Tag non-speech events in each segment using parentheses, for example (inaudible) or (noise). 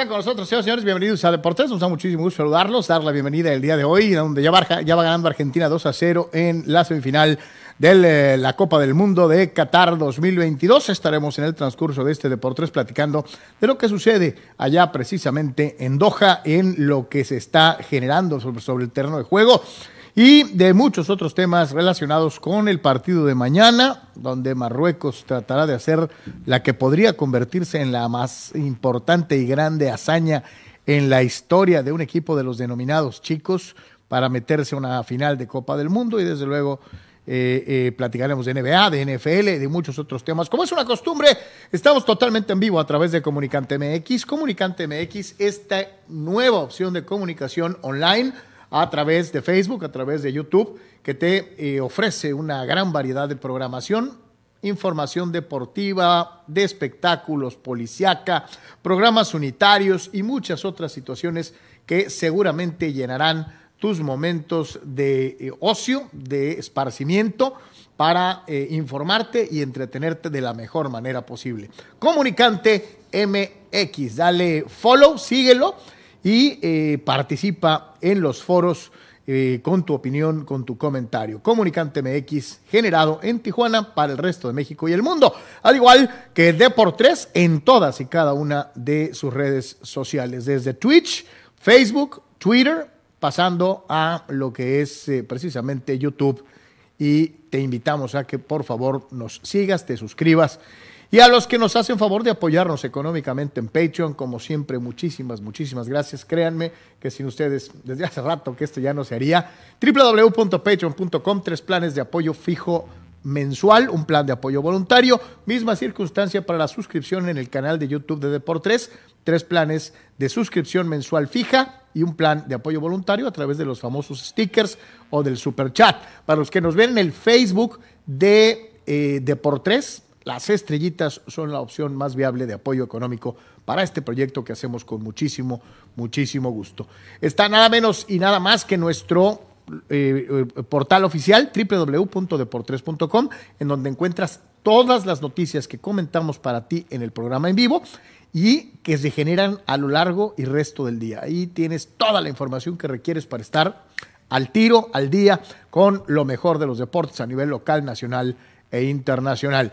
Están con nosotros, señores. Bienvenidos a Deportes. Nos da muchísimo gusto saludarlos, dar la bienvenida el día de hoy, donde ya va, ya va ganando Argentina 2 a 0 en la semifinal de eh, la Copa del Mundo de Qatar 2022. Estaremos en el transcurso de este Deportes platicando de lo que sucede allá precisamente en Doha, en lo que se está generando sobre, sobre el terreno de juego y de muchos otros temas relacionados con el partido de mañana, donde Marruecos tratará de hacer la que podría convertirse en la más importante y grande hazaña en la historia de un equipo de los denominados chicos para meterse a una final de Copa del Mundo y desde luego eh, eh, platicaremos de NBA, de NFL, de muchos otros temas. Como es una costumbre, estamos totalmente en vivo a través de Comunicante MX. Comunicante MX, esta nueva opción de comunicación online a través de Facebook, a través de YouTube, que te eh, ofrece una gran variedad de programación, información deportiva, de espectáculos, policiaca, programas unitarios y muchas otras situaciones que seguramente llenarán tus momentos de eh, ocio, de esparcimiento, para eh, informarte y entretenerte de la mejor manera posible. Comunicante MX, dale follow, síguelo y eh, participa en los foros eh, con tu opinión, con tu comentario. Comunicante MX generado en Tijuana para el resto de México y el mundo, al igual que Deport3 en todas y cada una de sus redes sociales, desde Twitch, Facebook, Twitter, pasando a lo que es eh, precisamente YouTube. Y te invitamos a que por favor nos sigas, te suscribas y a los que nos hacen favor de apoyarnos económicamente en Patreon, como siempre, muchísimas, muchísimas gracias. Créanme que sin ustedes, desde hace rato que esto ya no se haría. www.patreon.com, tres planes de apoyo fijo mensual, un plan de apoyo voluntario, misma circunstancia para la suscripción en el canal de YouTube de Deportes, tres planes de suscripción mensual fija y un plan de apoyo voluntario a través de los famosos stickers o del super chat. Para los que nos ven en el Facebook de eh, Deportes, las estrellitas son la opción más viable de apoyo económico para este proyecto que hacemos con muchísimo, muchísimo gusto. Está nada menos y nada más que nuestro eh, eh, portal oficial www.deportres.com, en donde encuentras todas las noticias que comentamos para ti en el programa en vivo y que se generan a lo largo y resto del día. Ahí tienes toda la información que requieres para estar al tiro, al día, con lo mejor de los deportes a nivel local, nacional e internacional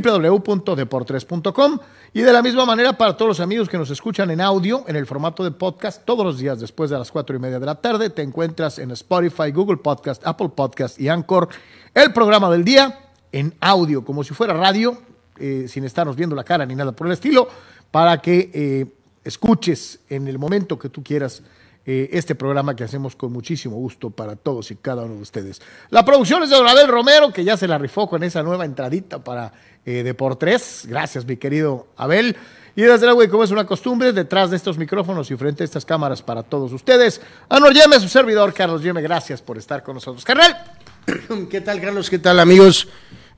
www.deportres.com y de la misma manera para todos los amigos que nos escuchan en audio, en el formato de podcast, todos los días después de las cuatro y media de la tarde, te encuentras en Spotify, Google Podcast, Apple Podcast y Anchor, el programa del día en audio, como si fuera radio, eh, sin estarnos viendo la cara ni nada por el estilo, para que eh, escuches en el momento que tú quieras eh, este programa que hacemos con muchísimo gusto para todos y cada uno de ustedes. La producción es de Don Abel Romero, que ya se la rifó con esa nueva entradita para eh, de por tres. Gracias, mi querido Abel. Y desde luego, como es una costumbre, detrás de estos micrófonos y frente a estas cámaras para todos ustedes, Anor Yeme, su servidor, Carlos Yeme, gracias por estar con nosotros. Carnal. (clears throat) ¿Qué tal, Carlos? ¿Qué tal, amigos?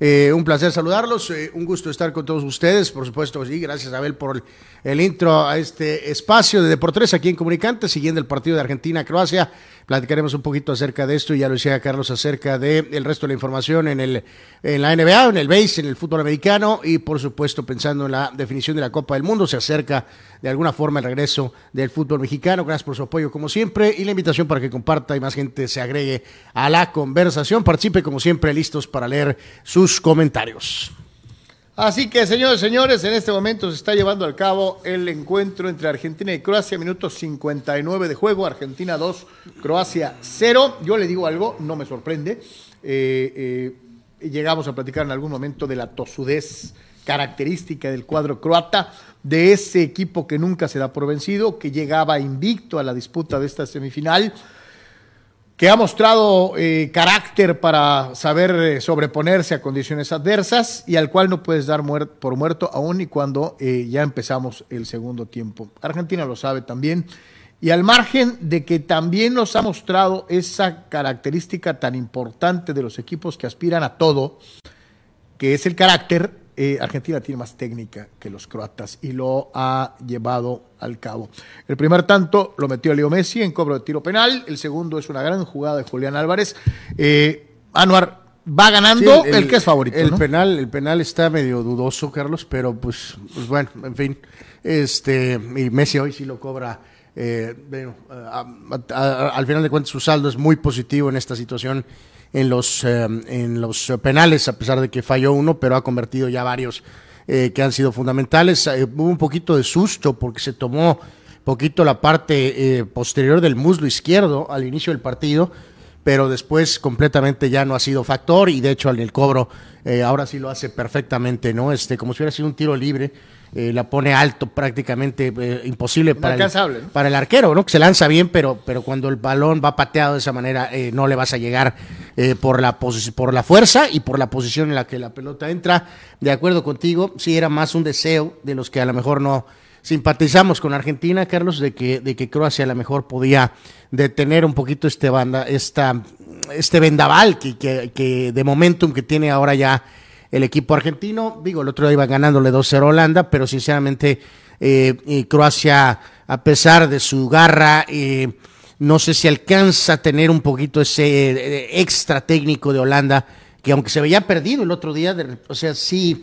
Eh, un placer saludarlos, eh, un gusto estar con todos ustedes, por supuesto, sí, gracias Abel por el, intro a este espacio de Deportes aquí en Comunicante, siguiendo el partido de Argentina-Croacia. Platicaremos un poquito acerca de esto y ya lo decía Carlos acerca del el resto de la información en, el, en la NBA, en el base, en el fútbol americano y por supuesto pensando en la definición de la Copa del Mundo. Se acerca de alguna forma el regreso del fútbol mexicano. Gracias por su apoyo como siempre y la invitación para que comparta y más gente se agregue a la conversación. Participe como siempre listos para leer sus comentarios. Así que, señores, señores, en este momento se está llevando a cabo el encuentro entre Argentina y Croacia, minuto 59 de juego, Argentina 2, Croacia 0. Yo le digo algo, no me sorprende. Eh, eh, llegamos a platicar en algún momento de la tosudez característica del cuadro croata, de ese equipo que nunca se da por vencido, que llegaba invicto a la disputa de esta semifinal, que ha mostrado eh, carácter para saber eh, sobreponerse a condiciones adversas y al cual no puedes dar por muerto aún y cuando eh, ya empezamos el segundo tiempo. Argentina lo sabe también. Y al margen de que también nos ha mostrado esa característica tan importante de los equipos que aspiran a todo, que es el carácter, eh, Argentina tiene más técnica que los croatas y lo ha llevado al cabo. El primer tanto lo metió Leo Messi en cobro de tiro penal, el segundo es una gran jugada de Julián Álvarez. Eh, Anuar va ganando el, que es favorito. El penal, el penal está medio dudoso, Carlos, pero pues, pues bueno, en fin, este y Messi hoy sí lo cobra. Eh, bueno, al final de cuentas su saldo es muy positivo en esta situación en los, eh, en los penales, a pesar de que falló uno, pero ha convertido ya varios eh, que han sido fundamentales. Eh, hubo un poquito de susto porque se tomó poquito la parte posterior del muslo izquierdo al inicio del partido, pero después completamente ya no ha sido factor y de hecho en el cobro ahora sí lo hace perfectamente, ¿no? Este, como si hubiera sido un tiro libre eh, la pone alto, prácticamente eh, imposible para el, para el arquero, ¿no? Que se lanza bien, pero, pero cuando el balón va pateado de esa manera, eh, no le vas a llegar por, la por la fuerza y por la posición en la que la pelota entra. De acuerdo contigo, sí era más un deseo de los que a lo mejor no simpatizamos con Argentina, Carlos, de que, de que Croacia a lo mejor podía detener un poquito este banda, esta, este vendaval que, que, que de momentum que tiene ahora ya el equipo argentino. Digo, el otro día iba ganándole 2-0 a Holanda, pero sinceramente eh, Croacia, a pesar de su garra, eh, no sé si alcanza a tener un poquito ese eh, extra técnico de Holanda, que aunque se veía perdido el otro día, o sea, sí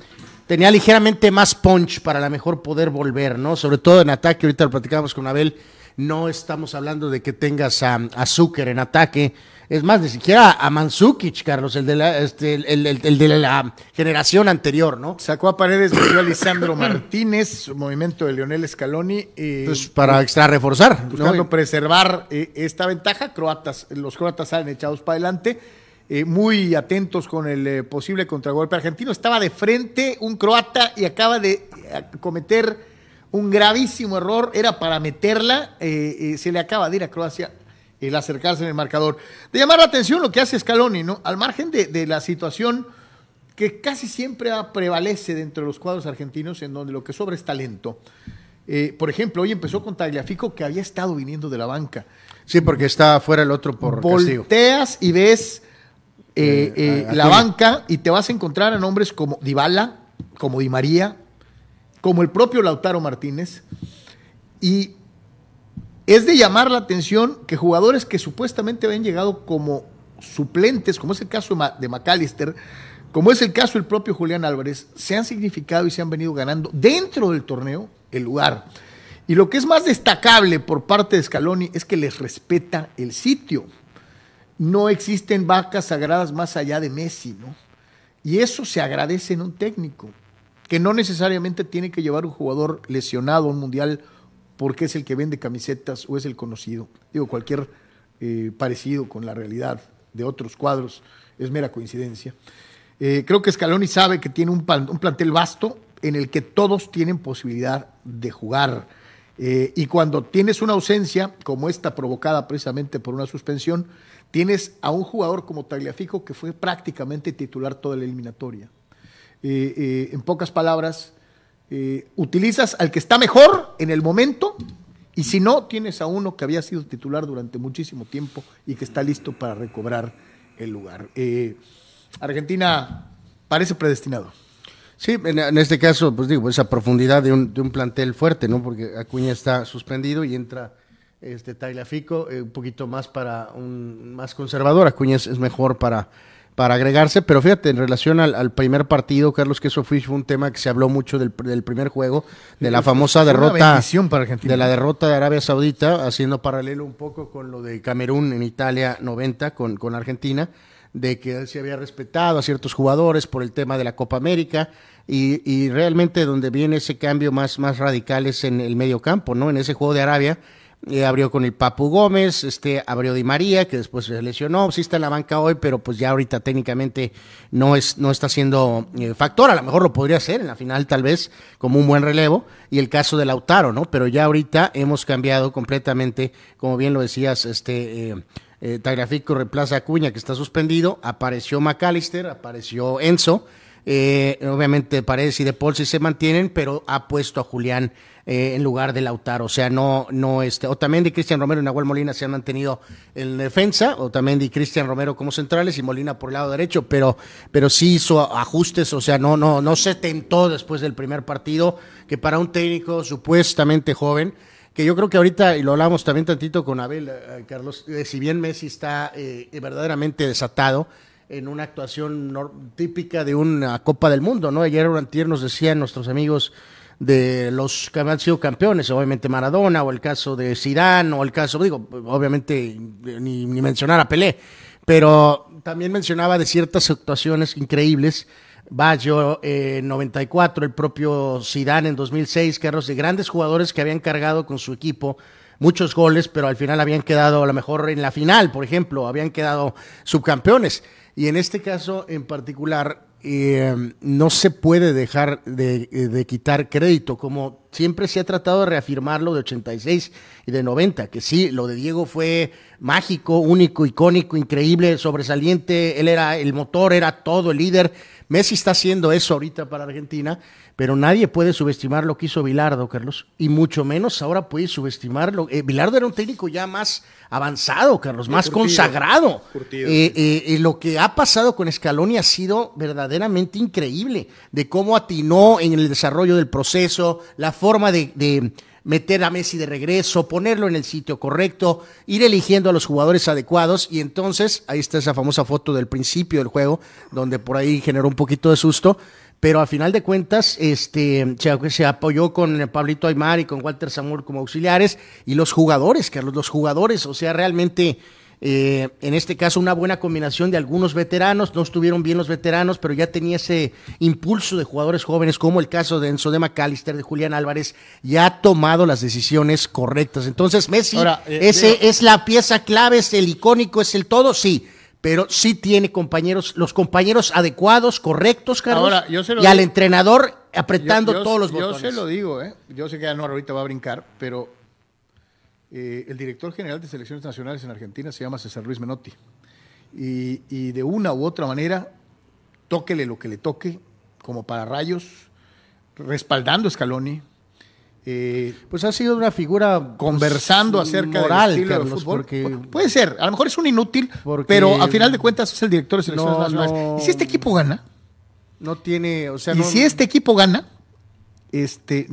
tenía ligeramente más punch para a lo mejor poder volver, ¿no? Sobre todo en ataque, ahorita lo platicábamos con Abel, no estamos hablando de que tengas a, a Zucker en ataque, es más, ni siquiera a Mansukic, Carlos, el de la, este, el, de la generación anterior, ¿no? Sacó a Paredes, metió a Lisandro Martínez, movimiento de Leonel Scaloni. Eh, pues para extra reforzar. Buscando preservar eh, esta ventaja, croatas, los croatas salen echados para adelante. Eh, muy atentos con el eh, posible contragolpe argentino. Estaba de frente un croata y acaba de cometer un gravísimo error. Era para meterla. se le acaba de ir a Croacia el acercarse en el marcador. De llamar la atención lo que hace Scaloni, ¿no? Al margen de, la situación que casi siempre prevalece dentro de los cuadros argentinos, en donde lo que sobra es talento. Eh, por ejemplo, hoy empezó con Tagliafico, que había estado viniendo de la banca. Sí, porque está fuera el otro por Volteas y ves eh, eh, la banca y te vas a encontrar a nombres como Dybala, como Di María, como el propio Lautaro Martínez. Y es de llamar la atención que jugadores que supuestamente habían llegado como suplentes, como es el caso de McAllister, como es el caso del propio Julián Álvarez, se han significado y se han venido ganando dentro del torneo el lugar. Y lo que es más destacable por parte de Scaloni es que les respeta el sitio. No existen vacas sagradas más allá de Messi, ¿no? Y eso se agradece en un técnico, que no necesariamente tiene que llevar un jugador lesionado a un mundial porque es el que vende camisetas o es el conocido. Digo, cualquier eh, parecido con la realidad de otros cuadros es mera coincidencia. Eh, creo que Scaloni sabe que tiene un, plantel vasto en el que todos tienen posibilidad de jugar. Eh, y cuando tienes una ausencia como esta provocada precisamente por una suspensión, tienes a un jugador como Tagliafico que fue prácticamente titular toda la eliminatoria. en pocas palabras, eh, utilizas al que está mejor en el momento y si no, tienes a uno que había sido titular durante muchísimo tiempo y que está listo para recobrar el lugar. Eh, Argentina parece predestinado. Sí, en, este caso, pues digo, esa profundidad de un, de un, plantel fuerte, ¿no? Porque Acuña está suspendido y entra este Fico, eh, un poquito más para un más conservador. Acuña es mejor para para agregarse, pero fíjate, en relación al, primer partido, Carlos, que eso fue, un tema que se habló mucho del, primer juego, de la famosa derrota de la derrota de Arabia Saudita, haciendo paralelo un poco con lo de Camerún en Italia 90 con, con Argentina, de que se había respetado a ciertos jugadores por el tema de la Copa América, y, y realmente donde viene ese cambio más, más radical es en el medio campo, ¿no? En ese juego de Arabia, eh, abrió con el Papu Gómez, este abrió Di María, que después se lesionó, sí está en la banca hoy, pero pues ya ahorita técnicamente no es, no está siendo eh, factor, a lo mejor lo podría ser en la final tal vez como un buen relevo, y el caso de Lautaro, ¿no? Pero ya ahorita hemos cambiado completamente, como bien lo decías, este eh, eh Tagliafico reemplaza a Cuña, que está suspendido, apareció McAllister, apareció Enzo, eh, obviamente Paredes y De Paul sí se mantienen, pero ha puesto a Julián eh, en lugar de Lautaro. O sea, no, no este, Otamendi, Cristian Romero y Nahuel Molina se han mantenido en defensa, Otamendi y Cristian Romero como centrales y Molina por el lado derecho, pero, pero sí hizo ajustes, o sea, no, no, no se tentó después del primer partido, que para un técnico supuestamente joven, que yo creo que ahorita, y lo hablamos también tantito con Abel, eh, Carlos, eh, si bien Messi está eh, verdaderamente desatado, en una actuación típica de una Copa del Mundo, ¿no? Ayer o antier nos decían nuestros amigos de los que han sido campeones, obviamente Maradona, o el caso de Zidane, o el caso, digo, obviamente ni, mencionar a Pelé, pero también mencionaba de ciertas actuaciones increíbles, Baggio en 94, el propio Zidane en 2006, Carlos, de grandes jugadores que habían cargado con su equipo muchos goles, pero al final habían quedado a lo mejor en la final, por ejemplo, habían quedado subcampeones. Y en este caso en particular, eh, no se puede dejar de, de, quitar crédito, como siempre se ha tratado de reafirmar lo de 86 y de 90, que sí, lo de Diego fue mágico, único, icónico, increíble, sobresaliente, él era el motor, era todo el líder. Messi está haciendo eso ahorita para Argentina, pero nadie puede subestimar lo que hizo Bilardo, Carlos, y mucho menos ahora puede subestimarlo. Eh, Bilardo era un técnico ya más avanzado, Carlos, más curtido, consagrado. Curtido, eh, sí. eh, lo que ha pasado con Scaloni ha sido verdaderamente increíble, de cómo atinó en el desarrollo del proceso, la forma de, de meter a Messi de regreso, ponerlo en el sitio correcto, ir eligiendo a los jugadores adecuados y entonces ahí está esa famosa foto del principio del juego donde por ahí generó un poquito de susto, pero al final de cuentas este se, se, apoyó con Pablito Aymar y con Walter Samuel como auxiliares y los jugadores, Carlos, los jugadores, o sea, realmente eh, en este caso una buena combinación de algunos veteranos, no estuvieron bien los veteranos, pero ya tenía ese impulso de jugadores jóvenes, como el caso de Enzo de McAllister, de Julián Álvarez, ya ha tomado las decisiones correctas. Entonces, Messi, Ahora, eh, ese es la pieza clave, es el icónico, es el todo, sí pero sí tiene compañeros, los compañeros adecuados, correctos, Carlos, Ahora, yo se lo y digo. al entrenador apretando yo, yo, todos los botones. Yo se lo digo, ¿eh? yo sé que ya no ahorita va a brincar, pero eh, el director general de selecciones nacionales en Argentina se llama César Luis Menotti. Y, y, de una u otra manera, tóquele lo que le toque, como para rayos, respaldando a Scaloni. Eh, pues ha sido una figura conversando pues, acerca moral, del estilo Carlos, de fútbol. Porque, Puede ser, a lo mejor es un inútil, pero a final de cuentas es el director de selecciones no, nacionales. no, y si este equipo gana, no tiene, o sea, y no, si este equipo gana, este,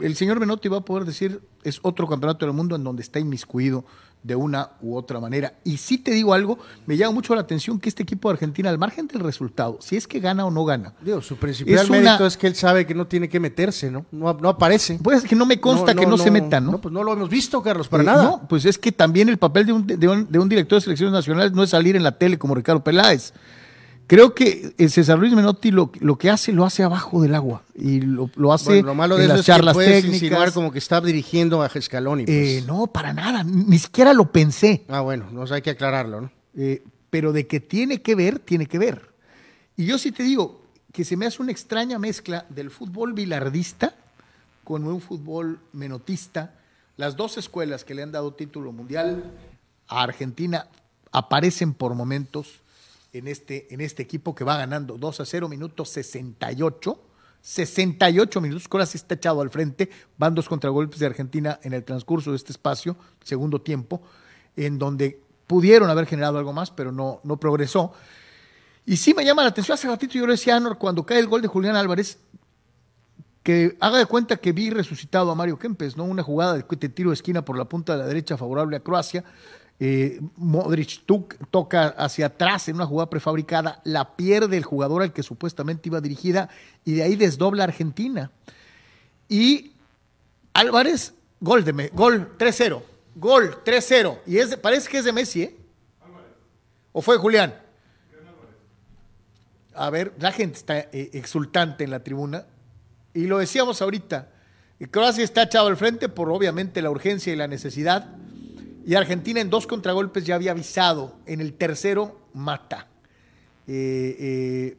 el señor Menotti va a poder decir es otro campeonato del mundo en donde está inmiscuido de una u otra manera. Y si te digo algo, me llama mucho la atención que este equipo de Argentina, al margen del resultado, si es que gana o no gana. Digo, su principal es mérito una... es que él sabe que no tiene que meterse, ¿no? No, no aparece. Pues es que no me consta no, no, que no, se meta, ¿no? No, pues no lo hemos visto, Carlos, para eh, nada. No, pues es que también el papel de un, de, un, de un director de selecciones nacionales no es salir en la tele como Ricardo Peláez. Creo que César Luis Menotti lo, lo, que hace lo hace abajo del agua y lo, lo hace bueno, lo malo de en las es charlas que técnicas. como que está dirigiendo a Scaloni. Pues. Eh, no, para nada, ni siquiera lo pensé. Ah, bueno, no hay que aclararlo, ¿no? Eh, pero de que tiene que ver, tiene que ver. Y yo sí te digo que se me hace una extraña mezcla del fútbol bilardista con un fútbol menotista. Las dos escuelas que le han dado título mundial a Argentina aparecen por momentos en este, en este equipo que va ganando 2 a 0, minutos 68. 68 minutos, Coras está echado al frente, van dos contragolpes de Argentina en el transcurso de este espacio, segundo tiempo, en donde pudieron haber generado algo más, pero no, no progresó. Y sí me llama la atención, hace ratito yo le decía Anor, cuando cae el gol de Julián Álvarez, que haga de cuenta que vi resucitado a Mario Kempes, ¿no? Una jugada de tiro de esquina por la punta de la derecha favorable a Croacia, eh, Modric toca hacia atrás en una jugada prefabricada, la pierde el jugador al que supuestamente iba dirigida y de ahí desdobla Argentina. Y Álvarez, gol de gol 3-0, gol 3-0 y es de, parece que es de Messi, ¿eh? ¿O fue Julián? A ver, la gente está eh, exultante en la tribuna y lo decíamos ahorita. Croacia está echado al frente por obviamente la urgencia y la necesidad. Y Argentina en dos contragolpes ya había avisado. En el tercero, mata. Eh, eh,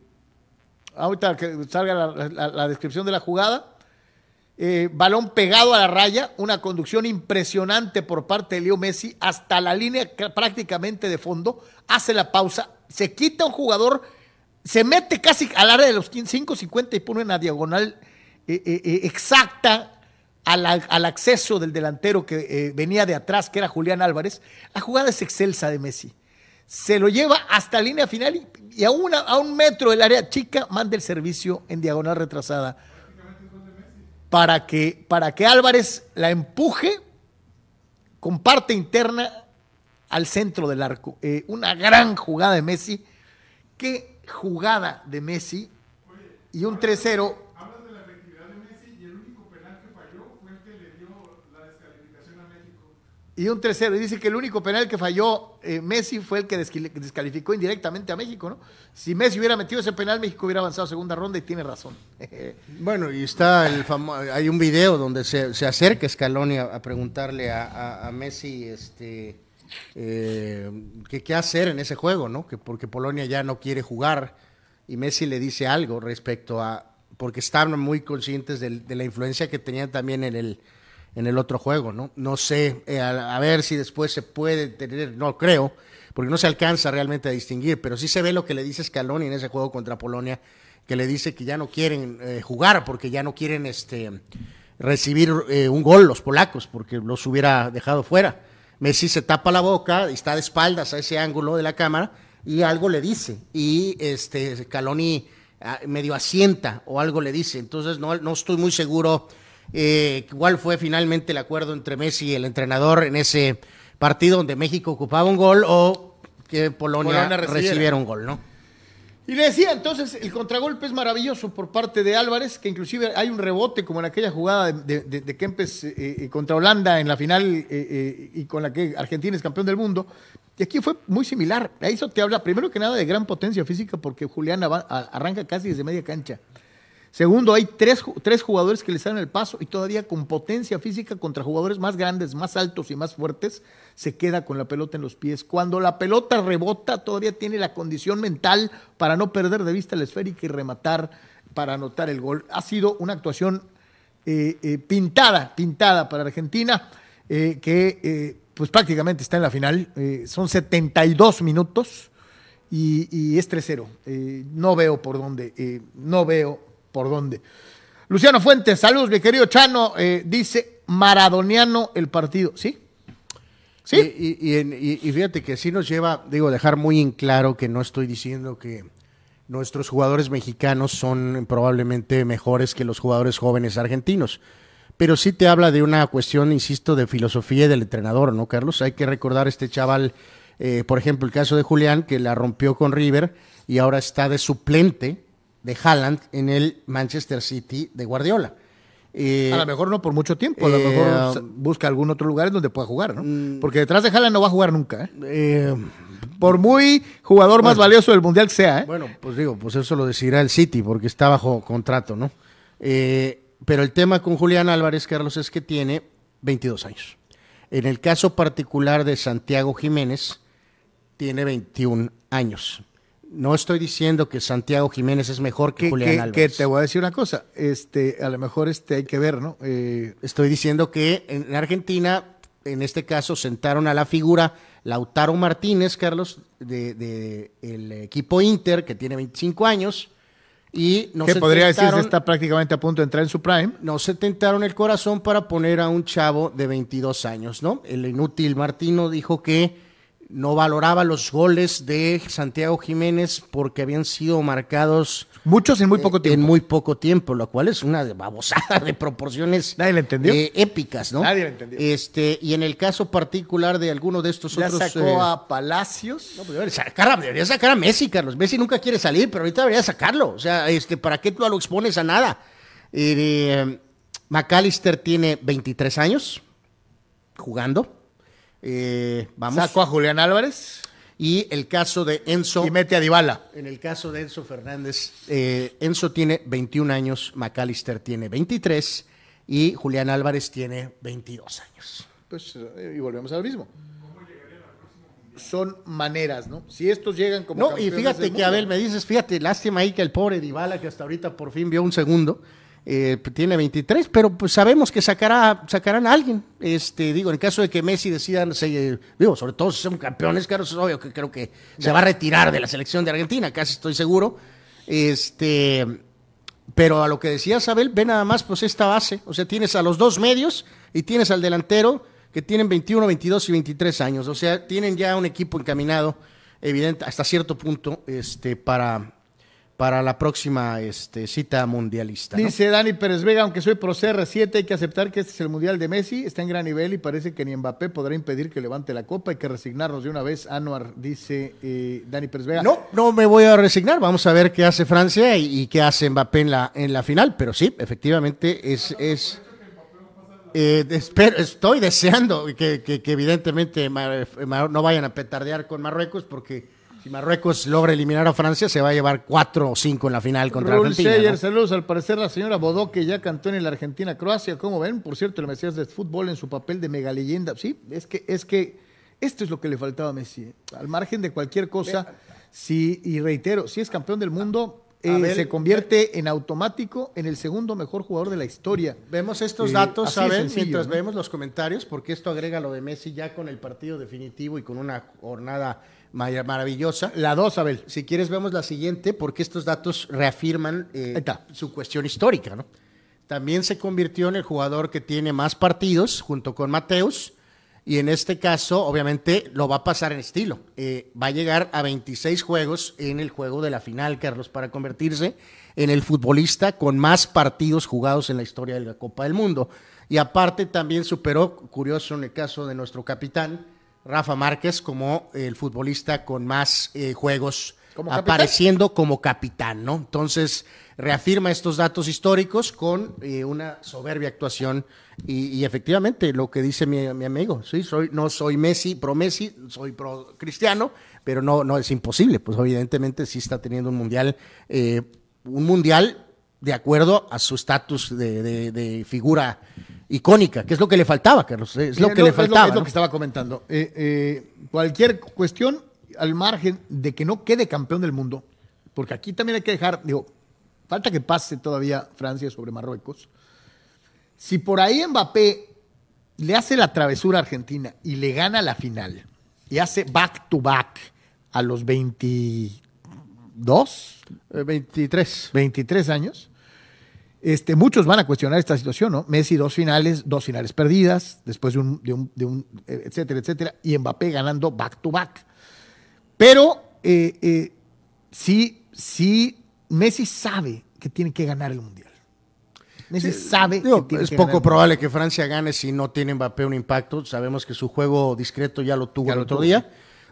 ahorita que salga la, descripción de la jugada. Eh, balón pegado a la raya, una conducción impresionante por parte de Leo Messi hasta la línea prácticamente de fondo, hace la pausa, se quita un jugador, se mete casi al área de los 5.50 y pone una diagonal exacta al, al, acceso del delantero que venía de atrás, que era Julián Álvarez. La jugada es excelsa de Messi. Se lo lleva hasta línea final y, y a, una, a un metro del área chica manda el servicio en diagonal retrasada para que, para que Álvarez la empuje con parte interna al centro del arco. Eh, una gran jugada de Messi. Qué jugada de Messi. Y un 3-0 y un 3-0. Y dice que el único penal que falló eh, Messi fue el que descalificó indirectamente a México, ¿no? Si Messi hubiera metido ese penal, México hubiera avanzado a segunda ronda y tiene razón. (laughs) bueno, y está el hay un video donde se, se acerca Scaloni a, preguntarle a, Messi este, eh, qué hacer en ese juego, ¿no? Que porque Polonia ya no quiere jugar y Messi le dice algo respecto a, porque estaban muy conscientes de la influencia que tenían también en el en el otro juego, ¿no? No sé, eh, a, ver si después se puede tener, no creo, porque no se alcanza realmente a distinguir, pero sí se ve lo que le dice Scaloni en ese juego contra Polonia, que le dice que ya no quieren eh, jugar porque ya no quieren este recibir eh, un gol los polacos, porque los hubiera dejado fuera. Messi se tapa la boca, está de espaldas a ese ángulo de la cámara y algo le dice y este Scaloni ah, medio asienta o algo le dice, entonces no, no estoy muy seguro eh, cuál fue finalmente el acuerdo entre Messi y el entrenador en ese partido donde México ocupaba un gol o que Polonia, recibiera. un gol, ¿no? Y le decía, entonces, el contragolpe es maravilloso por parte de Álvarez, que inclusive hay un rebote como en aquella jugada de, de, Kempes eh, eh, contra Holanda en la final y con la que Argentina es campeón del mundo. Y aquí fue muy similar. Eso te habla, primero que nada, de gran potencia física, porque Julián arranca casi desde media cancha. Segundo, hay tres, tres jugadores que le salen el paso y todavía con potencia física contra jugadores más grandes, más altos y más fuertes, se queda con la pelota en los pies. Cuando la pelota rebota, todavía tiene la condición mental para no perder de vista la esférica y rematar para anotar el gol. Ha sido una actuación eh, eh, pintada, pintada para Argentina, eh, que pues prácticamente está en la final. son 72 minutos y, y es 3-0. no veo por dónde, no veo por dónde. Luciano Fuentes, saludos, mi querido Chano. Eh, dice maradoniano el partido. ¿Sí? ¿Sí? Y, fíjate que sí nos lleva, digo, dejar muy en claro que no estoy diciendo que nuestros jugadores mexicanos son probablemente mejores que los jugadores jóvenes argentinos. Pero sí te habla de una cuestión, insisto, de filosofía y del entrenador, ¿no, Carlos? Hay que recordar este chaval, eh, por ejemplo, el caso de Julián, que la rompió con River y ahora está de suplente de Haaland en el Manchester City de Guardiola. Eh, a lo mejor no por mucho tiempo, a lo mejor eh, busca algún otro lugar en donde pueda jugar, ¿no? Mm. Porque detrás de Haaland no va a jugar nunca, ¿eh? por muy jugador más valioso del mundial que sea, ¿eh? Bueno, pues digo, pues eso lo decidirá el City porque está bajo contrato, ¿no? pero el tema con Julián Álvarez, Carlos, es que tiene 22 años. En el caso particular de Santiago Jiménez, tiene 21 años. No estoy diciendo que Santiago Jiménez es mejor que, Julián Álvarez. Que te voy a decir una cosa, este, a lo mejor este hay que ver, ¿no? Eh, estoy diciendo que en Argentina, en este caso, sentaron a la figura Lautaro Martínez, Carlos, de, de el equipo Inter, que tiene 25 años, y no que podría decir que está prácticamente a punto de entrar en su prime. No se tentaron el corazón para poner a un chavo de 22 años, ¿no? El inútil Martino dijo que no valoraba los goles de Santiago Jiménez porque habían sido marcados muchos en muy poco tiempo. En muy poco tiempo, lo cual es una babosada de proporciones Nadie le entendió. Eh, épicas, ¿no? Nadie le entendió. Este, y en el caso particular de alguno de estos otros. sacó eh, a Palacios. No, pues debería sacar, debería sacar a Messi, Carlos. Messi nunca quiere salir, pero ahorita debería sacarlo. O sea, este, ¿para qué tú lo expones a nada? Eh, McAllister tiene 23 años jugando eh, vamos. Sacó a Julián Álvarez. Y el caso de Enzo. Y mete a Dybala. En el caso de Enzo Fernández, eh, Enzo tiene 21 años, McAllister tiene 23 y Julián Álvarez tiene 22 años. Pues, eh, y volvemos al mismo. Son maneras, ¿no? Si estos llegan como. No, y fíjate que, Abel, me dices, fíjate, lástima ahí que el pobre Dybala, que hasta ahorita por fin vio un segundo, eh, tiene 23, pero pues sabemos que sacará, sacarán a alguien. Este, digo, en caso de que Messi decida, se, digo, sobre todo si son campeones, claro, es obvio que creo que se va a retirar de la selección de Argentina, casi estoy seguro. Este, pero a lo que decía Abel, ve nada más pues esta base, o sea, tienes a los dos medios y tienes al delantero que tienen 21, 22 y 23 años, o sea, tienen ya un equipo encaminado, evidente, hasta cierto punto, este, para, para la próxima este, cita mundialista. Dice Dani Pérez Vega, aunque soy pro CR7, hay que aceptar que este es el Mundial de Messi, está en gran nivel y parece que ni Mbappé podrá impedir que levante la copa, hay que resignarnos de una vez, Anuar, dice eh, Dani Pérez Vega. No, no me voy a resignar, vamos a ver qué hace Francia y, qué hace Mbappé en la, en la final, pero sí, efectivamente es... es eh, estoy deseando que, que, que evidentemente no vayan a petardear con Marruecos porque si Marruecos logra eliminar a Francia, se va a llevar cuatro o cinco en la final contra Argentina. saludos. Al parecer, la señora Bodó, que ya cantó en la Argentina-Croacia. ¿Cómo ven? Por cierto, el Mesías de fútbol en su papel de mega leyenda. Sí, es que, es que esto es lo que le faltaba a Messi. ¿eh? Al margen de cualquier cosa, sí, y reitero, si es campeón del mundo, eh, se convierte en automático en el segundo mejor jugador de la historia. Vemos estos eh, datos, ¿saben? Mientras vemos los comentarios, porque esto agrega lo de Messi ya con el partido definitivo y con una jornada maravillosa. La dos, Abel. Si quieres, vemos la siguiente, porque estos datos reafirman eh, su cuestión histórica. ¿no? También se convirtió en el jugador que tiene más partidos, junto con Mateus, y en este caso, obviamente, lo va a pasar en estilo. Eh, va a llegar a 26 juegos en el juego de la final, Carlos, para convertirse en el futbolista con más partidos jugados en la historia de la Copa del Mundo. Y aparte también superó, curioso en el caso de nuestro capitán, Rafa Márquez como el futbolista con más eh, juegos apareciendo como capitán, ¿no? Entonces, reafirma estos datos históricos con eh, una soberbia actuación y, efectivamente lo que dice mi, amigo, sí, soy, no soy Messi, pro Messi, soy pro Cristiano, pero no, no es imposible, pues evidentemente sí está teniendo un mundial, eh, un mundial de acuerdo a su estatus de figura icónica, que es lo que le faltaba, Carlos. Es lo que le faltaba. Es lo, que estaba comentando. Eh, eh, cualquier cuestión, al margen de que no quede campeón del mundo, porque aquí también hay que dejar, digo, falta que pase todavía Francia sobre Marruecos. Si por ahí Mbappé le hace la travesura a Argentina y le gana la final y hace back to back a los 22, 23, 23 años, este, muchos van a cuestionar esta situación, ¿no? Messi dos finales, dos finales perdidas, después de un, de un, de un eh, etcétera, etcétera, y Mbappé ganando back to back. Pero eh, eh, sí, sí, Messi sabe que tiene que ganar el Mundial. Messi sabe que tiene Es poco probable que Francia gane si no tiene Mbappé un impacto. Sabemos que su juego discreto ya lo tuvo el otro día.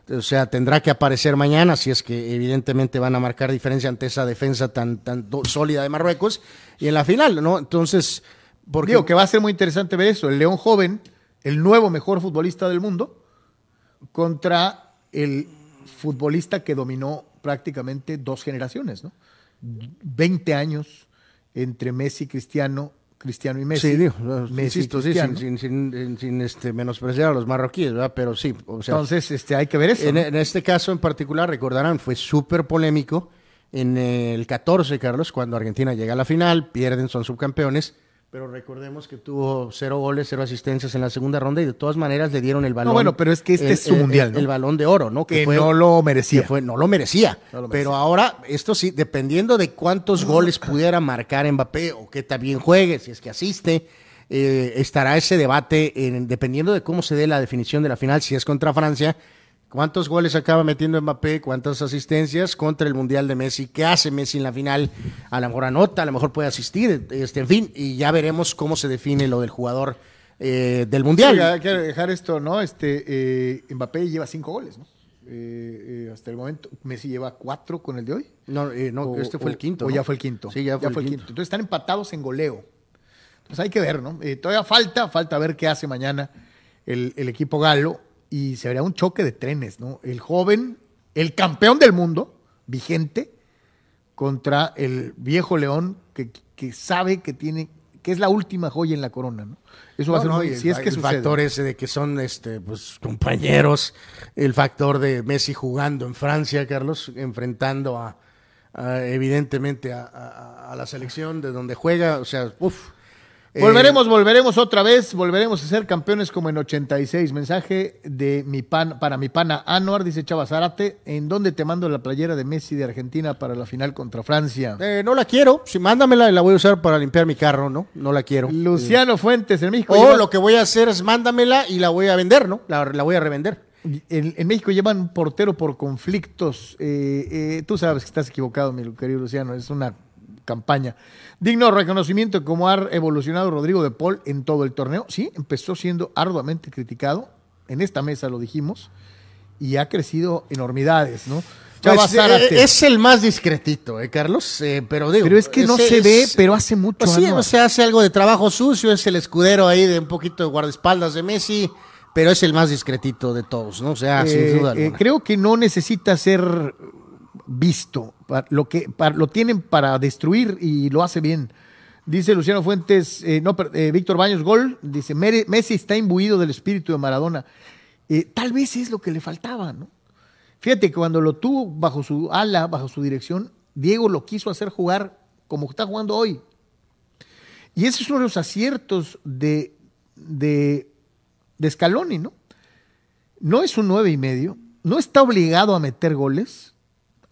O sea, tendrá que aparecer mañana, si es que evidentemente van a marcar diferencia ante esa defensa tan, tan sólida de Marruecos. Y en la final, ¿no? Entonces, porque... Digo que va a ser muy interesante ver eso. El León joven, el nuevo mejor futbolista del mundo, contra el futbolista que dominó prácticamente dos generaciones, ¿no? 20 años entre Messi y Cristiano Cristiano y Messi. Sí, digo, Messi insisto, sí, sin, sin, sin, este, menospreciar a los marroquíes, ¿verdad? Pero sí. O sea, Entonces, este, hay que ver eso. En, en este caso en particular, recordarán, fue súper polémico en el 14, Carlos, cuando Argentina llega a la final, pierden, son subcampeones pero recordemos que tuvo cero goles, cero asistencias en la segunda ronda y de todas maneras le dieron el balón. No, bueno, pero es que este es su mundial, ¿no? El, balón de oro, ¿no? Que, no lo merecía. fue, no lo merecía. Pero ahora, esto sí, dependiendo de cuántos goles pudiera marcar Mbappé o que también juegue, si es que asiste, eh, estará ese debate, en, dependiendo de cómo se dé la definición de la final, si es contra Francia ¿Cuántos goles acaba metiendo Mbappé? ¿Cuántas asistencias contra el Mundial de Messi? ¿Qué hace Messi en la final? A lo mejor anota, a lo mejor puede asistir, este, en fin, y ya veremos cómo se define lo del jugador eh, del Mundial. Sí, hay que dejar esto, ¿no? Este, eh, Mbappé lleva cinco goles, ¿no? Eh, hasta el momento, Messi lleva cuatro con el de hoy. No, no este fue el quinto. O ya fue el quinto. Sí, ya fue, el, quinto. Entonces están empatados en goleo. Entonces hay que ver, ¿no? todavía falta, falta ver qué hace mañana el, el equipo galo y se vería un choque de trenes, ¿no? El joven, el campeón del mundo, vigente, contra el viejo león que, sabe que tiene que es la última joya en la corona, ¿no? Eso va a ser No, muy, si es que el sucede. factor ese de que son este pues compañeros, el factor de Messi jugando en Francia, Carlos, enfrentando a, a, evidentemente a, a- a la selección de donde juega, o sea, uff. Volveremos, volveremos otra vez, volveremos a ser campeones como en 86. Mensaje de mi pan, para mi pana Anuar, dice Chava Zárate, ¿en dónde te mando la playera de Messi de Argentina para la final contra Francia? Eh, no la quiero, si mándamela y la voy a usar para limpiar mi carro, ¿no? No la quiero. Luciano Fuentes, en México. O llevan- lo que voy a hacer es mándamela y la voy a vender, ¿no? La, la voy a revender. En, en México llevan portero por conflictos. Eh, eh, tú sabes que estás equivocado, mi querido Luciano. Es una campaña. Digno reconocimiento como ha evolucionado Rodrigo de Paul en todo el torneo. Sí, empezó siendo arduamente criticado. En esta mesa lo dijimos. Y ha crecido enormidades, ¿no? Pues, eh, es el más discretito, ¿eh, Carlos? Eh, pero digo, Pero es que no se ve, es- pero hace mucho. Pues sí, Anuar. o sea, hace algo de trabajo sucio, es el escudero ahí de un poquito de guardaespaldas de Messi, pero es el más discretito de todos, ¿no? O sea, Eh, sin duda eh, alguna. creo que no necesita ser visto. Lo, que, lo tienen para destruir y lo hace bien. Dice Luciano Fuentes, eh, no, eh, Víctor Baños, gol. Dice, "Mere- Messi está imbuido del espíritu de Maradona. Eh, tal vez es lo que le faltaba, ¿no? Fíjate que cuando lo tuvo bajo su ala, bajo su dirección, Diego lo quiso hacer jugar como está jugando hoy. Y ese es uno de los aciertos de, de, de Scaloni, ¿no? No es un nueve y medio, no está obligado a meter goles,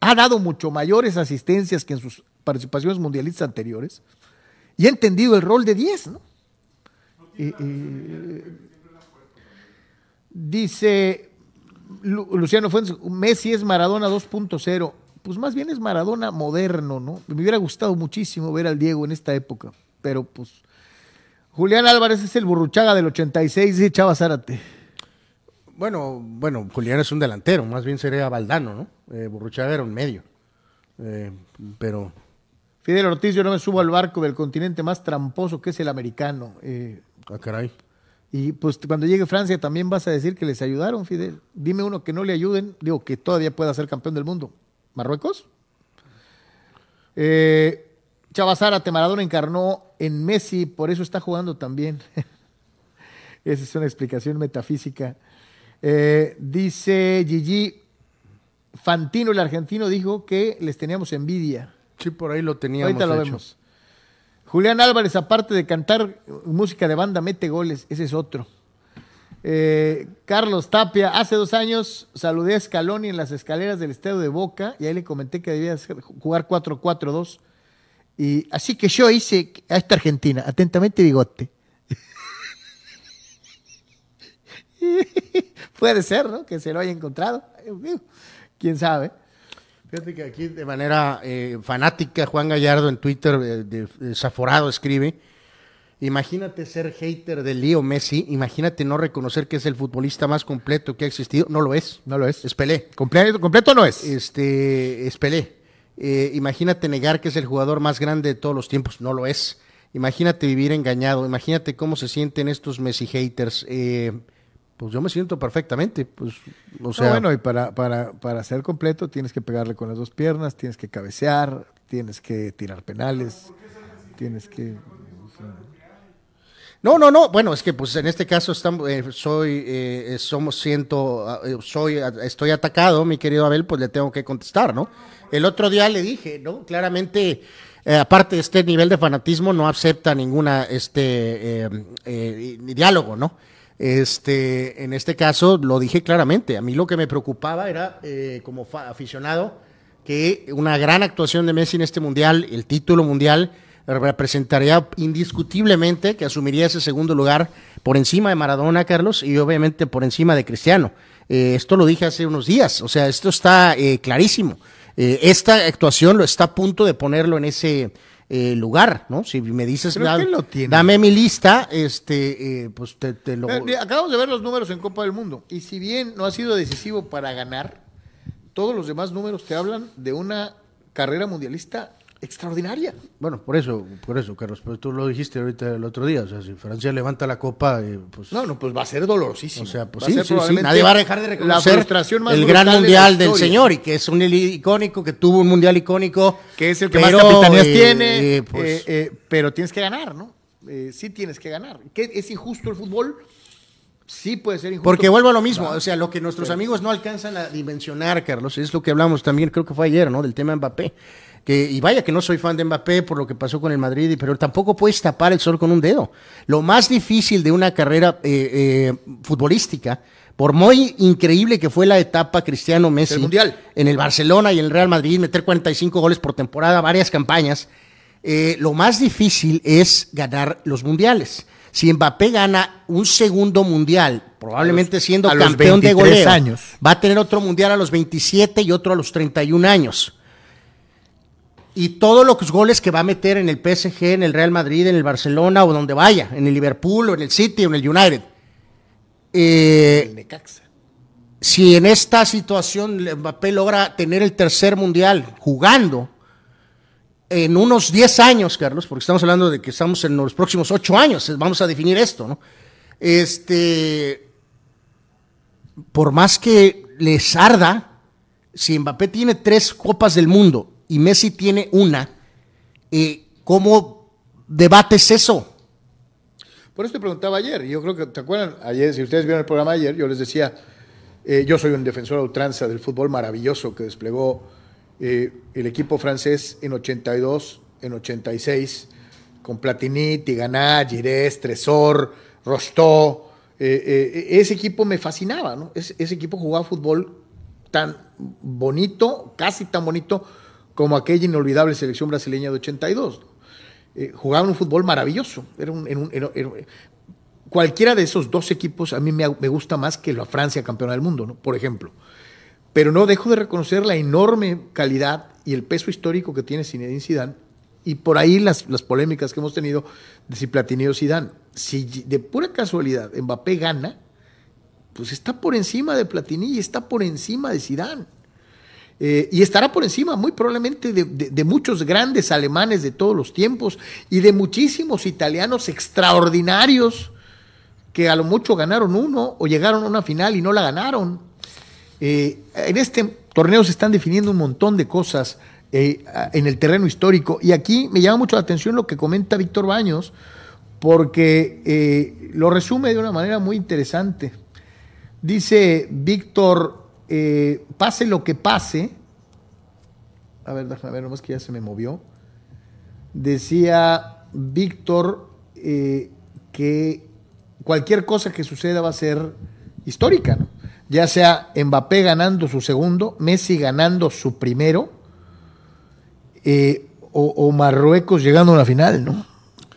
ha dado mucho mayores asistencias que en sus participaciones mundialistas anteriores y ha entendido el rol de 10, ¿no? Eh, eh, dice Lu- Luciano Fuentes, Messi es Maradona 2.0. Pues más bien es Maradona moderno, ¿no? Me hubiera gustado muchísimo ver al Diego en esta época, pero pues Julián Álvarez es el burruchaga del 86, dice Chava Zárate. Bueno, bueno, Julián es un delantero, más bien sería Valdano, ¿no? Eh, Burruchaga era un medio. Eh, pero Fidel Ortiz, yo no me subo al barco del continente más tramposo que es el americano. Eh, Ah, caray. y pues cuando llegue Francia también vas a decir que les ayudaron, Fidel. Dime uno que no le ayuden, digo que todavía pueda ser campeón del mundo. ¿Marruecos? Eh, Chava Zárate, Maradona encarnó en Messi, por eso está jugando también. (laughs) Esa es una explicación metafísica. Eh, dice Gigi, Fantino, el argentino, dijo que les teníamos envidia. Sí, por ahí lo teníamos Ahorita lo hecho. vemos. Julián Álvarez, aparte de cantar música de banda, mete goles. Ese es otro. Eh, Carlos Tapia, hace dos años saludé a Scaloni en las escaleras del estadio de Boca y ahí le comenté que debía jugar 4-4-2. Y así que yo hice a esta Argentina, atentamente bigote. (laughs) Puede ser, ¿no? Que se lo haya encontrado. ¿Quién sabe? Fíjate que aquí de manera eh, fanática Juan Gallardo en Twitter, eh, de- desaforado, escribe, imagínate ser hater de Leo Messi, imagínate no reconocer que es el futbolista más completo que ha existido, no lo es, No lo es. es Pelé, Completo, completo no es. este, es Pelé. Eh, imagínate negar que es el jugador más grande de todos los tiempos, no lo es. Imagínate vivir engañado, imagínate cómo se sienten estos Messi haters. eh, pues yo me siento perfectamente, pues, o No, sea, bueno, y para, para, para ser completo tienes que pegarle con las dos piernas, tienes que cabecear, tienes que tirar penales, tienes que... No, no, no. Bueno, es que pues en este caso estamos, eh, soy, eh, somos siento, ah, eh, soy, ah, estoy atacado, mi querido Abel, pues le tengo que contestar, ¿no? El otro día le dije, ¿no? Claramente, eh, aparte de este nivel de fanatismo, no acepta ninguna, este, eh, eh, diálogo, ¿no? Este, en este caso lo dije claramente. A mí lo que me preocupaba era, eh, como aficionado, que una gran actuación de Messi en este mundial, el título mundial, representaría indiscutiblemente que asumiría ese segundo lugar por encima de Maradona, Carlos, y obviamente por encima de Cristiano. Eh, esto lo dije hace unos días, o sea, esto está eh, clarísimo. Eh, esta actuación lo está a punto de ponerlo en ese eh, lugar, ¿no? Si me dices, Creo "Da- que lo tiene". dame mi lista, este, eh, pues te, te lo... Eh, acabamos de ver los números en Copa del Mundo, y si bien no ha sido decisivo para ganar, todos los demás números te hablan de una carrera mundialista extraordinaria. Bueno, por eso, por eso, Carlos, pero tú lo dijiste ahorita el otro día, o sea, si Francia levanta la copa, eh, pues... No, no, pues va a ser dolorosísimo. O sea, pues sí, sí, sí, nadie va a dejar de la reconocer frustración más el gran de mundial del señor y que es un icónico, que tuvo un mundial icónico. que es el que pero, más capitanías eh, tiene, eh, pues, eh, pero tienes que ganar, ¿no? Eh, sí tienes que ganar. ¿Qué, ¿Es injusto el fútbol? Sí puede ser injusto. Porque vuelvo a lo mismo, o sea, lo que nuestros amigos no alcanzan a dimensionar, Carlos, es lo que hablamos también, creo que fue ayer, ¿no? Del tema Mbappé. Que, y vaya que no soy fan de Mbappé por lo que pasó con el Madrid, pero tampoco puedes tapar el sol con un dedo. Lo más difícil de una carrera eh, eh, futbolística, por muy increíble que fue la etapa Cristiano Messi El Mundial. en el Barcelona y el Real Madrid, meter 45 goles por temporada, varias campañas, eh, lo más difícil es ganar los mundiales. Si Mbappé gana un segundo mundial, probablemente siendo campeón de 23 goleo, años. va a tener otro mundial a los 27 y otro a los 31 años. Y todos los goles que va a meter en el PSG, en el Real Madrid, en el Barcelona o donde vaya, en el Liverpool o en el City o en el United. Eh, El Necaxa. si en esta situación Mbappé logra tener el tercer mundial jugando en unos 10 años, Carlos, porque estamos hablando de que estamos en los próximos 8 años, vamos a definir esto, ¿no? Este, por más que les arda, si Mbappé tiene tres copas del mundo y Messi tiene una, eh, ¿cómo debates eso? Por eso te preguntaba ayer, yo creo que, ¿te acuerdan? Ayer, si ustedes vieron el programa ayer, yo les decía, eh, yo soy un defensor a ultranza del fútbol maravilloso que desplegó eh, el equipo francés en 82, en 86, con Platini, Tigana, Girés, Tresor, Rostó. Ese equipo me fascinaba, ¿no? Ese equipo jugaba fútbol tan bonito, casi tan bonito como aquella inolvidable selección brasileña de 82. ¿no? Eh, jugaban un fútbol maravilloso. Era un- era un- era- cualquiera de esos dos equipos a mí me, me gusta más que la Francia campeona del mundo, ¿no? por ejemplo. Pero no dejo de reconocer la enorme calidad y el peso histórico que tiene Zinedine Zidane y por ahí las, las polémicas que hemos tenido de si Platini o Zidane. Si de pura casualidad Mbappé gana, pues está por encima de Platini y está por encima de Zidane. Eh, y estará por encima muy probablemente de, muchos grandes alemanes de todos los tiempos y de muchísimos italianos extraordinarios que a lo mucho ganaron uno o llegaron a una final y no la ganaron. Eh, en este torneo se están definiendo un montón de cosas eh, en el terreno histórico y aquí me llama mucho la atención lo que comenta Víctor Baños porque lo resume de una manera muy interesante. Dice Víctor, eh, pase lo que pase. A ver, déjame ver, nomás que ya se me movió. Decía Víctor eh, que cualquier cosa que suceda va a ser histórica, ¿no? Ya sea Mbappé ganando su segundo, Messi ganando su primero, eh, o, o Marruecos llegando a una final, ¿no?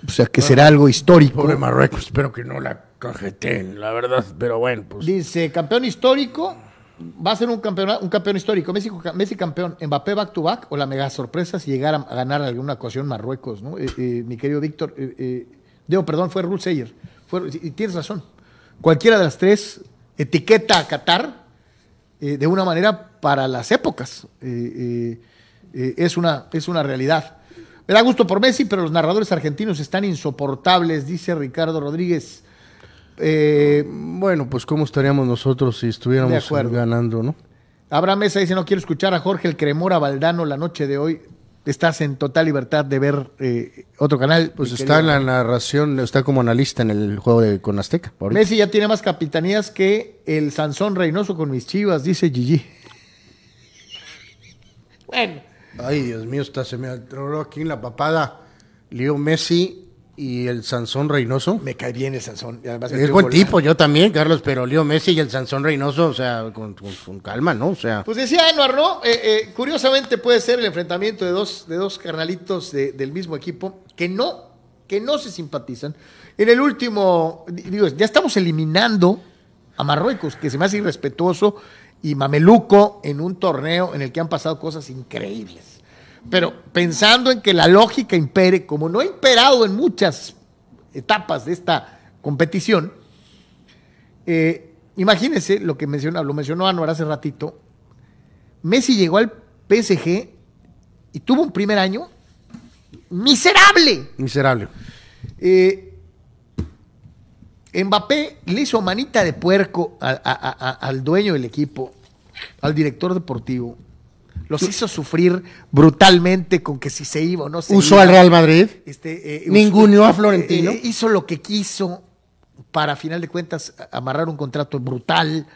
O sea, que será algo histórico. Pobre Marruecos, espero que no la cajeteen, la verdad, pero bueno, pues. Dice, campeón histórico, va a ser un campeón, un campeón histórico. Messi, Messi campeón, Mbappé back to back o la mega sorpresa si llegara a ganar alguna ocasión Marruecos, ¿no? Eh, eh, mi querido Víctor, eh, eh, perdón, fue Ruth Seyer. Y tienes razón. Cualquiera de las tres etiqueta a Qatar eh, de una manera para las épocas. Es, una, es una realidad. Me da gusto por Messi, pero los narradores argentinos están insoportables, dice Ricardo Rodríguez. Eh, Bueno, pues cómo estaríamos nosotros si estuviéramos ganando, ¿no? Abraham Mesa dice, no quiero escuchar a Jorge el Cremora Valdano la noche de hoy. Estás en total libertad de ver eh, otro canal. Pues está en la narración, está como analista en el juego de con Azteca. ahorita. Messi ya tiene más capitanías que el Sansón Reynoso con mis chivas, dice Gigi. Bueno, Ay, Dios mío, está, se me atoró aquí en la papada. Leo Messi y el Sansón Reynoso. me cae bien el Sansón. además Es buen tipo, yo también, Carlos, pero Leo Messi y el Sansón Reynoso, o sea, con, con- con calma, ¿no? O sea, Pues decía Anuar, ¿no? Eh, eh, curiosamente puede ser el enfrentamiento de dos, de dos carnalitos de- del mismo equipo que no, que no se simpatizan. En el último, di- digo, ya estamos eliminando a Marruecos, que se me hace irrespetuoso y mameluco en un torneo en el que han pasado cosas increíbles. Pero pensando en que la lógica impere, como no ha imperado en muchas etapas de esta competición, eh, imagínense lo que menciona, lo mencionó Anuar hace ratito. Messi llegó al PSG y tuvo un primer año miserable. miserable. Eh, Mbappé le hizo manita de puerco a- a- a- a- al dueño del equipo, al director deportivo. Los hizo sufrir brutalmente con que si se iba o no se Usó iba. al Real Madrid. Este, eh, Ninguneó usó- a Florentino. eh, hizo lo que quiso para, a final de cuentas, amarrar un contrato brutal.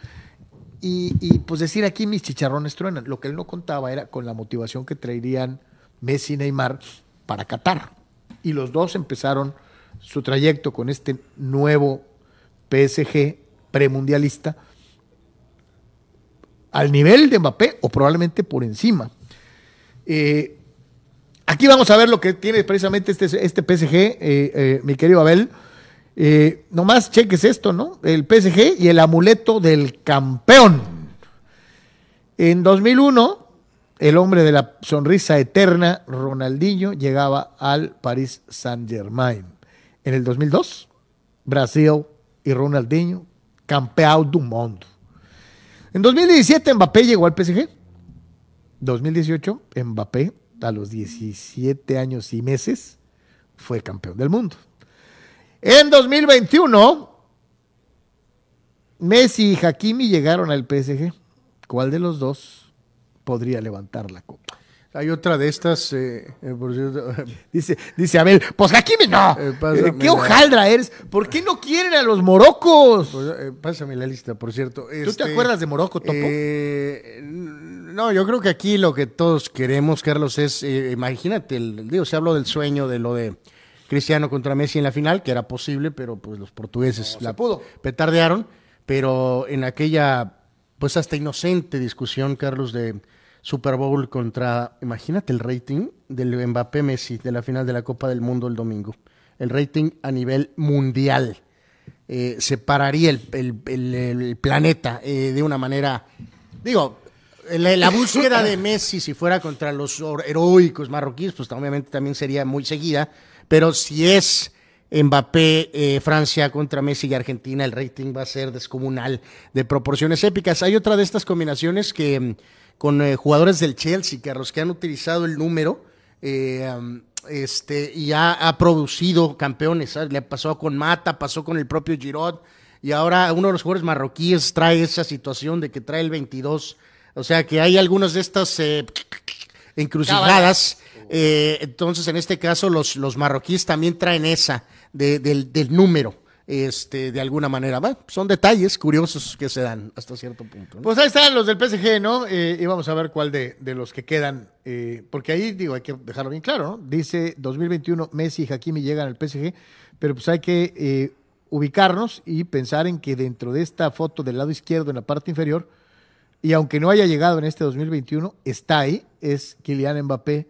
Y, y, pues decir aquí mis chicharrones truenan. Lo que él no contaba era con la motivación que traerían Messi y Neymar para Qatar. Y los dos empezaron su trayecto con este nuevo PSG premundialista al nivel de Mbappé o probablemente por encima. Eh, aquí vamos a ver lo que tiene precisamente este, este PSG, eh, eh, mi querido Abel. Nomás cheques esto, ¿no? El PSG y el amuleto del campeón. En 2001, el hombre de la sonrisa eterna, Ronaldinho, llegaba al Paris Saint-Germain. En el 2002, Brasil y Ronaldinho, campeón du mundo. En 2017, Mbappé llegó al PSG. 2018, Mbappé, a los 17 años y meses, fue campeón del mundo. En 2021, Messi y Hakimi llegaron al PSG. ¿Cuál de los dos podría levantar la copa? Hay otra de estas, eh, eh, por cierto, (laughs) Dice, dice Abel, pues Hakimi no. Eh, pásame ¿Qué hojaldra eres? ¿Por qué no quieren a los morocos? pues, pásame la lista, por cierto. ¿Tú te Este, acuerdas de Morocco, Topo? no, yo creo que aquí lo que todos queremos, Carlos, es, imagínate, el, digo, se habló del sueño de lo de Cristiano contra Messi en la final, que era posible, pero pues los portugueses se la pudo. petardearon, pero en aquella, pues hasta inocente discusión, Carlos, de Super Bowl contra, imagínate el rating del Mbappé Messi de la final de la Copa del Mundo el domingo, el rating a nivel mundial eh, separaría el, el- el- planeta eh, de una manera, digo, la, búsqueda de Messi si fuera contra los heroicos marroquíes, pues obviamente también sería muy seguida, pero si es Mbappé, eh, Francia contra Messi y Argentina, el rating va a ser descomunal de proporciones épicas. Hay otra de estas combinaciones que con eh, jugadores del Chelsea, Carlos, que han utilizado el número eh, este, y ha, ha producido campeones. ¿sabes? Le pasó con Mata, pasó con el propio Giroud, y ahora uno de los jugadores marroquíes trae esa situación de que trae el 22. O sea que hay algunas de estas eh, encrucijadas. eh, entonces, en este caso, los, los marroquíes también traen esa de- del, del número. Este, de alguna manera, son detalles curiosos que se dan hasta cierto punto. Pues ahí están los del PSG, ¿no? Eh, y vamos a ver cuál de, de los que quedan. eh, porque ahí, digo, hay que dejarlo bien claro, ¿no? Dice 2021, Messi y Hakimi llegan al PSG, pero pues hay que eh, ubicarnos y pensar en que dentro de esta foto del lado izquierdo, en la parte inferior, y aunque no haya llegado en este 2021, está ahí, es Kylian Mbappé,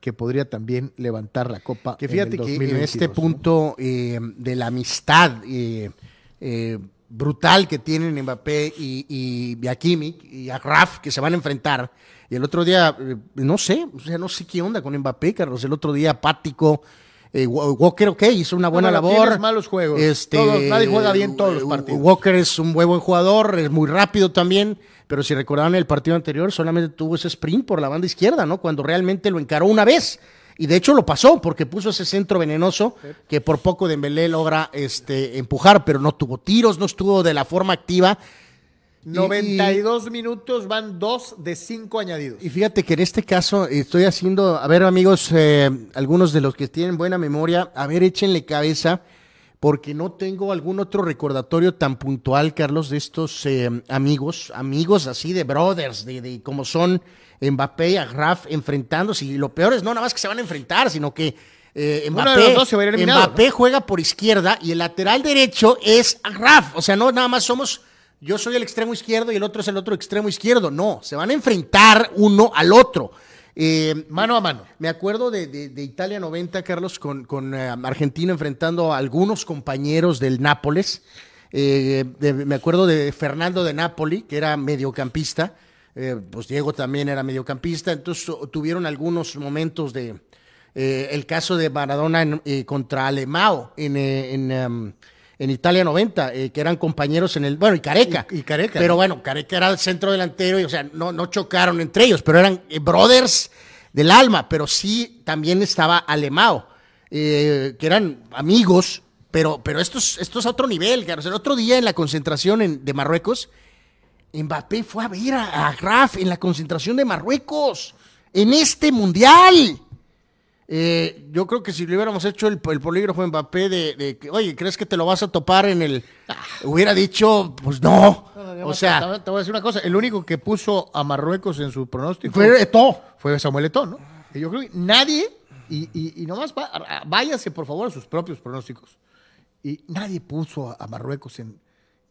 que podría también levantar la copa. Que en fíjate el que en 2022, este ¿no? punto eh, de la amistad eh, eh, brutal que tienen Mbappé y, y, y Hakimi y Agraf que se van a enfrentar. Y el otro día, eh, no sé, o sea, no sé qué onda con Mbappé, Carlos. El otro día apático. eh, Wa- Walker, ok, hizo una buena bueno, labor. malos juegos. Este, Todos- nadie juega bien todos los eh, partidos. Walker es un buen jugador, es muy rápido también, pero si recordaban el partido anterior, solamente tuvo ese sprint por la banda izquierda, ¿no? Cuando realmente lo encaró una vez. Y de hecho lo pasó, porque puso ese centro venenoso que por poco Dembélé logra este, empujar, pero no tuvo tiros, no estuvo de la forma activa. Y- 92 minutos van dos de cinco añadidos. Y fíjate que en este caso estoy haciendo, a ver amigos, eh, algunos de los que tienen buena memoria, a ver, échenle cabeza, porque no tengo algún otro recordatorio tan puntual, Carlos, de estos eh, amigos, amigos así de brothers, de, de como son Mbappé y Agraf enfrentándose. Y lo peor es no nada más que se van a enfrentar, sino que eh, Uno de Mbappé, los dos se va a ir eliminado, Mbappé juega por izquierda y el lateral derecho es Agraf. O sea, no nada más somos yo soy el extremo izquierdo y el otro es el otro extremo izquierdo. No, se van a enfrentar uno al otro. Eh, Mano a mano. me acuerdo de, de- de Italia 90, Carlos, con, con eh, Argentina enfrentando a algunos compañeros del Nápoles. Eh, de- me acuerdo de Fernando de Napoli, que era mediocampista. Eh, pues Diego también era mediocampista. Entonces tu- tuvieron algunos momentos de. el caso de Maradona en- eh, contra Alemao en, en, em, en Italia 90, eh, que eran compañeros en el. Bueno, y Careca. Y- y Careca, Pero ¿no? bueno, Careca era el centro delantero y, o sea, no, no chocaron entre ellos, pero eran eh, brothers del alma, pero sí también estaba Alemao, eh, que eran amigos, pero, pero esto, es, esto es a otro nivel, Carlos. El otro día en la concentración en- de Marruecos, Mbappé fue a ver a, a Graf en la concentración de Marruecos, en este mundial. Eh, yo creo que si le hubiéramos hecho el, el polígrafo Mbappé de, de que, oye, ¿crees que te lo vas a topar en el...? Hubiera dicho, pues no. O sea, te, te voy a decir una cosa, el único que puso a Marruecos en su pronóstico fue Eto'o. fue Samuel Eto'o, ¿no? Y yo creo que nadie, y, y, y nomás va- váyase por favor a sus propios pronósticos, y nadie puso a, a Marruecos en,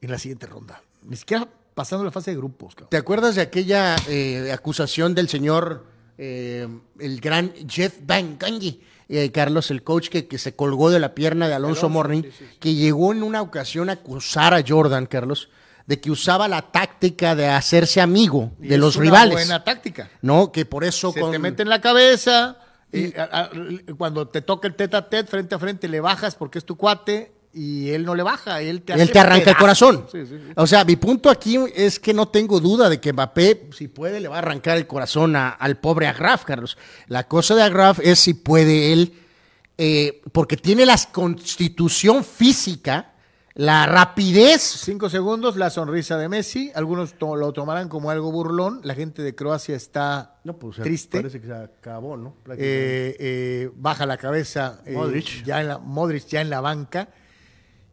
en la siguiente ronda, ni siquiera pasando la fase de grupos. cabrón. ¿Te acuerdas de aquella eh, acusación del señor, eh, el gran Jeff Van Gundy, eh, Carlos, el coach que, que se colgó de la pierna de Alonso, Morning, que llegó en una ocasión a acusar a Jordan, Carlos, de que usaba la táctica de hacerse amigo Y de es los una rivales. buena táctica. ¿No? Que por eso Se con- te mete en la cabeza, y, a- a- cuando te toca el tete a tete, frente a frente, le bajas porque es tu cuate, y él no le baja, él te, él te arranca el corazón. Sí, sí, sí. O sea, mi punto aquí es que no tengo duda de que Mbappé, si puede, le va a arrancar el corazón a- al pobre Agraf, Carlos. La cosa de Agraf es si puede él, eh, porque tiene la constitución física, la rapidez. Cinco segundos, la sonrisa de Messi. Algunos to- lo tomarán como algo burlón. La gente de Croacia está triste. que se acabó, ¿no? Eh, eh, baja la cabeza. eh, Modric. Ya en la, Modric ya en la banca.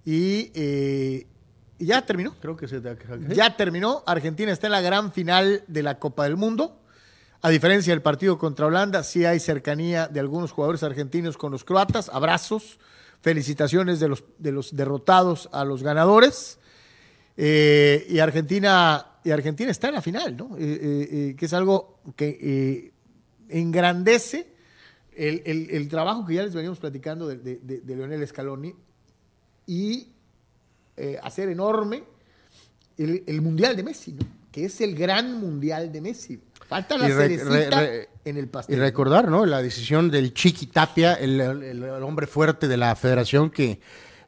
Y eh, ya terminó. Creo que se Ya terminó. Argentina está en la gran final de la Copa del Mundo. A diferencia del partido contra Holanda, sí hay cercanía de algunos jugadores argentinos con los croatas. Abrazos, felicitaciones de los, de los derrotados a los ganadores. Eh, y, Argentina, y Argentina está en la final, ¿no? Eh, eh, que es algo que engrandece el, el- el trabajo que ya les veníamos platicando de- de Leonel Scaloni y eh, hacer enorme el, el Mundial de Messi, ¿no? que es el gran Mundial de Messi. Falta la re- cerecita re- re- en el pastel. Y recordar, ¿no? La decisión del Chiqui Tapia, el, el- el hombre fuerte de la federación que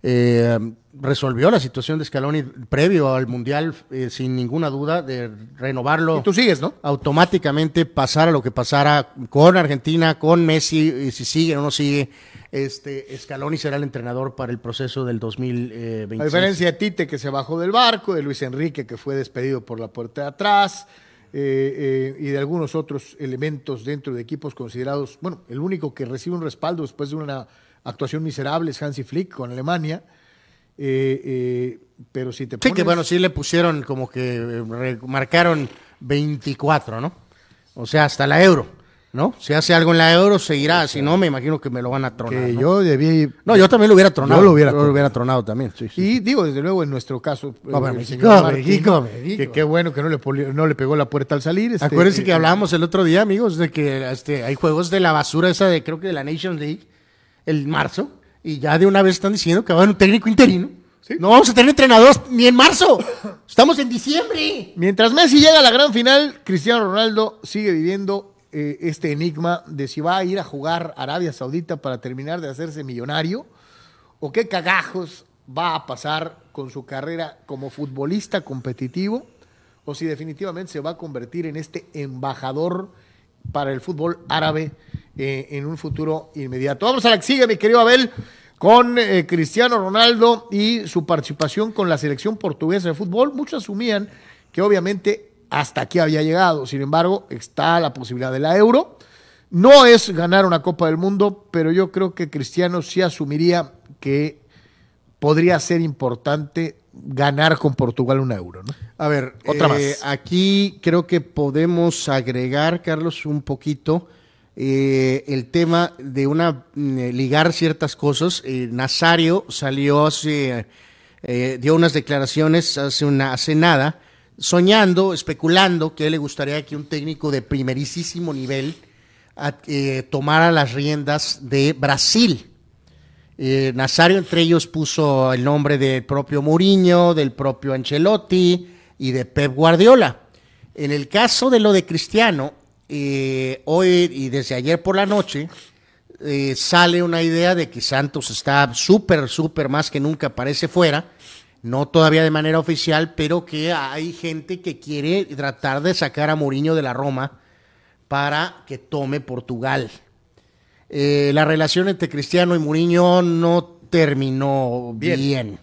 eh, resolvió la situación de Scaloni previo al Mundial eh, sin ninguna duda de renovarlo. Y tú sigues, ¿no? Automáticamente pasara lo que pasara con Argentina, con Messi, y si sigue o no sigue, este Scaloni será el entrenador para el proceso del 2026. A diferencia de Tite, que se bajó del barco, de Luis Enrique, que fue despedido por la puerta de atrás, eh, eh, y de algunos otros elementos dentro de equipos considerados, bueno, el único que recibe un respaldo después de una actuación miserable es Hansi Flick con Alemania. Eh, eh, pero si te Sí, pones... que bueno, sí le pusieron como que eh, marcaron 24, ¿no? O sea, hasta la euro, ¿no? Si hace algo en la euro, seguirá. Si no, me imagino que me lo van a tronar. que ¿no? yo debí... No, yo también lo hubiera tronado. Yo lo hubiera tronado también. Sí, sí. Y digo, desde luego, en nuestro caso, No, México, Martín, México, México. que qué bueno que no le, poli- no le pegó la puerta al salir. este, Acuérdense que hablábamos el otro día, amigos, de que este, hay juegos de la basura esa de, creo que de la Nations League, el marzo, y ya de una vez están diciendo que va a haber un técnico interino. Sí. No vamos a tener entrenadores ni en marzo. (laughs) Estamos en diciembre. Mientras Messi llega a la gran final, Cristiano Ronaldo sigue viviendo eh, este enigma de si va a ir a jugar a Arabia Saudita para terminar de hacerse millonario o qué cagajos va a pasar con su carrera como futbolista competitivo o si definitivamente se va a convertir en este embajador para el fútbol árabe eh, en un futuro inmediato. Vamos a la que sigue, mi querido Abel, con eh, Cristiano Ronaldo y su participación con la selección portuguesa de fútbol. Muchos asumían que obviamente hasta aquí había llegado, sin embargo, está la posibilidad de la euro. No es ganar una Copa del Mundo, pero yo creo que Cristiano sí asumiría que podría ser importante ganar con Portugal un euro, ¿no? A ver, Otra eh, más. Aquí creo que podemos agregar, Carlos, un poquito eh, el tema de una mm, eh, ligar ciertas cosas. Eh, Nazario salió hace, eh, dio unas declaraciones hace una hace nada, soñando, especulando que a él le gustaría que un técnico de primerísimo nivel a- tomara las riendas de Brasil. Nazario entre ellos puso el nombre del propio Mourinho, del propio Ancelotti y de Pep Guardiola. En el caso de lo de Cristiano, eh, hoy y desde ayer por la noche eh, sale una idea de que Santos está súper, súper más que nunca parece fuera, no todavía de manera oficial, pero que hay gente que quiere tratar de sacar a Mourinho de la Roma para que tome Portugal. Eh, la relación entre Cristiano y Mourinho no terminó bien. Bien.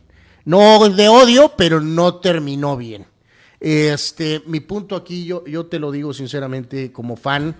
No de odio, pero no terminó bien. Este, mi punto aquí, yo, yo te lo digo sinceramente como fan.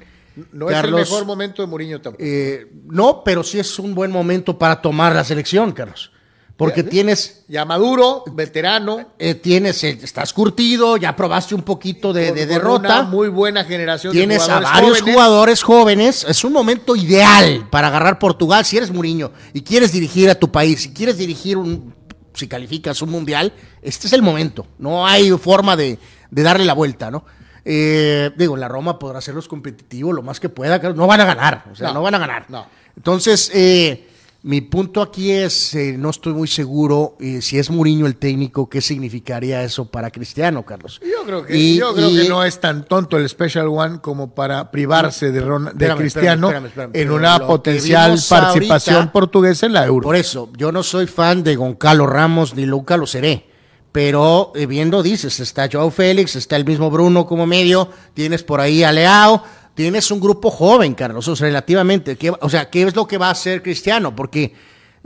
No es el mejor momento de Mourinho tampoco. eh, no, pero sí es un buen momento para tomar la selección, Carlos. Porque Ya, tienes, ya maduro, veterano, eh, tienes, eh, estás curtido, ya probaste un poquito de, con- de con derrota. una muy buena generación Tienes de a jugadores varios jóvenes. jugadores jóvenes. Es un momento ideal para agarrar Portugal. Si eres Mourinho y quieres dirigir a tu país, si quieres dirigir un, si calificas un mundial, este es el momento. No hay forma de, de darle la vuelta, ¿no? Eh, digo, la Roma podrá hacerlos competitivos lo más que pueda. No van a ganar, o sea, no, No, van a ganar. no. Entonces, eh, mi punto aquí es, eh, no estoy muy seguro eh, si es Mourinho el técnico, qué significaría eso para Cristiano, Carlos. Yo creo que, Y- yo creo y- que no es tan tonto el Special One como para privarse de, Ron- de Espérame, Cristiano espérame, espérame, espérame. en una potencial participación ahorita- portuguesa en la Euro. Por eso, yo no soy fan de Goncalo Ramos ni Luca lo seré. Pero eh, viendo, dices, está Joao Félix, está el mismo Bruno como medio, tienes por ahí a Leao, tienes un grupo joven, Carlos, o sea, relativamente. ¿Qué- o sea, ¿qué es lo que va a hacer Cristiano? Porque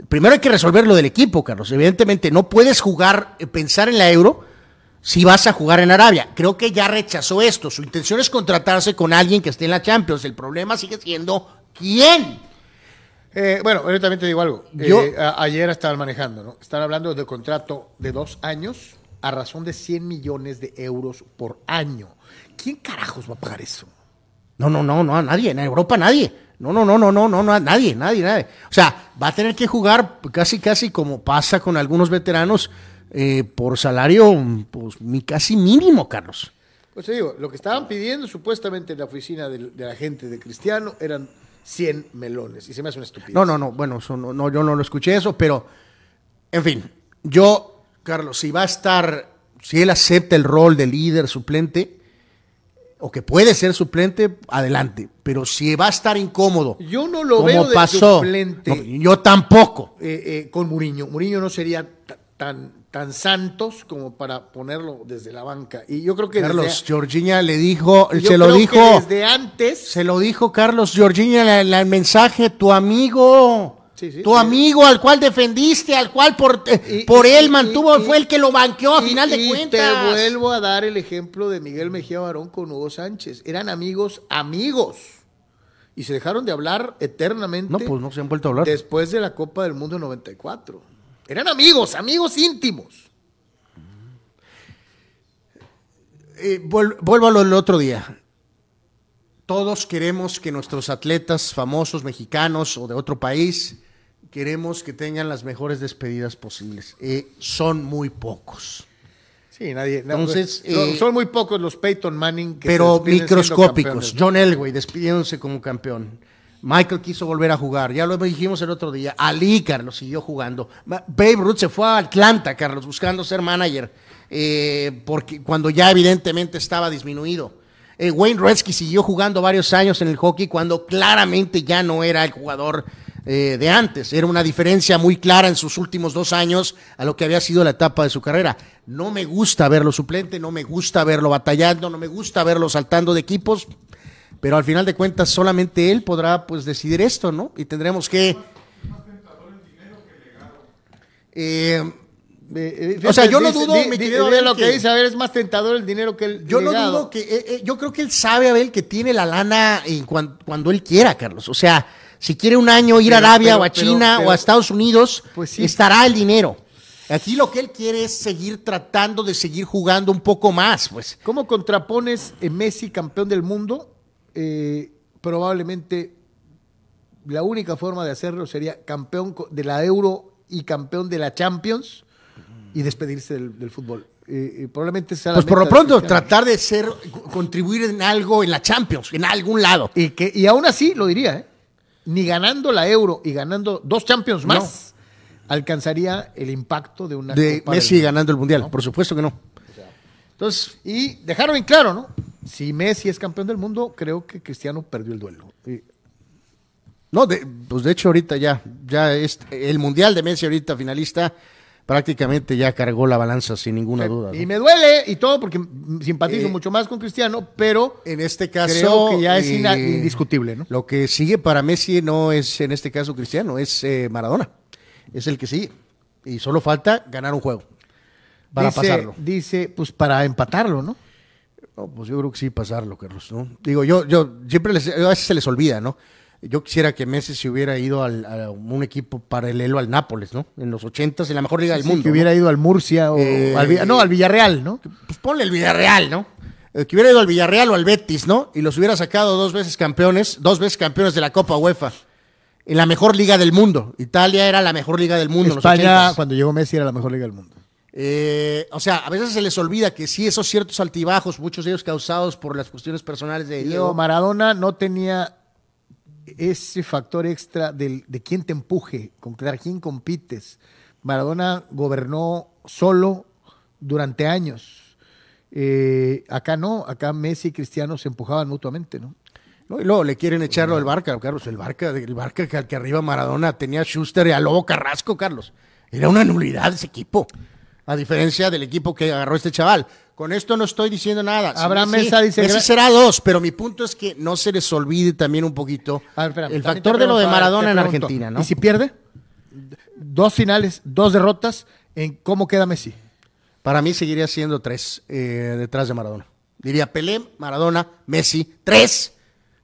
primero hay que resolver lo del equipo, Carlos. Evidentemente, no puedes jugar, eh, pensar en la Euro si vas a jugar en Arabia. Creo que ya rechazó esto. Su intención es contratarse con alguien que esté en la Champions. El problema sigue siendo quién. Eh, bueno, yo también te digo algo. Yo- Eh, a- ayer estaban manejando, ¿no? Están hablando de contrato de dos años a razón de 100 millones de euros por año. ¿Quién carajos va a pagar eso? No, no, no, no, a nadie, en Europa nadie. No, no, no, no, no, no, no, a nadie, nadie, nadie. O sea, va a tener que jugar casi, casi como pasa con algunos veteranos eh, por salario, pues mi casi mínimo, Carlos. Pues te digo, lo que estaban pidiendo supuestamente en la oficina del- de, la gente de Cristiano eran 100 melones. Y se me hace una estupidez. No, no, no, bueno, eso no, no, yo no lo escuché eso, pero, en fin, yo, Carlos, si va a estar, si él acepta el rol de líder suplente, o que puede ser suplente, adelante. Pero si va a estar incómodo, Yo no lo como veo de pasó, suplente. no, yo tampoco. eh, eh, con Muriño. Muriño no sería ta- tan, tan santos como para ponerlo desde la banca. Y yo creo que Carlos, desde, Georgina le dijo, se lo que dijo, desde antes. se lo dijo Carlos Georgina la- el mensaje, tu amigo, Sí, sí, tu amigo al cual defendiste, al cual por, eh, Y- por y- él y- mantuvo, fue el que lo banqueó a final de cuentas. Te vuelvo a dar el ejemplo de Miguel Mejía Barón con Hugo Sánchez. Eran amigos, amigos. Y se dejaron de hablar eternamente No, pues no se han vuelto a hablar. después de la Copa del Mundo 94. Eran amigos, amigos íntimos. Eh, vuel- vuelvo a lo del otro día. Todos queremos que nuestros atletas famosos mexicanos o de otro país, queremos que tengan las mejores despedidas posibles. Eh, son muy pocos. Sí, nadie. Entonces, son, eh, son muy pocos los Peyton Manning que se pero microscópicos. John Elway despidiéndose como campeón. Michael quiso volver a jugar, ya lo dijimos el otro día. Ali, Carlos, siguió jugando. Babe Ruth se fue a Atlanta, Carlos, buscando ser manager, eh, porque cuando ya evidentemente estaba disminuido. Eh, Wayne Gretzky siguió jugando varios años en el hockey cuando claramente ya no era el jugador eh, de antes. Era una diferencia muy clara en sus últimos dos años a lo que había sido la etapa de su carrera. No me gusta verlo suplente, no me gusta verlo batallando, no me gusta verlo saltando de equipos, pero al final de cuentas solamente él podrá pues decidir esto, ¿no? Y tendremos que... Eh, Eh, eh, O sea, yo no dudo, mi querido de Abel, lo que que- dice, a ver, es más tentador el dinero que el Yo no dudo que, eh, yo creo que él sabe, Abel, que tiene la lana cuando él quiera, Carlos. O sea, si quiere un año ir a Arabia pero- o a China pero- o a Estados Unidos, Pues sí. estará el dinero. Aquí lo que él quiere es seguir tratando de seguir jugando un poco más, pues. ¿Cómo contrapones eh, Messi campeón del mundo? Eh, probablemente la única forma de hacerlo sería campeón de la Euro y campeón de la Champions y despedirse del, del fútbol. Eh, eh, probablemente sea Pues por lo pronto, tratar de ser, contribuir en algo en la Champions, en algún lado. Y, que, y aún así, lo diría, ¿eh? Ni ganando la Euro y ganando dos Champions más, alcanzaría el impacto de una De Copa Messi ganando el Mundial, por supuesto que no. Entonces, Y dejaron en claro, ¿no? Si Messi es campeón del mundo, creo que Cristiano perdió el duelo. Y- No, de- pues de hecho ahorita ya, ya es el Mundial de Messi ahorita finalista, prácticamente ya cargó la balanza sin ninguna duda. Y me duele y todo porque simpatizo Eh, mucho más con Cristiano, pero En este caso... creo que ya es eh, indiscutible, ¿no? Lo que sigue para Messi no es en este caso Cristiano, es eh, Maradona. Es el que sigue. Y solo falta ganar un juego. para dice, pasarlo. Dice, pues para empatarlo, ¿no? No, pues yo creo que sí pasarlo, Carlos, ¿no? Digo, yo, yo siempre les, a veces se les olvida, ¿no? Yo quisiera que Messi se hubiera ido al, a un equipo paralelo al Nápoles, ¿no? En los ochentas, en la mejor liga del Sí, mundo. que ¿no? hubiera ido al Murcia o Eh, al, no, al Villarreal, ¿no? Pues ponle el Villarreal, ¿no? Eh, que hubiera ido al Villarreal o al Betis, ¿no? Y los hubiera sacado dos veces campeones, dos veces campeones de la Copa UEFA. En la mejor liga del mundo. Italia era la mejor liga del mundo. los España, 80s. cuando llegó Messi, era la mejor liga del mundo. Eh, o sea, a veces se les olvida que sí, esos ciertos altibajos, muchos de ellos causados por las cuestiones personales de Diego Diego. Maradona no tenía ese factor extra del, de quién te empuje, contra quién compites. Maradona gobernó solo durante años. Eh, acá no, acá Messi y Cristiano se empujaban mutuamente, ¿no? ¿no? Y luego le quieren echarlo al Barca, Carlos. El Barca, el Barca que, que arriba Maradona tenía a Schuster y a Lobo Carrasco, Carlos. Era una nulidad ese equipo. A diferencia del equipo que agarró este chaval. Con esto no estoy diciendo nada. Sí, Abraham sí, Mesa dice- Messi será dos, pero mi punto es que no se les olvide también un poquito A ver, espérame, el factor de lo de Maradona en pregunto, Argentina, ¿no? ¿Y si pierde? Dos finales, dos derrotas, ¿en cómo queda Messi? Para mí seguiría siendo tres eh, detrás de Maradona. Diría Pelé, Maradona, Messi, tres.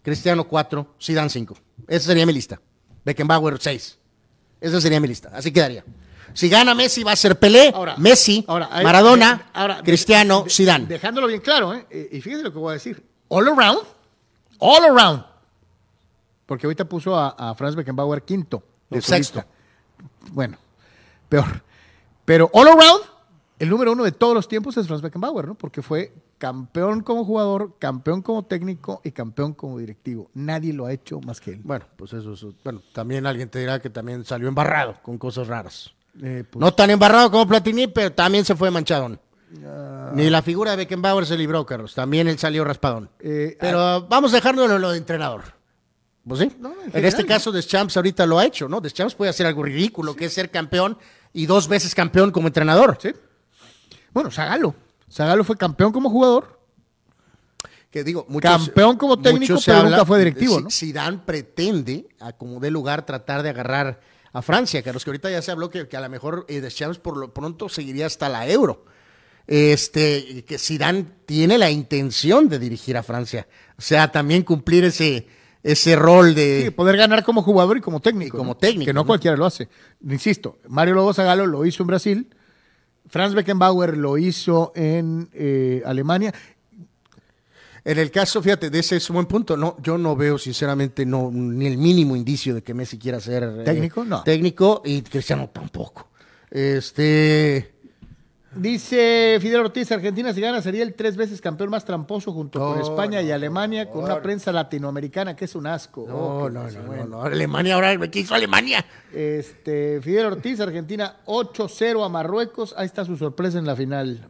Cristiano, cuatro. Zidane, cinco. Esa sería mi lista. Beckenbauer, seis. Esa sería mi lista. Así quedaría. Si gana Messi va a ser Pelé, Ahora, Messi, ahora, ahí- Maradona, de- ahora, Cristiano, de- Zidane. Dejándolo bien claro, ¿eh? Eh, Y fíjese lo que voy a decir. All around, all around. Porque ahorita puso a, a Franz Beckenbauer quinto. de sexto. lista. Bueno, peor. Pero all around, el número uno de todos los tiempos es Franz Beckenbauer, ¿no? Porque fue campeón como jugador, campeón como técnico y campeón como directivo. Nadie lo ha hecho más que él. Bueno, pues eso, es- Bueno, también alguien te dirá que también salió embarrado con cosas raras. Eh, pues, No tan embarrado como Platini, pero también se fue manchadón. Ni la figura de Beckenbauer se libró, Carlos. También él salió raspadón. Eh, pero vamos dejándolo lo de entrenador. Pues sí. No, en este ¿no? caso, Deschamps ahorita lo ha hecho, ¿no? Deschamps puede hacer algo ridículo, que es ser campeón y dos veces campeón como entrenador. Sí. Bueno, Zagalo. Zagalo fue campeón como jugador. Que digo, muchos- Campeón como técnico, pero habla- nunca fue directivo, Si- ¿no? Zidane pretende, a como dé lugar, tratar de agarrar a Francia, Carlos, que ahorita ya se habló que, que a lo mejor eh, Deschamps por lo pronto seguiría hasta la Euro. Este, que Zidane tiene la intención de dirigir a Francia. O sea, también cumplir ese, ese rol de... Sí, poder ganar como jugador y como técnico. Y como ¿no? técnico, Que no, ¿no? cualquiera lo hace. Insisto, Mario Lobo Zagalo lo hizo en Brasil. Franz Beckenbauer lo hizo en eh, Alemania. En el caso, fíjate, de ese es un buen punto. No, yo no veo, sinceramente, no, ni el mínimo indicio de que Messi quiera ser eh, ¿Técnico? No. Técnico y Cristiano tampoco. Este. Dice Fidel Ortiz, Argentina si gana sería el tres veces campeón más tramposo junto con No, España y no, Alemania con una prensa latinoamericana que es un asco. No, Oh, qué no, cosa, no, bueno. no, no. Alemania ahora, ¿qué hizo Alemania? Este, Fidel Ortiz, Argentina 8-0 a Marruecos. Ahí está su sorpresa en la final.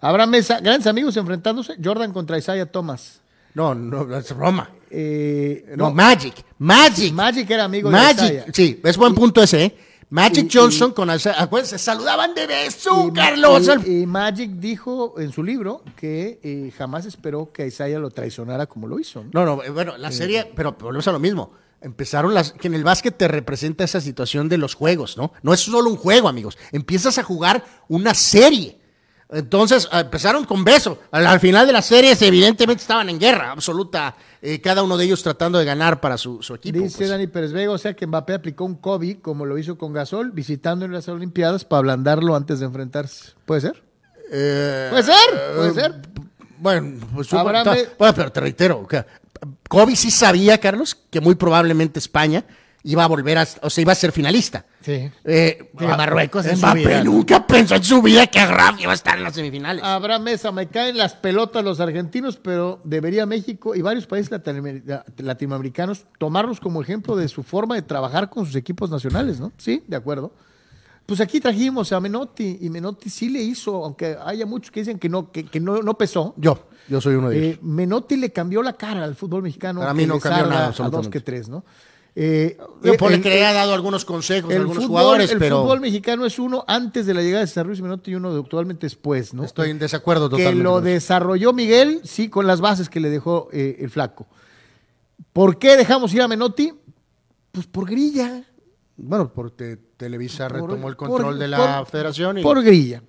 Abraham Mesa, grandes amigos enfrentándose. Jordan contra Isaiah Thomas. No, no, es Roma. Eh, No, Magic. Magic. Magic era amigo de Magic. Isaiah. Sí, es buen punto ese, ¿eh? Magic y- Johnson con Isaiah- acuérdense, se saludaban de beso, Y- Carlos. Y, Magic dijo en su libro que eh, jamás esperó que Isaiah lo traicionara como lo hizo. ¿no? No, no, eh, bueno, la serie, pero volvemos a lo mismo. Empezaron las. que en el básquet te representa esa situación de los juegos, ¿no? No es solo un juego, amigos. Empiezas a jugar una serie. Entonces, ah, empezaron con beso. Al, al final de las series, evidentemente, estaban en guerra absoluta. eh, cada uno de ellos tratando de ganar para su, su equipo. Dice pues. Dani Pérez Vega, o sea que Mbappé aplicó un Kobe como lo hizo con Gasol, visitando en las Olimpiadas para ablandarlo antes de enfrentarse. ¿Puede ser? Eh, Puede ser, puede ser. Bueno, pues Habrá bueno, pero te reitero, Kobe sí sabía, Carlos, que muy probablemente España iba a volver a, o sea, iba a ser finalista. Sí. Eh, Sí, Marruecos en Mbappé vida. nunca pensó en su vida que Agraf iba a estar en las semifinales. Habrá mesa, me caen las pelotas los argentinos, pero debería México y varios países latinoamer- latinoamericanos tomarlos como ejemplo de su forma de trabajar con sus equipos nacionales, ¿no? Sí, de acuerdo. Pues aquí trajimos a Menotti y Menotti sí le hizo, aunque haya muchos que dicen que no, que, que no, no pesó. Yo, yo soy uno de ellos. Eh, Menotti le cambió la cara al fútbol mexicano. Para mí no cambió nada, A dos que tres, ¿no? Eh, Yo eh, por el- que le ha dado algunos consejos a el algunos fútbol, jugadores, el pero fútbol mexicano es uno antes de la llegada de César Ruiz Menotti y uno actualmente después, ¿no? estoy en desacuerdo que totalmente. lo con eso. desarrolló Miguel, sí, con las bases que le dejó eh, el flaco. ¿Por qué dejamos ir a Menotti? Pues por grilla. Bueno, porque Televisa Por- retomó el por- control de la por- federación y Por grilla.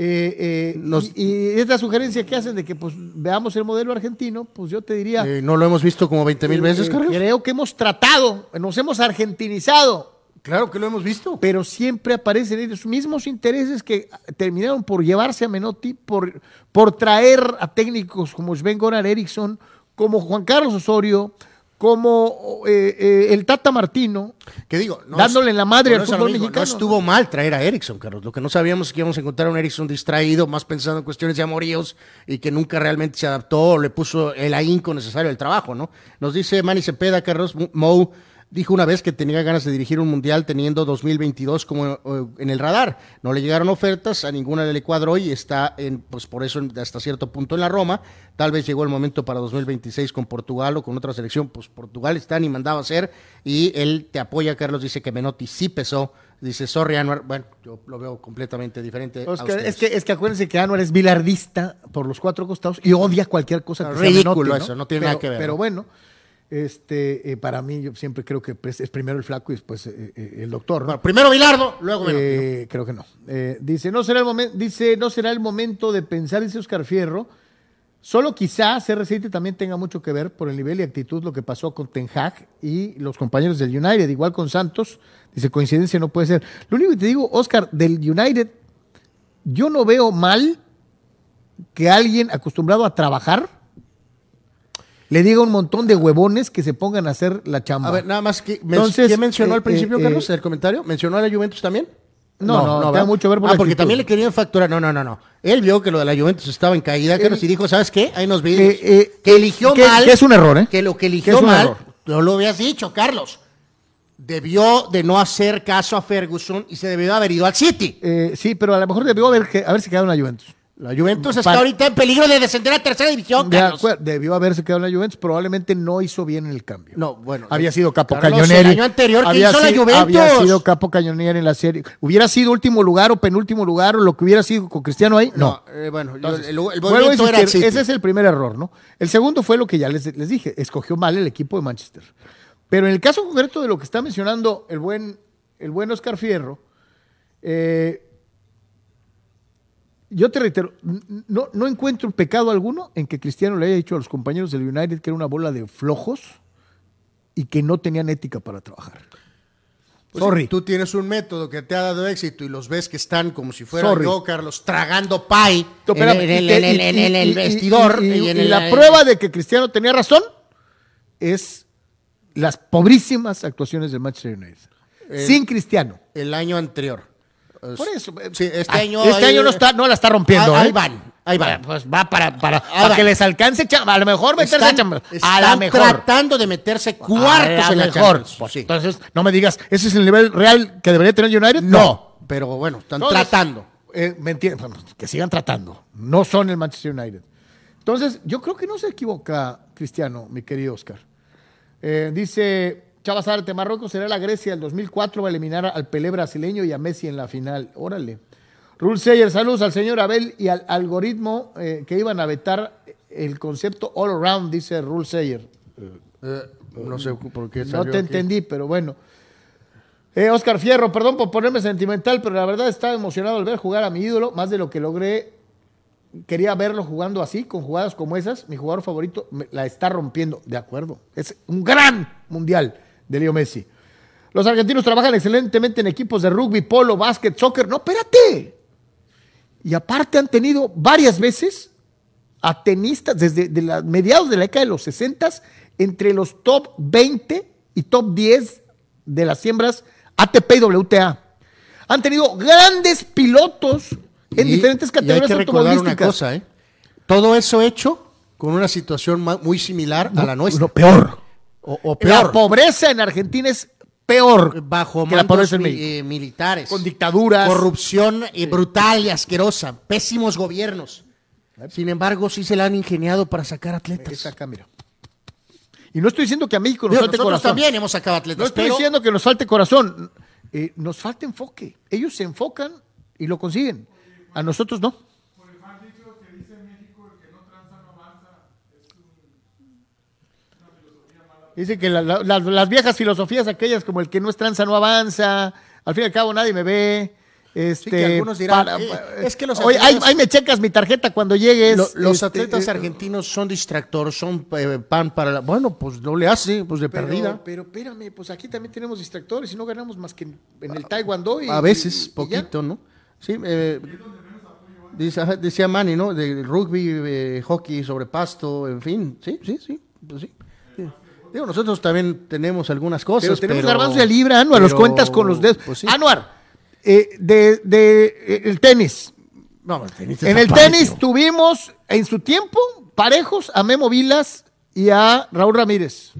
Eh, eh, Nos- y, y esta sugerencia que hacen de que pues veamos el modelo argentino, pues yo te diría, Eh, ¿No lo hemos visto como 20 mil veces, Carlos? creo que hemos tratado, nos hemos argentinizado, Claro que lo hemos visto. pero siempre aparecen los mismos intereses que terminaron por llevarse a Menotti, por, por traer a técnicos como Sven Goran Eriksson, como Juan Carlos Osorio, como eh, eh, el Tata Martino, ¿Qué digo? No Dándole es- la madre al fútbol mexicano, No estuvo mal traer a Erickson, Carlos. Lo que no sabíamos es que íbamos a encontrar a un Erickson distraído, más pensando en cuestiones de amoríos y que nunca realmente se adaptó o le puso el ahínco necesario al trabajo, ¿no? Nos dice Manny Cepeda, Carlos Mou. Dijo una vez que tenía ganas de dirigir un mundial teniendo 2022 como eh, en el radar. No le llegaron ofertas, a ninguna le cuadró y está en, pues por eso hasta cierto punto en la Roma. Tal vez llegó el momento para 2026 con Portugal o con otra selección. Pues Portugal está ni mandado a hacer y él te apoya, Carlos. Dice que Menotti sí pesó. Dice, sorry, Anwar. Bueno, yo lo veo completamente diferente. Oscar, es, que, es que acuérdense que Anuar es bilardista por los cuatro costados y odia cualquier cosa que sea Ridículo Menotti, eso, no tiene pero, nada que ver, Pero ¿no? Este, eh, para mí yo siempre creo que pues, es primero el flaco y después eh, eh, el doctor. primero Bilardo, luego Menotti. ¿no? Eh, creo que no. Dice, no será el momento, dice, no será el momento de pensar, dice Oscar Fierro. Solo quizás CR7 también tenga mucho que ver por el nivel y actitud lo que pasó con Ten Hag y los compañeros del United, igual con Santos. Dice, coincidencia no puede ser. Lo único que te digo, Oscar, del United, yo no veo mal que alguien acostumbrado a trabajar le diga a un montón de huevones que se pongan a hacer la chamba. A ver, nada más que. Entonces, ¿Quién mencionó eh, al principio, eh, Carlos, eh, el comentario? ¿Mencionó a la Juventus también? No, no, tiene ¿verdad? mucho que ver por Ah, porque actitud. también le querían facturar. No, no, no, no. Él vio que lo de la Juventus estaba en caída, Carlos, y dijo, ¿sabes qué? Hay unos videos Eh, eh, que eligió que- mal. que es un error, ¿eh? Que lo que Que eligió es un mal, error. no lo habías dicho, Carlos. Debió de no hacer caso a Ferguson y se debió haber ido al City. Eh, sí, pero a lo mejor debió haber que, haberse quedado en la Juventus. La Juventus está ahorita en peligro de descender a tercera división, De Carlos. acuerdo, debió haberse quedado en la Juventus, probablemente no hizo bien el cambio. No, bueno. Había sido capo Carlos, cañonero. el año anterior, ¿qué había hizo la sido- Juventus? Había sido capo cañonero en la serie. ¿Hubiera sido último lugar o penúltimo lugar o lo que hubiera sido con Cristiano ahí? No. No, eh, bueno, Entonces, el, el movimiento era el ese es el primer error, ¿no? El segundo fue lo que ya les, les dije, escogió mal el equipo de Manchester. Pero en el caso concreto de lo que está mencionando el buen, el buen Oscar Fierro, eh, yo te reitero, no, no encuentro pecado alguno en que Cristiano le haya dicho a los compañeros del United que era una bola de flojos y que no tenían ética para trabajar. Pues Sorry. si tú tienes un método que te ha dado éxito y los ves que están como si fuera Sorry. yo, Carlos, tragando pie No, en, el- y en te- el- en y- el- en el y- y- vestidor. y- y- y en y el- la prueba de que Cristiano tenía razón es las pobrísimas actuaciones del Manchester United. Sin Cristiano. el año anterior. Por eso. eh, Sí, este ah, año. Este año no, está, no la está rompiendo. Ahí, ahí ¿eh? van, ahí van. Pues va para, para, para que les alcance. A lo mejor meterse a Están, chamba. A están la mejor. tratando de meterse cuartos a en la mejor. Champions. Pues, Sí. Entonces, no me digas, ¿ese es el nivel real que debería tener United? No, pero bueno, están tratando. eh, me entienden, bueno, que sigan tratando. No son el Manchester United. Entonces, yo creo que no se equivoca Cristiano, mi querido Oscar. Eh, dice Chava Zárate, Marruecos será la Grecia del 2004, va a eliminar al Pelé brasileño y a Messi en la final. Órale. Rule Sayer, saludos al señor Abel y al algoritmo eh, que iban a vetar el concepto all around, dice Rule Sayer. Eh, no sé por qué No salió te aquí. entendí, pero bueno. Eh, Oscar Fierro, perdón por ponerme sentimental, pero la verdad estaba emocionado al ver jugar a mi ídolo, más de lo que logré. Quería verlo jugando así, con jugadas como esas. Mi jugador favorito me- la está rompiendo. De acuerdo. Es un gran mundial de Leo Messi. Los argentinos trabajan excelentemente en equipos de rugby, polo, básquet, soccer. No, espérate. Y aparte han tenido varias veces a tenistas desde de la- mediados de la década de los 60 entre los top 20 y top 10 de las siembras ATP y WTA. Han tenido grandes pilotos en Y- diferentes y hay categorías recordar una automovilísticas. cosa, ¿eh? Todo eso hecho con una situación muy similar a la nuestra. No, peor. O, o La pobreza en Argentina es peor bajo que la pobreza en México. eh, militares. Con dictaduras. Corrupción eh, brutal y asquerosa. Pésimos gobiernos. Sin embargo, sí se la han ingeniado para sacar atletas. Acá, mira. Y no estoy diciendo que a México nos Digo, falte nosotros corazón. también hemos sacado atletas. No estoy pero diciendo que nos falte corazón. Eh, nos falta enfoque. Ellos se enfocan y lo consiguen. A nosotros no. Dice que la- la- las, las viejas filosofías aquellas como el que no es tranza no avanza, al fin y al cabo nadie me ve, Este, que algunos dirán, para- eh, es que los Oye, ahí, atletas- ahí me checas mi tarjeta cuando llegues. Lo- los este, atletas eh, argentinos son distractores, son eh, pan para la... Bueno, pues no le hace, pues de Pero, perdida. pero espérame, pues aquí también tenemos distractores y no ganamos más que en, en el Taekwondo. y- A veces, y- y ya. poquito, ¿no? Sí, eh, dice- decía Manny, ¿no? De rugby, eh, hockey sobre pasto, en fin, sí, sí, sí, pues sí. Digo, nosotros también tenemos algunas cosas, Pero tenemos pero- garbanzos de libra, Anuar, los pero, cuentas con los dedos. pues sí. Anuar, eh, de, de, eh, el tenis. No, el tenis En el tenis tuvimos en su tiempo parejos a Memo Vilas y a Raúl Ramírez.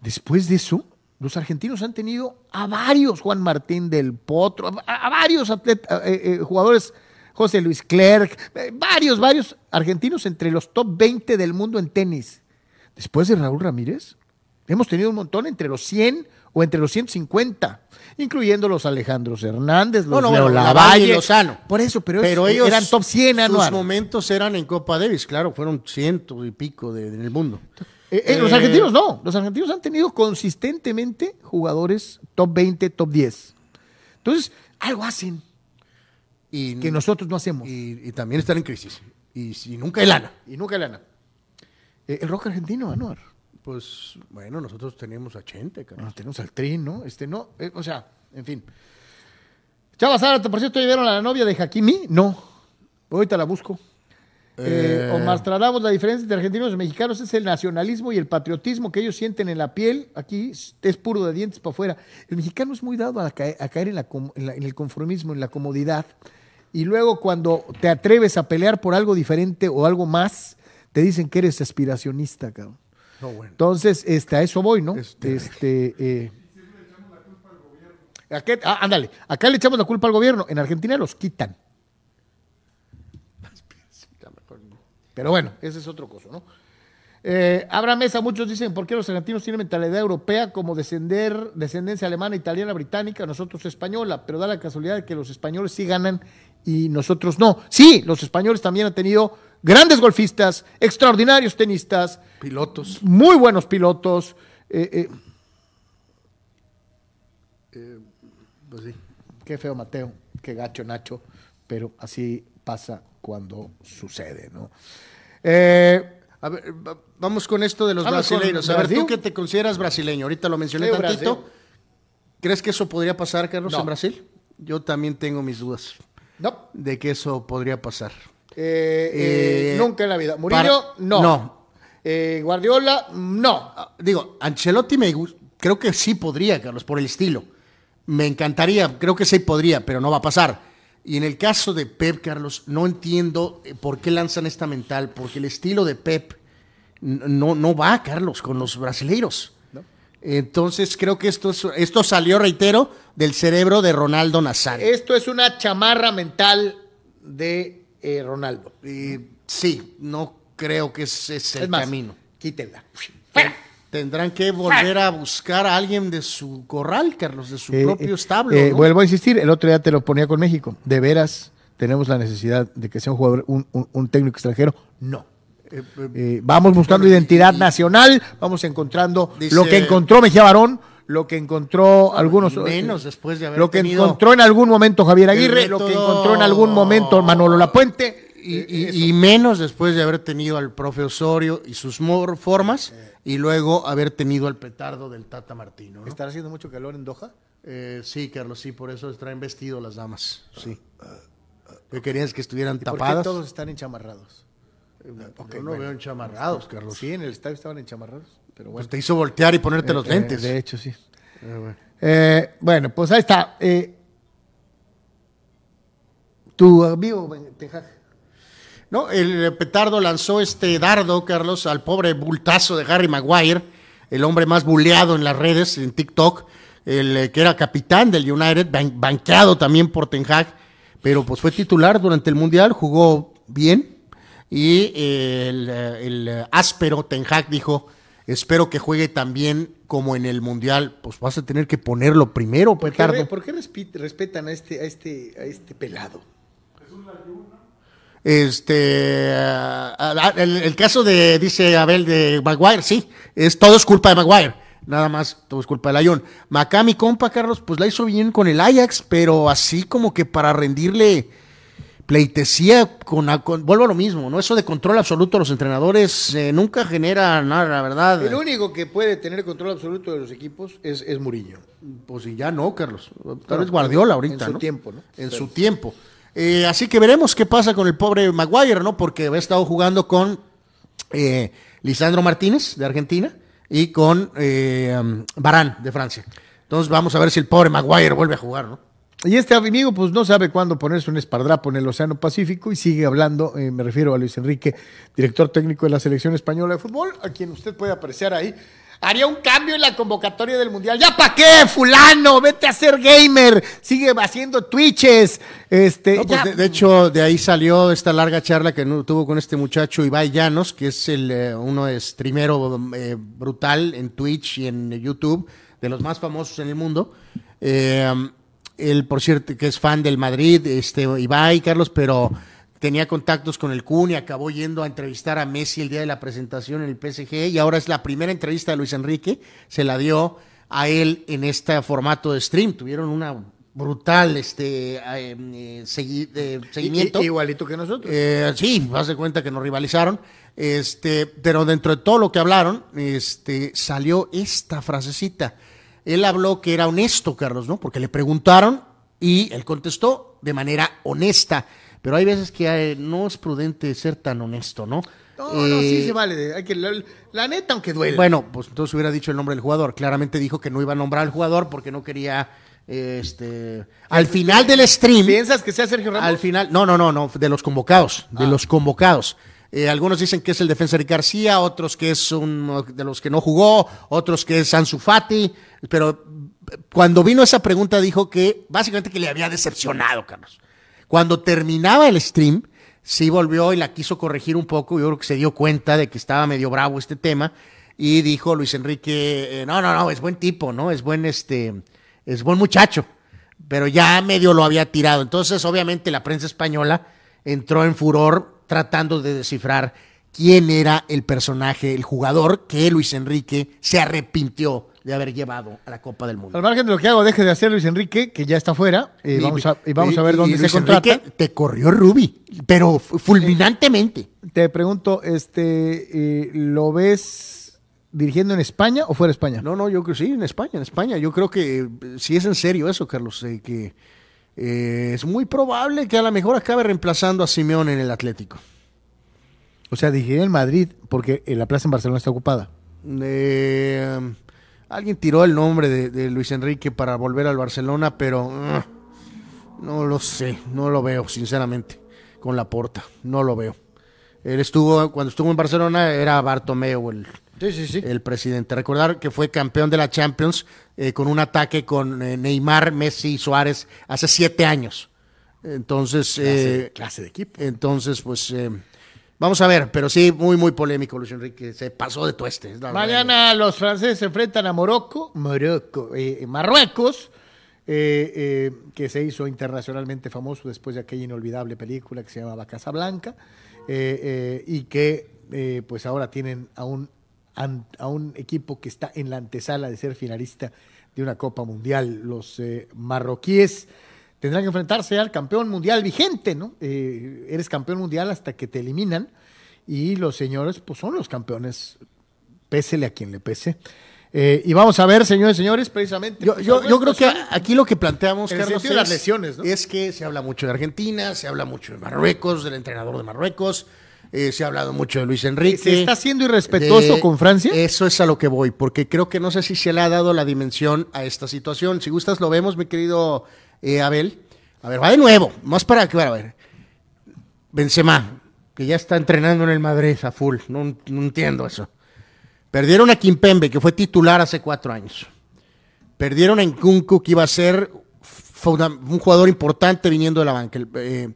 Después de eso, los argentinos han tenido a varios, Juan Martín del Potro, a, a varios atleta- eh, eh, jugadores, José Luis Clerc, eh, varios, varios argentinos entre los top 20 del mundo en tenis. Después de Raúl Ramírez, hemos tenido un montón entre los 100 o entre los 150, incluyendo los Alejandros Hernández, los No, Lavalle. Y Lozano. Por eso, pero, Pero ellos eran top 100 Sus anual. momentos eran en Copa Davis, claro, fueron cientos y pico de, en el mundo. Eh, eh, los Eh, argentinos no, los argentinos han tenido consistentemente jugadores top 20, top 10. Entonces, algo hacen Y, que nosotros no hacemos. Y, y, y también están en crisis. Y si nunca hay lana. nunca lana. Eh, el rock argentino, Anuar. Pues bueno, nosotros tenemos a Chente, cara. Ah, tenemos al Trin, ¿no? Este no, eh, o sea, en fin. Chava Zárate, por cierto, ¿ya vieron a la novia de Hakimi? No. Ahorita la busco. Eh, Eh. Omar Stradamos, la diferencia entre argentinos y mexicanos es el nacionalismo y el patriotismo que ellos sienten en la piel. Aquí es puro de dientes para afuera. El mexicano es muy dado a, caer, a caer en, la en la- en el conformismo, en la comodidad. Y luego cuando te atreves a pelear por algo diferente o algo más, te dicen que eres aspiracionista, cabrón. No, bueno. Entonces, este, a eso voy, ¿no? Este- Este, eh, ¿a qué? Ah, ándale, acá le echamos la culpa al gobierno, en Argentina los quitan. Pero bueno, ese es otro cosa, ¿no? Eh, Abra Mesa, muchos dicen, ¿por qué los argentinos tienen mentalidad europea como descender, descendencia alemana, italiana, británica, nosotros española? Pero da la casualidad de que los españoles sí ganan y nosotros no. Sí, los españoles también han tenido grandes golfistas, extraordinarios tenistas, Pilotos. muy buenos pilotos. eh, eh, Pues sí. qué feo Mateo, qué gacho Nacho, pero así pasa cuando sucede, ¿no? Eh, A ver, va- vamos con esto de los brasileños. A ver, Brasil. tú que te consideras brasileño, ahorita lo mencioné tantito. Brasil. ¿Crees que eso podría pasar, Carlos, No. en Brasil? Yo también tengo mis dudas no, de que eso podría pasar. Eh, eh, Eh, nunca en la vida. Murillo, para- no. no. Eh, Guardiola, no. Ah, Digo, Ancelotti me creo que sí podría, Carlos, por el estilo. Me encantaría, creo que sí podría, pero no va a pasar. Y en el caso de Pep, Carlos, no entiendo por qué lanzan esta mental, porque el estilo de Pep no, no va, Carlos, con los brasileiros. Entonces creo que esto, es- esto salió, reitero, del cerebro de Ronaldo Nazario. Esto es una chamarra mental de eh, Ronaldo. Y sí, no creo que ese es el es más, camino. quítenla. Tendrán que volver a buscar a alguien de su corral, Carlos, de su Eh, propio eh, establo. eh, ¿no? Vuelvo a insistir, el otro día te lo ponía con México. ¿De veras tenemos la necesidad de que sea un jugador, un, un- un técnico extranjero? No. Eh, eh, Eh, vamos buscando identidad y- nacional, vamos encontrando Dice- lo que encontró Mejía Barón, lo que encontró algunos. menos eh, después de haber Lo que tenido encontró en algún momento Javier Aguirre, lo que encontró en algún momento Manolo Lapuente. y, eh, y- menos después de haber tenido al profe Osorio y sus formas, y luego haber tenido al petardo del Tata Martino. ¿no? ¿Estará haciendo mucho calor en Doha? Eh, sí, Carlos, sí, por eso traen vestido las damas. Sí. ¿Qué querías que estuvieran ¿Y por qué tapadas? todos están enchamarrados? Yo no veo enchamarrados, Carlos. Sí, en el estadio estaban enchamarrados, pero bueno. Pues te hizo voltear y ponerte los Eh, lentes. De hecho, sí. Eh, bueno. Eh, bueno, pues ahí está. Eh, tu amigo Ten Hag. No, el petardo lanzó este dardo, Carlos, al pobre bultazo de Harry Maguire, el hombre más buleado en las redes, en TikTok, el eh, que era capitán del United, ban- banqueado también por Ten Hag, pero pues fue titular durante el Mundial, jugó bien, y eh, el, eh, el, eh, áspero Ten Hag dijo, espero que juegue tan bien como en el Mundial, pues vas a tener que ponerlo primero, ¿Por qué, petardo. re- por qué respetan a este, a este, a este pelado? Este, ah, ah, el, el caso de, dice Abel, de Maguire, sí, es todo es culpa de Maguire. Nada más, todo es culpa del Ayón. Macá, mi compa, Carlos, pues la hizo bien con el Ajax, pero así como que para rendirle pleitesía con, vuelvo a lo mismo, ¿no? Eso de control absoluto de los entrenadores eh, nunca genera nada, la verdad. El único que puede tener control absoluto de los equipos es, es Murillo. Pues ya no, Carlos. Tal vez Guardiola ahorita. En su tiempo, ¿no? En su tiempo. Eh, así que veremos qué pasa con el pobre Maguire, ¿no? Porque ha estado jugando con eh, Lisandro Martínez de Argentina y con eh, Barán de Francia. Entonces vamos a ver si el pobre Maguire vuelve a jugar, ¿no? Y este amigo pues no sabe cuándo ponerse un espardrapo en el Océano Pacífico y sigue hablando, eh, me refiero a Luis Enrique, director técnico de la Selección Española de Fútbol, a quien usted puede apreciar ahí. Haría un cambio en la convocatoria del Mundial. ¿Ya para qué, fulano? Vete a ser gamer. Sigue haciendo twitches. Este, pues, de, hecho, de ahí salió esta larga charla que tuvo con este muchacho Ibai Llanos, que es el eh, uno streamero eh, brutal en Twitch y en YouTube, de los más famosos en el mundo. Eh, él, por cierto, que es fan del Madrid, este, Ibai, Carlos, pero tenía contactos con el Kun y acabó yendo a entrevistar a Messi el día de la presentación en el PSG y ahora es la primera entrevista de Luis Enrique, se la dio a él en este formato de stream, tuvieron una brutal este eh, eh, seguimiento. igualito que nosotros. Eh, sí, vas de cuenta que nos rivalizaron. Este, pero dentro de todo lo que hablaron, este, salió esta frasecita él habló que era honesto, Carlos, ¿no? Porque le preguntaron y él contestó de manera honesta. Pero hay veces que no es prudente ser tan honesto, ¿no? No, no, sí eh, se vale. Hay que, la, neta, aunque duele. Bueno, pues entonces hubiera dicho el nombre del jugador. Claramente dijo que no iba a nombrar al jugador porque no quería. Este, al final del stream. ¿Piensas que sea Sergio Ramos? Al final, no, no, no, no, de los convocados, de ah. los convocados. Eh, algunos dicen que es el defensa de García, otros que es uno de los que no jugó, otros que es Ansu Fati, pero cuando vino esa pregunta dijo que básicamente que le había decepcionado, Carlos. Cuando terminaba el stream, sí volvió y la quiso corregir un poco, yo creo que se dio cuenta de que estaba medio bravo este tema y dijo Luis Enrique, eh, no, no, no, es buen tipo, ¿no? Es buen este es buen muchacho, pero ya medio lo había tirado. Entonces, obviamente la prensa española entró en furor tratando de descifrar quién era el personaje, el jugador que Luis Enrique se arrepintió de haber llevado a la Copa del Mundo. Al margen de lo que hago, deje de hacer Luis Enrique, que ya está fuera, y, vamos, a, vamos a ver dónde se contrata. te corrió Rubi, pero fulminantemente. Te pregunto, este, eh, ¿lo ves dirigiendo en España o fuera de España? No, no, yo creo que sí, en España, en España. Yo creo que eh, si es en serio eso, Carlos, eh, que eh, es muy probable que a lo mejor acabe reemplazando a Simeón en el Atlético. O sea, dije en Madrid, porque la plaza en Barcelona está ocupada. Eh, alguien tiró el nombre de, Luis Enrique para volver al Barcelona, pero uh, no lo sé, no lo veo, sinceramente, con la porta, no lo veo. Él estuvo, cuando estuvo en Barcelona, era Bartomeu el, el presidente. Recordar que fue campeón de la Champions eh, con un ataque con eh, Neymar, Messi y Suárez hace siete años. Entonces, clase, de equipo. Entonces, pues vamos a ver, pero sí, muy, muy polémico, Luis Enrique. Se pasó de tueste. Mañana los franceses se enfrentan a Morocco, Morocco, Marruecos. que se hizo internacionalmente famoso después de aquella inolvidable película que se llamaba Casablanca, y que pues ahora tienen a un a un equipo que está en la antesala de ser finalista de una Copa Mundial. Los eh, marroquíes tendrán que enfrentarse al campeón mundial vigente, ¿no? Eh, eres campeón mundial hasta que te eliminan y los señores pues son los campeones, pésele a quien le pese. Eh, y vamos a ver, señores, señores, precisamente. Yo, yo, yo creo que aquí lo que planteamos, Carlos, es, las lesiones, es que se habla mucho de Argentina, se habla mucho de Marruecos, del entrenador de Marruecos, eh, se ha hablado mucho de Luis Enrique. ¿Se está siendo irrespetuoso con Francia? Eso es a lo que voy, porque creo que no sé si se le ha dado la dimensión a esta situación. Si gustas, lo vemos, mi querido eh, Abel. A ver, va de nuevo, más para que, a ver. Benzema, que ya está entrenando en el Madrid a full, no, entiendo eso. Perdieron a Kimpembe, que fue titular hace cuatro años. Perdieron a Nkunku, que iba a ser un jugador importante viniendo de la banca. Eh,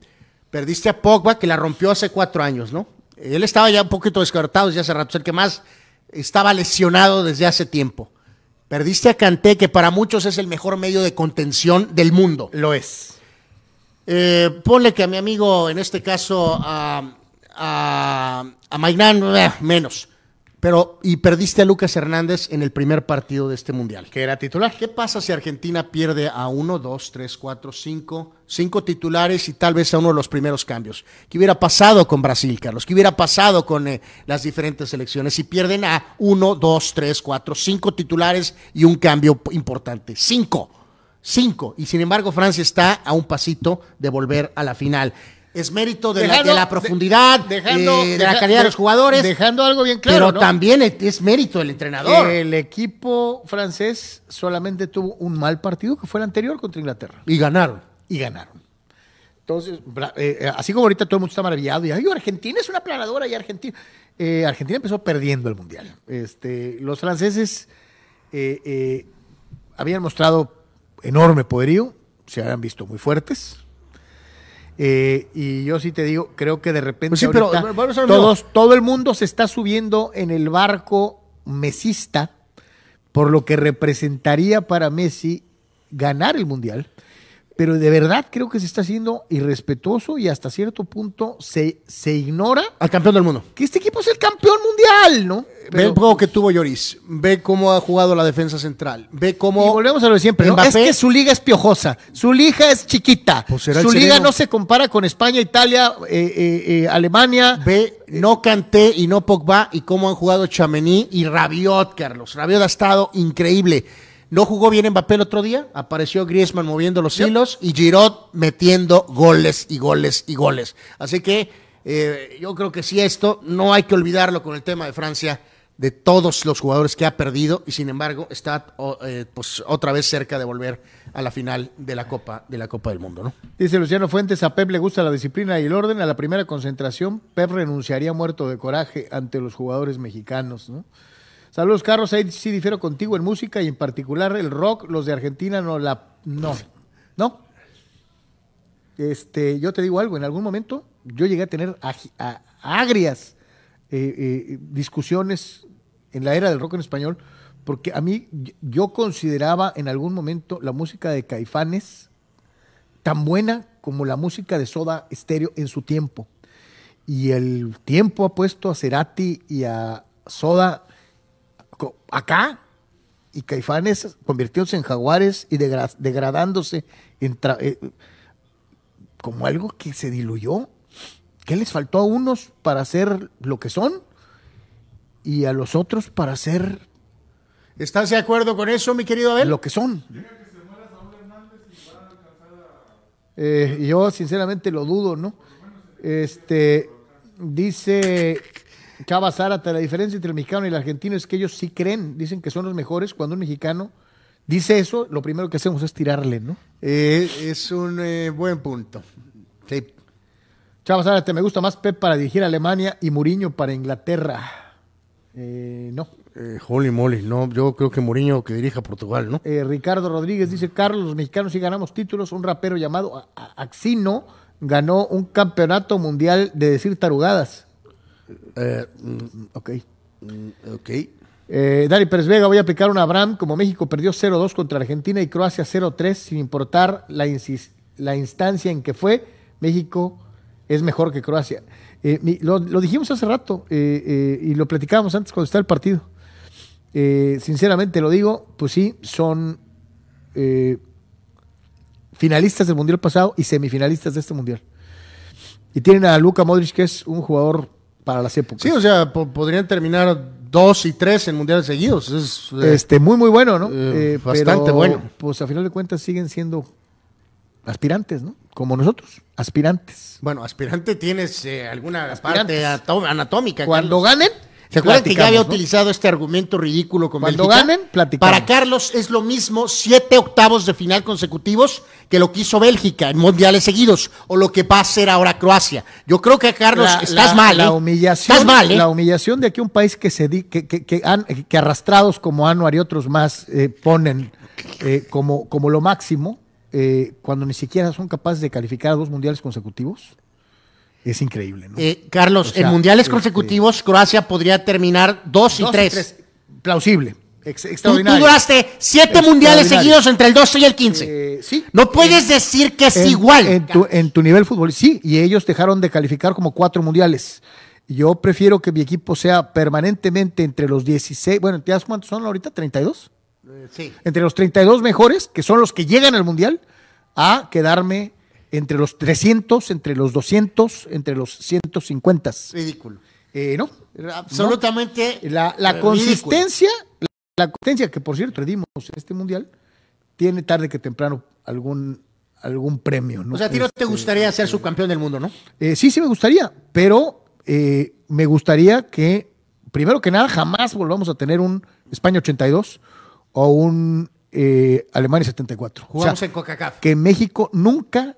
Perdiste a Pogba, que la rompió hace cuatro años, ¿no? Él estaba ya un poquito descartado desde hace rato, es el que más estaba lesionado desde hace tiempo. Perdiste a Kanté, que para muchos es el mejor medio de contención del mundo. Lo es. Eh, ponle que a mi amigo, en este caso, a, a, eh, menos. Pero, y perdiste a Lucas Hernández en el primer partido de este mundial. Que era titular. ¿Qué pasa si Argentina pierde a uno, dos, tres, cuatro, cinco, cinco titulares y tal vez a uno de los primeros cambios? ¿Qué hubiera pasado con Brasil, Carlos? ¿Qué hubiera pasado con eh, las diferentes selecciones si pierden a uno, dos, tres, cuatro, cinco titulares y un cambio importante? Cinco, cinco. Y sin embargo, Francia está a un pasito de volver a la final es mérito de, la, profundidad, dejando, eh, de la calidad de, los jugadores. Dejando algo bien claro. Pero también es mérito del entrenador. El equipo francés solamente tuvo un mal partido, que fue el anterior contra Inglaterra. Y ganaron. Y ganaron. Entonces, eh, eh, así como ahorita todo el mundo está maravillado y Argentina es una planadora y Argentina. Argentina empezó perdiendo el mundial. Este, los franceses habían mostrado enorme poderío, se habían visto muy fuertes eh, y yo sí te digo, creo que de repente pues todos, todo el mundo se está subiendo en el barco mesista por lo que representaría para Messi ganar el Mundial. Pero de verdad creo que se está haciendo irrespetuoso y hasta cierto punto se, se ignora. Al campeón del mundo. Que este equipo es el campeón mundial, ¿no? ve el juego que tuvo Lloris, ve cómo ha jugado la defensa central, ve cómo... Y volvemos a lo de siempre, ¿no? Es que su liga es piojosa, su liga es chiquita, pues su liga no se compara con España, Italia, eh, eh, eh, Alemania. Ve, no Canté y no Pogba y cómo han jugado Chamení y Rabiot, Carlos. Rabiot ha estado increíble. No jugó bien Mbappé el otro día, apareció Griezmann moviendo los hilos y Giroud metiendo goles y goles y goles. Así que yo creo que sí esto, no hay que olvidarlo con el tema de Francia de todos los jugadores que ha perdido y sin embargo está eh, pues, otra vez cerca de volver a la final de la Copa de la Copa del Mundo, ¿no? Dice Luciano Fuentes, a Pep le gusta la disciplina y el orden. A la primera concentración, Pep renunciaría muerto de coraje ante los jugadores mexicanos, ¿no? Saludos, Carlos. Ahí sí difiero contigo en música y en particular el rock. Los de Argentina no la. No. No. Este, yo te digo algo. En algún momento yo llegué a tener agrias eh, eh, discusiones en la era del rock en español, porque a mí yo consideraba en algún momento la música de Caifanes tan buena como la música de Soda Stereo en su tiempo. Y el tiempo ha puesto a Cerati y a Soda acá, y Caifanes convirtiéndose en jaguares y degradándose en eh, como algo que se diluyó. ¿Qué les faltó a unos para ser lo que son? y a los otros para ser... ¿Estás de acuerdo con eso, mi querido Abel? Lo que son. Eh, yo sinceramente lo dudo, ¿no? Este, dice Chava Zárate, la diferencia entre el mexicano y el argentino es que ellos sí creen, dicen que son los mejores. Cuando un mexicano dice eso, lo primero que hacemos es tirarle, ¿no? Eh, es un eh, buen punto. Sí. Chava Zárate, me gusta más Pep para dirigir a Alemania y Muriño para Inglaterra. Eh, no. Eh, holy moly, no, yo creo que Mourinho que dirija Portugal, ¿no? Eh, Ricardo Rodríguez dice, Carlos, los mexicanos sí ganamos títulos, un rapero llamado Axino ganó un campeonato mundial de decir tarugadas. Eh, mm, ok. Mm, ok. Dani Pérez Vega, voy a aplicar un Abraham, como México perdió 0-2 contra Argentina y Croacia 0-3, sin importar la, instancia en que fue, México es mejor que Croacia. Eh, lo, dijimos hace rato eh, eh, y lo platicábamos antes cuando está el partido. sinceramente lo digo, pues sí, son finalistas del Mundial pasado y semifinalistas de este Mundial. Y tienen a Luka Modric, que es un jugador para las épocas. Sí, o sea, podrían terminar dos y tres en mundiales seguidos. Es, este, muy, muy bueno, ¿no? bastante bueno. Pues a final de cuentas siguen siendo aspirantes, ¿no? Como nosotros, aspirantes. Bueno, aspirante tienes eh, alguna parte anatómica. Cuando ganen, ¿Se acuerdan que ya había utilizado este argumento ridículo con Cuando ganen, platicamos. Para Carlos es lo mismo siete octavos de final consecutivos que lo que hizo Bélgica en mundiales seguidos o lo que va a hacer ahora Croacia. Yo creo que Carlos estás mal. La ¿eh? humillación, mal, ¿eh? la humillación de aquí un país que se que, que, que, arrastrados como Anuar y otros más ponen como, como lo máximo eh, cuando ni siquiera son capaces de calificar a dos mundiales consecutivos, es increíble. Eh, Carlos, en mundiales este, consecutivos, Croacia podría terminar dos, y, tres. Plausible. extraordinario. Tú, duraste siete mundiales seguidos entre el 12 y el 15. Eh, sí. No puedes decir que es igual. En tu, en tu nivel fútbol, sí, y ellos dejaron de calificar como cuatro mundiales. Yo prefiero que mi equipo sea permanentemente entre los 16, bueno, ¿te das cuántos son ahorita? ¿32? Eh, sí. Entre los 32 mejores, que son los que llegan al Mundial, a quedarme entre los 300, entre los 200, entre los 150. Ridículo. Eh, no, Absolutamente. La, consistencia, la, la consistencia que por cierto perdimos en este mundial, tiene tarde que temprano algún, algún premio. ¿no? O sea, a ti no te Este, gustaría ser subcampeón del mundo, ¿no? eh, sí, sí me gustaría, pero eh, me gustaría que, primero que nada, jamás volvamos a tener un España 82 o un eh, Alemania 74. Jugamos o sea, en CONCACAF. que México nunca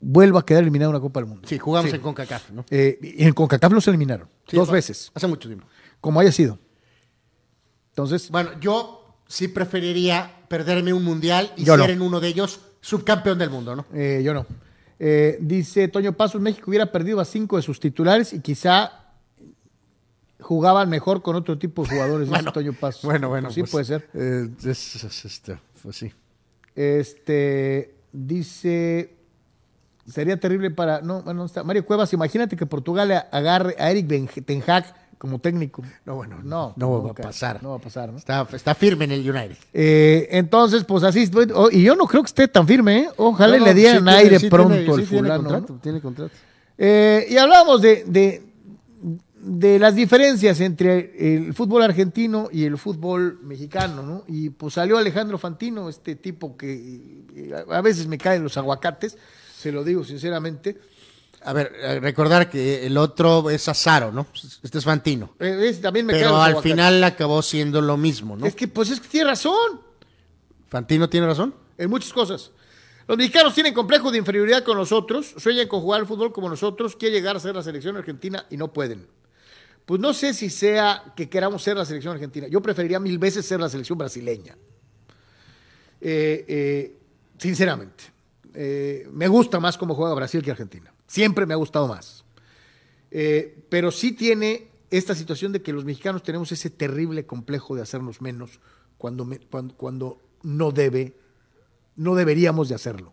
vuelva a quedar eliminado en una Copa del Mundo. Sí, jugamos Sí. en CONCACAF, ¿no? Eh, y en CONCACAF los eliminaron Sí, dos veces, Hace mucho tiempo. como haya sido. Entonces, Bueno, yo sí preferiría perderme un mundial y ser no. en uno de ellos subcampeón del mundo, ¿no? Eh, yo no. Eh, dice Toño Pasos, México hubiera perdido a cinco de sus titulares y quizá jugaban mejor con otro tipo de jugadores. dice (laughs) Toño Pasos. Bueno, bueno. Sí, pues, puede ser. eh, es- es- este, pues sí. Este, dice, sería terrible para, no, bueno, no está. Mario Cuevas, imagínate que Portugal agarre a Eric Ben- Ten Hag como técnico. No, bueno, No, no va a pasar. No va a pasar, ¿no? Está, está firme en el United. Eh, entonces, pues así, oh, y yo no creo que esté tan firme, ¿eh? Ojalá No, le dieran sí tiene- aire sí pronto tiene- al sí tiene fulano. ¿no? contrato, tiene contrato. Eh, y hablamos de, de, de las diferencias entre el fútbol argentino y el fútbol mexicano, ¿no? Y pues salió Alejandro Fantino, este tipo que eh, a veces me caen los aguacates, se lo digo sinceramente. A ver, eh, recordar que el otro es Azaro, ¿no? Este es Fantino. Eh, ese también me caen Pero al final acabó siendo lo mismo, ¿no? Es que, pues es que tiene razón Fantino tiene razón. en muchas cosas. Los mexicanos tienen complejo de inferioridad con nosotros, sueñan con jugar al fútbol como nosotros, quieren llegar a ser la selección argentina y no pueden. Pues no sé si sea que queramos ser la selección argentina. Yo preferiría mil veces ser la selección brasileña. Eh, eh, sinceramente. Eh, me gusta más cómo juega Brasil que Argentina. Siempre me ha gustado más. Eh, pero sí tiene esta situación de que los mexicanos tenemos ese terrible complejo de hacernos menos cuando, cuando, no debe, no deberíamos de hacerlo.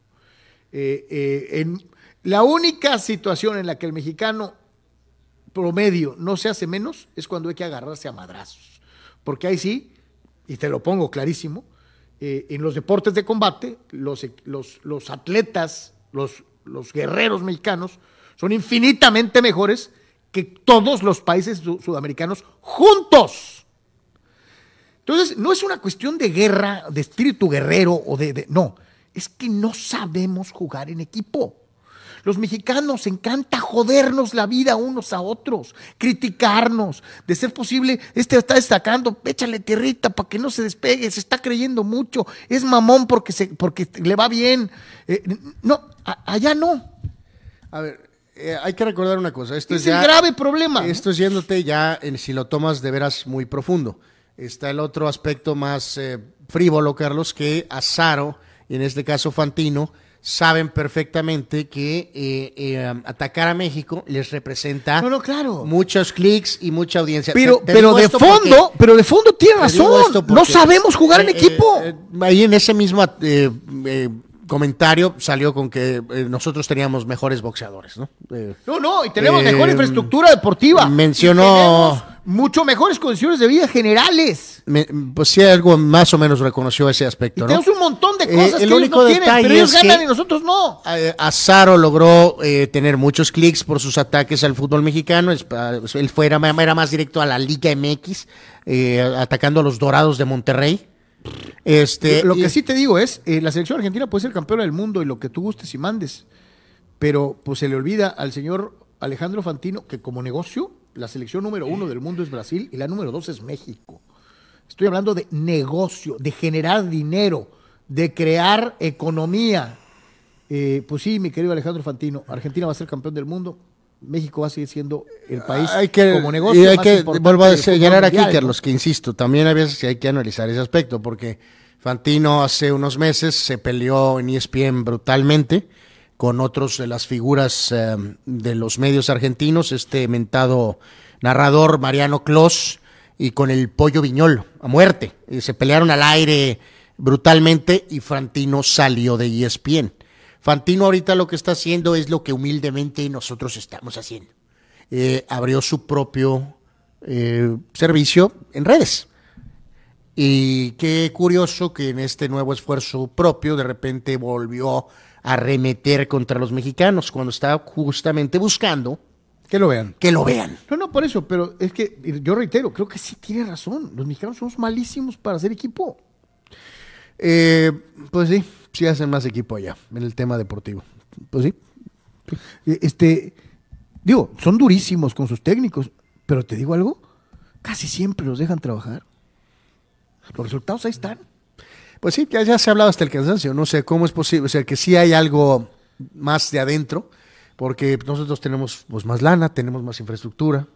Eh, en, la única situación en la que el mexicano promedio no se hace menos es cuando hay que agarrarse a madrazos. Porque ahí sí, y te lo pongo clarísimo, eh, en los deportes de combate, los, atletas, los, guerreros mexicanos, son infinitamente mejores que todos los países su- sudamericanos juntos. Entonces, no es una cuestión de guerra, de espíritu guerrero o de- No, es que no sabemos jugar en equipo. Los mexicanos encanta jodernos la vida unos a otros, criticarnos, de ser posible, este está destacando, échale tierrita para que no se despegue, se está creyendo mucho, es mamón porque, se, porque le va bien. Eh, no, a- allá no. A ver, eh, hay que recordar una cosa. Esto Es es, ya- el grave problema. Esto es yéndote ya, en, si lo tomas de veras muy profundo. Está el otro aspecto más eh, frívolo, Carlos, que Azaro, y en este caso Fantino, saben perfectamente que eh, eh, atacar a México les representa No, no, claro. muchos clics y mucha audiencia. Pero, Te- te pero de fondo, porque- pero de fondo tiene razón. no sabemos jugar en eh, equipo. eh, ahí en ese mismo eh, eh, comentario salió con que eh, nosotros teníamos mejores boxeadores, ¿no? Eh, No, no, y tenemos Eh, mejor infraestructura deportiva. mencionó- mucho mejores condiciones de vida generales. me- pues sí, algo más o menos reconoció ese Y aspecto, ¿no? tenemos un montón de Eh, cosas el que ellos único no tienen, pero ellos ganan y nosotros no. Azaro logró tener muchos clics por sus ataques al fútbol mexicano. Él fue, era, más directo a la Liga MX, eh, atacando a los Dorados de Monterrey. Este, lo y- que sí te digo es, eh, la selección argentina puede ser campeona del mundo y lo que tú gustes y mandes, pero pues se le olvida al señor Alejandro Fantino que como negocio, la selección número uno del mundo es Brasil y la número dos es México. Estoy hablando de negocio, de generar dinero, de crear economía. Eh, pues sí, mi querido Alejandro Fantino, Argentina va a ser campeón del mundo, México va a seguir siendo el país hay que, como negocio. y hay más que importante vuelvo a señalar aquí. Carlos, que insisto, también a veces hay que analizar ese aspecto, porque Fantino hace unos meses se peleó en ESPN brutalmente con otros de las figuras eh, de los medios argentinos, este mentado narrador Mariano Clos y con el pollo Viñolo a muerte. Y se pelearon al aire brutalmente y Fantino salió de ESPN. Fantino ahorita lo que está haciendo es lo que humildemente nosotros estamos haciendo. eh, abrió su propio eh, servicio en redes. Y qué curioso que en este nuevo esfuerzo propio de repente volvió a remeter contra los mexicanos cuando estaba justamente buscando Que lo vean. que lo vean. No, no, por eso, pero es que yo reitero, creo que sí tiene razón. Los mexicanos somos malísimos para hacer equipo. Eh, pues sí, sí hacen más equipo allá en el tema deportivo. Pues sí. Eh, Este, digo, son durísimos con sus técnicos, pero te digo algo, casi siempre los dejan trabajar. Los resultados ahí están. Pues sí, ya, ya se ha hablado hasta el cansancio. No sé cómo es posible. O sea, que sí hay algo más de adentro, porque nosotros tenemos pues, más lana, tenemos más infraestructura.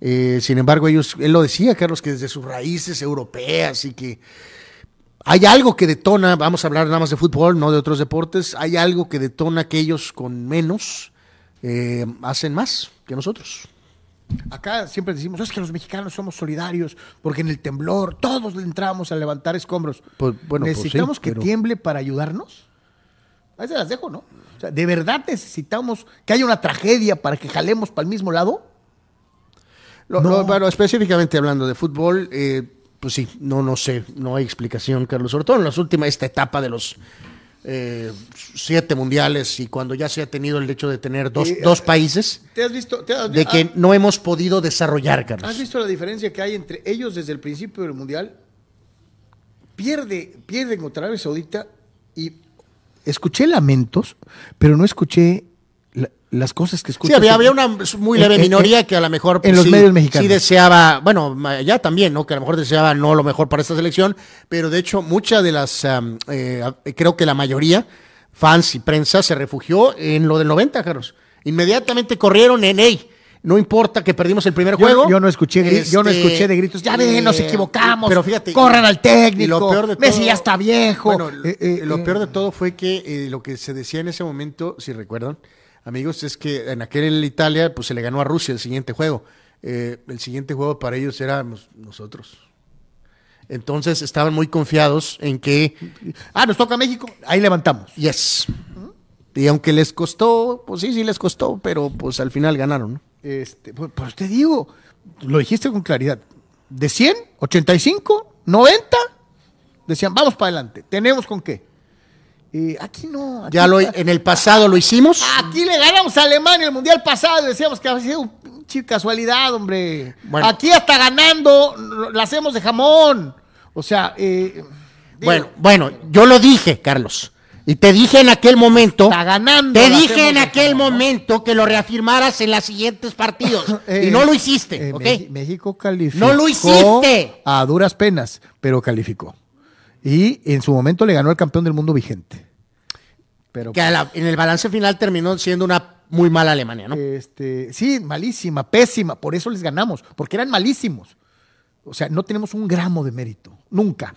Eh, sin embargo, ellos, él lo decía, Carlos, que desde sus raíces europeas y que hay algo que detona, vamos a hablar nada más de fútbol, no de otros deportes, hay algo que detona que ellos con menos eh, hacen más que nosotros. Acá siempre decimos, es que los mexicanos somos solidarios, porque en el temblor todos le entramos a levantar escombros. Pues, bueno, pues ¿Necesitamos sí, que pero- tiemble para ayudarnos? Ahí se las dejo, ¿no? O sea, ¿de verdad necesitamos que haya una tragedia para que jalemos para el mismo lado? Lo- No. lo- bueno, específicamente hablando de fútbol, eh, pues sí, no, no sé, no hay explicación, Carlos. Sobre todo en las últimas, esta etapa de los eh, siete mundiales y cuando ya se ha tenido el hecho de tener dos, Eh, dos países, ¿Te has visto? te has- de que ah, no hemos podido desarrollar, ¿Has Carlos. visto la diferencia que hay entre ellos desde el principio del Mundial? Pierde, pierden contra Arabia Saudita y escuché lamentos, pero no escuché las cosas que Sí, escuché. había, había una muy leve En- en- minoría que a lo mejor pues, en los sí, medios mexicanos. sí deseaba, bueno, ya también, ¿no? Que a lo mejor deseaba no lo mejor para esta selección, pero de hecho muchas de las, am, eh, creo que la mayoría, fans y prensa, se refugió en lo del 90, Carlos. Inmediatamente corrieron en, hey, no importa que perdimos el primer Yo- juego. yo no escuché gri- yo no este, escuché de gritos, "Ya ven, nos equivocamos, Pero fíjate, corran al técnico, lo peor de Messi ya está viejo". Bueno, Eh, eh, lo eh. peor de todo fue que lo que se decía en ese momento, si recuerdan, amigos, es que en aquel Italia pues se le ganó a Rusia el siguiente juego. Eh, el siguiente juego para ellos éramos nosotros. Entonces estaban muy confiados en que, Ah, nos toca México, ahí levantamos. yes. Y aunque les costó, pues sí, sí les costó, pero pues al final ganaron. ¿no? Este, pues, pues te digo, lo dijiste con claridad. De 100, 85, 90, decían, vamos para adelante, tenemos con qué. Y aquí no. Aquí, Ya lo, en el pasado lo hicimos. aquí le ganamos a Alemania el mundial pasado y decíamos que había sido un casualidad, hombre. Bueno. Aquí hasta ganando, la hacemos de jamón. O sea, eh, Bueno, bueno, yo lo dije, Carlos. Y te dije en aquel momento. Está ganando, Te dije en aquel momento que lo reafirmaras en los siguientes partidos. (laughs) Eh, y no lo hiciste, eh, México calificó. No lo hiciste. A duras penas, pero calificó. Y en su momento le ganó al campeón del mundo vigente. Pero Que la- en el balance final terminó siendo una muy mala Alemania, ¿no? este, sí, malísima, pésima, por eso les ganamos, porque eran malísimos. O sea, no tenemos un gramo de mérito, nunca.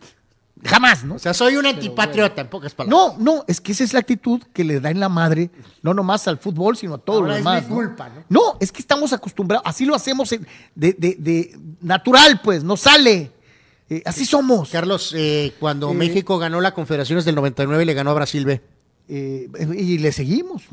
Jamás, ¿no? o sea, soy un antipatriota, en pocas palabras. No, no, es que esa es la actitud que le da en la madre, no nomás al fútbol, sino a todo Ahora lo es demás. mi ¿no? culpa, ¿no? No, es que estamos acostumbrados, así lo hacemos de, de- de natural, pues, nos sale. Eh, así somos. Carlos, eh, cuando Eh, México ganó la Confederaciones del 99 y le ganó a Brasil B. Eh, y le seguimos.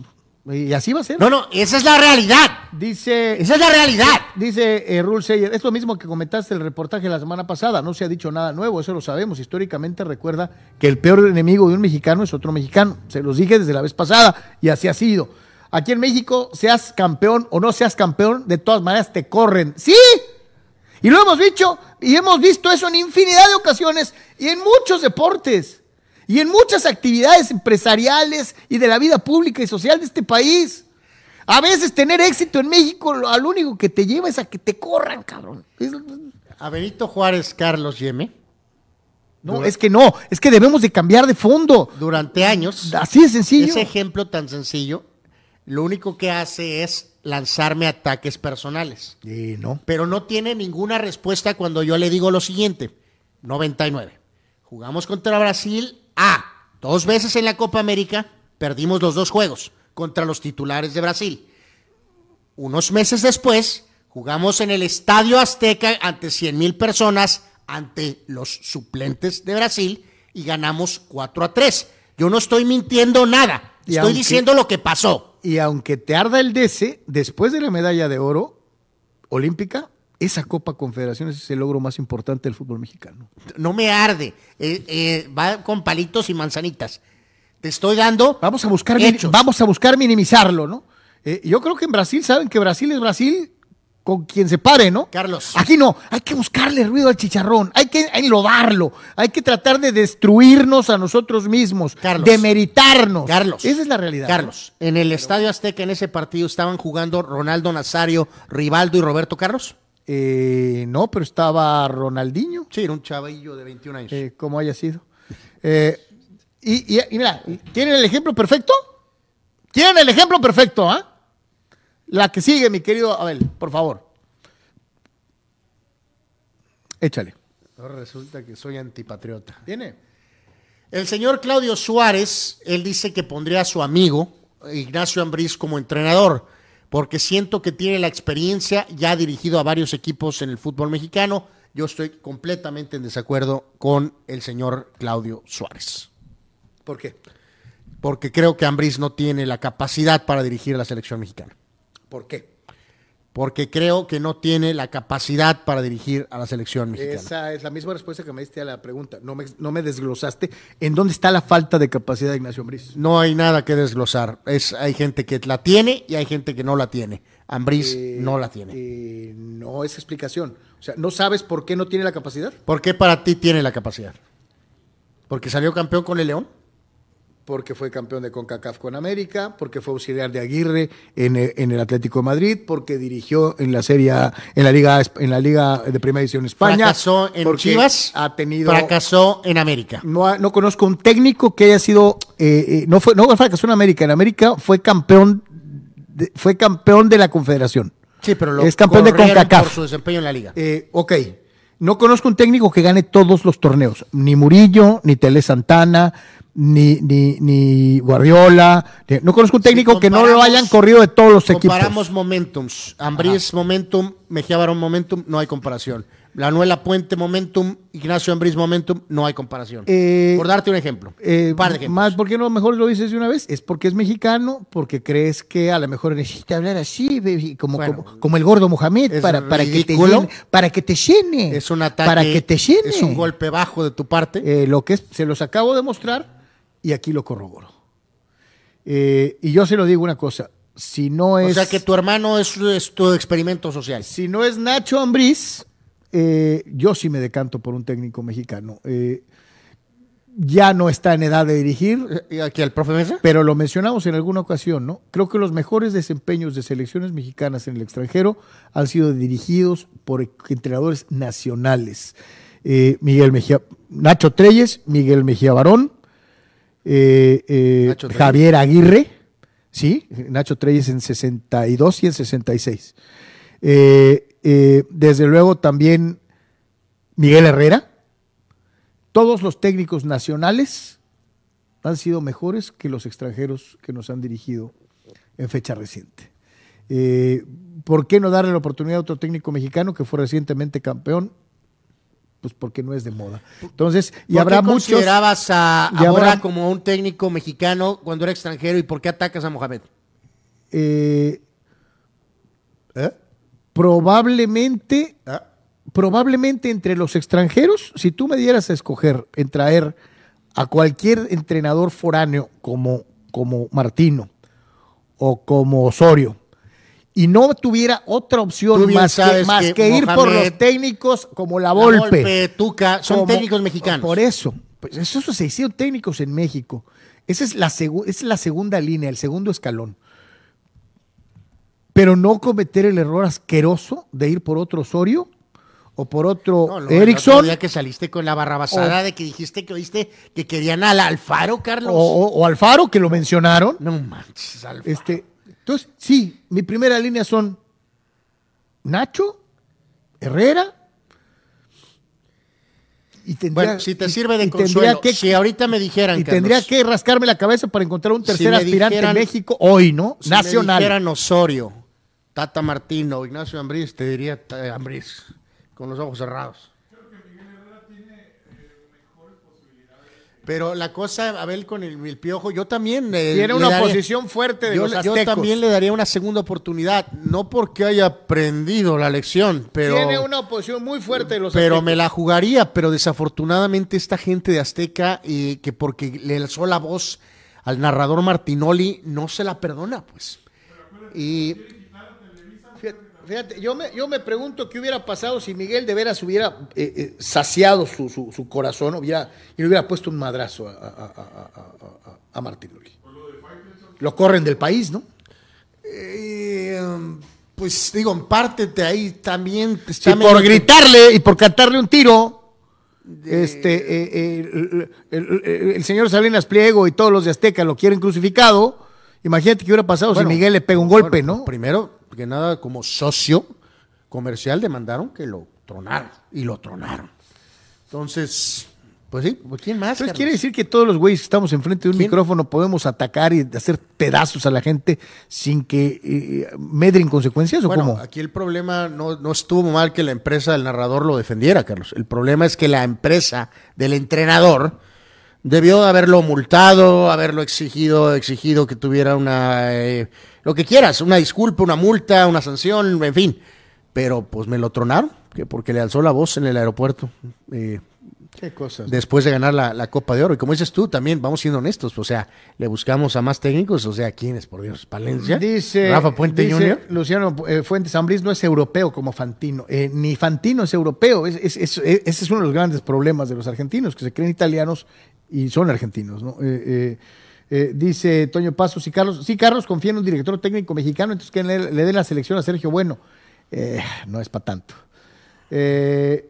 Y así va a ser. No, no, esa es la realidad. Dice. Esa es la realidad. Dice eh, Rule Sayer, es lo mismo que comentaste en el reportaje la semana pasada, no se ha dicho nada nuevo, eso lo sabemos. Históricamente recuerda que el peor enemigo de un mexicano es otro mexicano. Se los dije desde la vez pasada y así ha sido. Aquí en México, seas campeón o no seas campeón, de todas maneras te corren. ¡Sí! Y lo hemos dicho y hemos visto eso en infinidad de ocasiones y en muchos deportes y en muchas actividades empresariales y de la vida pública y social de este país. A veces tener éxito en México, al único que te lleva es a que te corran, cabrón. Es- A Benito Juárez, Carlos Yeme, no, es que no, es que debemos de cambiar de fondo. durante años, Así de sencillo. ese ejemplo tan sencillo, lo único que hace es lanzarme ataques personales. No. pero no tiene ninguna respuesta cuando yo le digo lo siguiente. 99. Jugamos contra Brasil A. Dos veces en la Copa América perdimos los dos juegos contra los titulares de Brasil. Unos meses después jugamos en el Estadio Azteca ante 100 mil personas ante los suplentes de Brasil y ganamos 4 a 3. Yo no estoy mintiendo nada. Estoy aunque- diciendo lo que pasó. Y aunque te arda el DC, después de la medalla de oro olímpica, esa Copa Confederaciones es el logro más importante del fútbol mexicano. No me arde, eh, eh, va con palitos y manzanitas. Te estoy dando. Vamos a buscar, hechos. vamos a buscar minimizarlo, ¿no? Eh, yo creo que en Brasil saben que Brasil es Brasil con quien se pare, ¿no? Carlos. Aquí no, hay que buscarle ruido al chicharrón, hay que enlodarlo, hay que tratar de destruirnos a nosotros mismos, Carlos. de meritarnos. Carlos. Esa es la realidad. Carlos, en el Estadio Azteca en ese partido estaban jugando Ronaldo Nazario, Rivaldo y Roberto Carlos. Eh, no, pero estaba Ronaldinho, Sí, era un chavillo de 21 años. eh, como haya sido. Eh, y, y- y mira, ¿tienen el ejemplo perfecto? ¿Tienen el ejemplo perfecto, ah? La que sigue, mi querido Abel, por favor. Échale. Ahora resulta que soy antipatriota. ¿Tiene? El señor Claudio Suárez, él dice que pondría a su amigo Ignacio Ambriz como entrenador, porque siento que tiene la experiencia, ya ha dirigido a varios equipos en el fútbol mexicano. Yo estoy completamente en desacuerdo con el señor Claudio Suárez, ¿Por qué? porque creo que Ambriz no tiene la capacidad para dirigir a la selección mexicana. ¿Por qué? Porque creo que no tiene la capacidad para dirigir a la selección mexicana. Esa es la misma respuesta que me diste a la pregunta. No me, no me desglosaste. ¿En dónde está la falta de capacidad de Ignacio Ambriz? No hay nada que desglosar. Es, hay gente que la tiene y hay gente que no la tiene. Ambriz Eh, no la tiene. eh, no es explicación. O sea, ¿no sabes por qué no tiene la capacidad? ¿Por qué para ti tiene la capacidad? ¿Porque salió campeón con el León? Porque fue campeón de CONCACAF con América, porque fue auxiliar de Aguirre en, el- en el Atlético de Madrid, porque dirigió en la Serie A- en la Liga en la Liga de Primera División España. Fracasó en Chivas. Ha tenido Fracasó en América. no, no conozco un técnico que haya sido eh, eh, no fue no fracasó en América, en América fue campeón de, fue campeón de la Confederación. Sí, pero lo es campeón de CONCACAF. por su desempeño en la liga. Eh, ok, no conozco un técnico que gane todos los torneos, ni Murillo, ni Tele Santana, ni, ni, ni Guardiola, ni- no conozco un técnico que no lo hayan corrido de todos los equipos. Comparamos momentums. Ambriz momentum, Mejía Barón momentum, no hay comparación. Lanuela Puente momentum, Ignacio Ambriz momentum, no hay comparación. Eh, por darte un ejemplo. Eh, un par de ejemplos. más, ¿por qué no mejor lo dices de una vez? Es porque es mexicano, porque crees que a lo mejor necesita hablar así, baby, como, Bueno, como, como el gordo Mohamed, para, para, que te llene, para que te llene. es un ataque. Para que te llene. Es un golpe bajo de tu parte. Eh, lo que es, se los acabo de mostrar y aquí lo corroboro. Eh, y yo se lo digo una cosa, si no o es, sea que tu hermano es, es tu experimento social. si no es Nacho Ambriz, eh, yo sí me decanto por un técnico mexicano. Eh, ya no está en edad de dirigir, ¿Y aquí al profe Mesa? pero lo mencionamos en alguna ocasión, ¿no? Creo que los mejores desempeños de selecciones mexicanas en el extranjero han sido dirigidos por entrenadores nacionales. Eh, Miguel Mejía, Nacho Treyes, Miguel Mejía Barón, eh, eh. Javier Aguirre, sí, Nacho Treyes en 62 y en 66. Eh, eh, desde luego también Miguel Herrera. Todos los técnicos nacionales han sido mejores que los extranjeros que nos han dirigido en fecha reciente. Eh, ¿Por qué no darle la oportunidad a otro técnico mexicano que fue recientemente campeón? Pues porque no es de moda. Entonces, y ¿Por habrá qué muchos. considerabas a, a Borja como un técnico mexicano cuando era extranjero y por qué atacas a Mohamed? eh, probablemente, probablemente entre los extranjeros, si tú me dieras a escoger en traer a cualquier entrenador foráneo como, como Martino o como Osorio, y no tuviera otra opción más, que, más que que, ir por los técnicos como la La Volpe. Volpe, Tuca, son como- técnicos mexicanos. Por eso, pues esos se hicieron técnicos en México. Esa es la, segu- es la segunda línea, el segundo escalón. Pero no cometer el error asqueroso de ir por otro Osorio o por otro No, no, el otro Erickson día que saliste con la barrabasada de que dijiste que oíste que querían al Alfaro, Carlos. o, o- o Alfaro, que lo mencionaron. No manches, Alfaro. Este, entonces, sí, mi primera línea son Nacho, Herrera. Y tendría, bueno, si te sirve de y consuelo, que- si ahorita me dijeran, y Carlos, tendría que rascarme la cabeza para encontrar un Si tercer me aspirante dijeran- en México hoy, ¿no? si me Nacional. dijeran Osorio, Tata Martino, Ignacio Ambriz, te diría eh, Ambriz, con los ojos cerrados. Pero la cosa, Abel, con el, el piojo, yo también. eh, Tiene una daría- posición fuerte de yo, los yo aztecos. también le daría una segunda oportunidad. No porque haya aprendido la lección, pero. Tiene una oposición muy fuerte de los Pero aztecos. me la jugaría, pero desafortunadamente esta gente de Azteca, y que porque le alzó la voz al narrador Martinoli, no se la perdona, pues. Y Fíjate, yo, me, yo me pregunto qué hubiera pasado si Miguel de veras hubiera eh, eh, saciado su, su- su corazón hubiera, y le hubiera puesto un madrazo a, a, a- a- Martín Luli. Lo corren del país, ¿no? eh, pues digo, en parte de ahí también Si está por medio- gritarle y por cantarle un tiro, este, el, el- el- el señor Salinas Pliego y todos los de Azteca lo quieren crucificado, imagínate qué hubiera pasado Bueno, si Miguel le pega un golpe, bueno, ¿no? Primero, que nada, como socio comercial demandaron que lo tronaron y lo tronaron. Entonces, pues sí, pues ¿quién más? Entonces quiere decir que todos los güeyes que estamos enfrente de un ¿Quién? micrófono podemos atacar y hacer pedazos a la gente sin que eh, medren consecuencias o Bueno, cómo? aquí el problema no, no estuvo mal que la empresa del narrador lo defendiera, Carlos. El problema es que la empresa del entrenador debió haberlo multado, haberlo exigido, exigido que tuviera una, eh, lo que quieras, una disculpa, una multa, una sanción, en fin. Pero pues me lo tronaron, que porque le alzó la voz en el aeropuerto. eh, Qué cosas. después de ganar la, la Copa de Oro. Y como dices tú, también vamos siendo honestos. O sea, le buscamos a más técnicos. O sea, ¿quiénes, por Dios? Palencia. Dice, Rafa Puente dice Jr. Luciano eh, Fuentes Ambriz no es europeo como Fantino. Eh, ni Fantino es europeo. Es- es- es- eh, ese es uno de los grandes problemas de los argentinos, que se creen italianos y son argentinos. ¿no? Eh, eh, dice Toño Pasos y Carlos. Sí, Carlos confía en un director técnico mexicano, entonces que le, le dé la selección a Sergio Bueno. Eh, no es para tanto. Eh,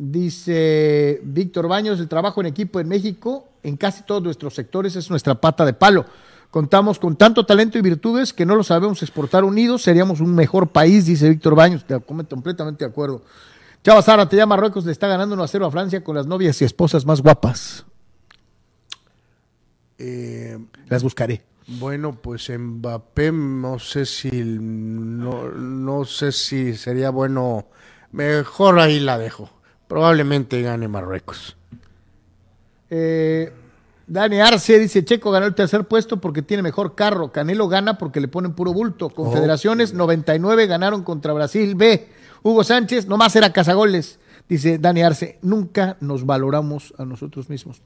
Dice Víctor Baños, el trabajo en equipo en México, en casi todos nuestros sectores, es nuestra pata de palo. Contamos con tanto talento y virtudes que no lo sabemos exportar unidos, seríamos un mejor país, dice Víctor Baños. Te com- completamente de acuerdo. Chava Sara, te llama Marruecos, le está ganando 1 a 0 a Francia con las novias y esposas más guapas. Eh, Las buscaré. Bueno, pues Mbappé no sé si no, no sé si sería bueno. Mejor ahí la dejo. Probablemente gane Marruecos. Eh, Dani Arce dice, Checo ganó el tercer puesto porque tiene mejor carro. Canelo gana porque le ponen puro bulto. Confederaciones 99 ganaron contra Brasil B. Hugo Sánchez nomás era cazagoles. Dice Dani Arce, nunca nos valoramos a nosotros mismos.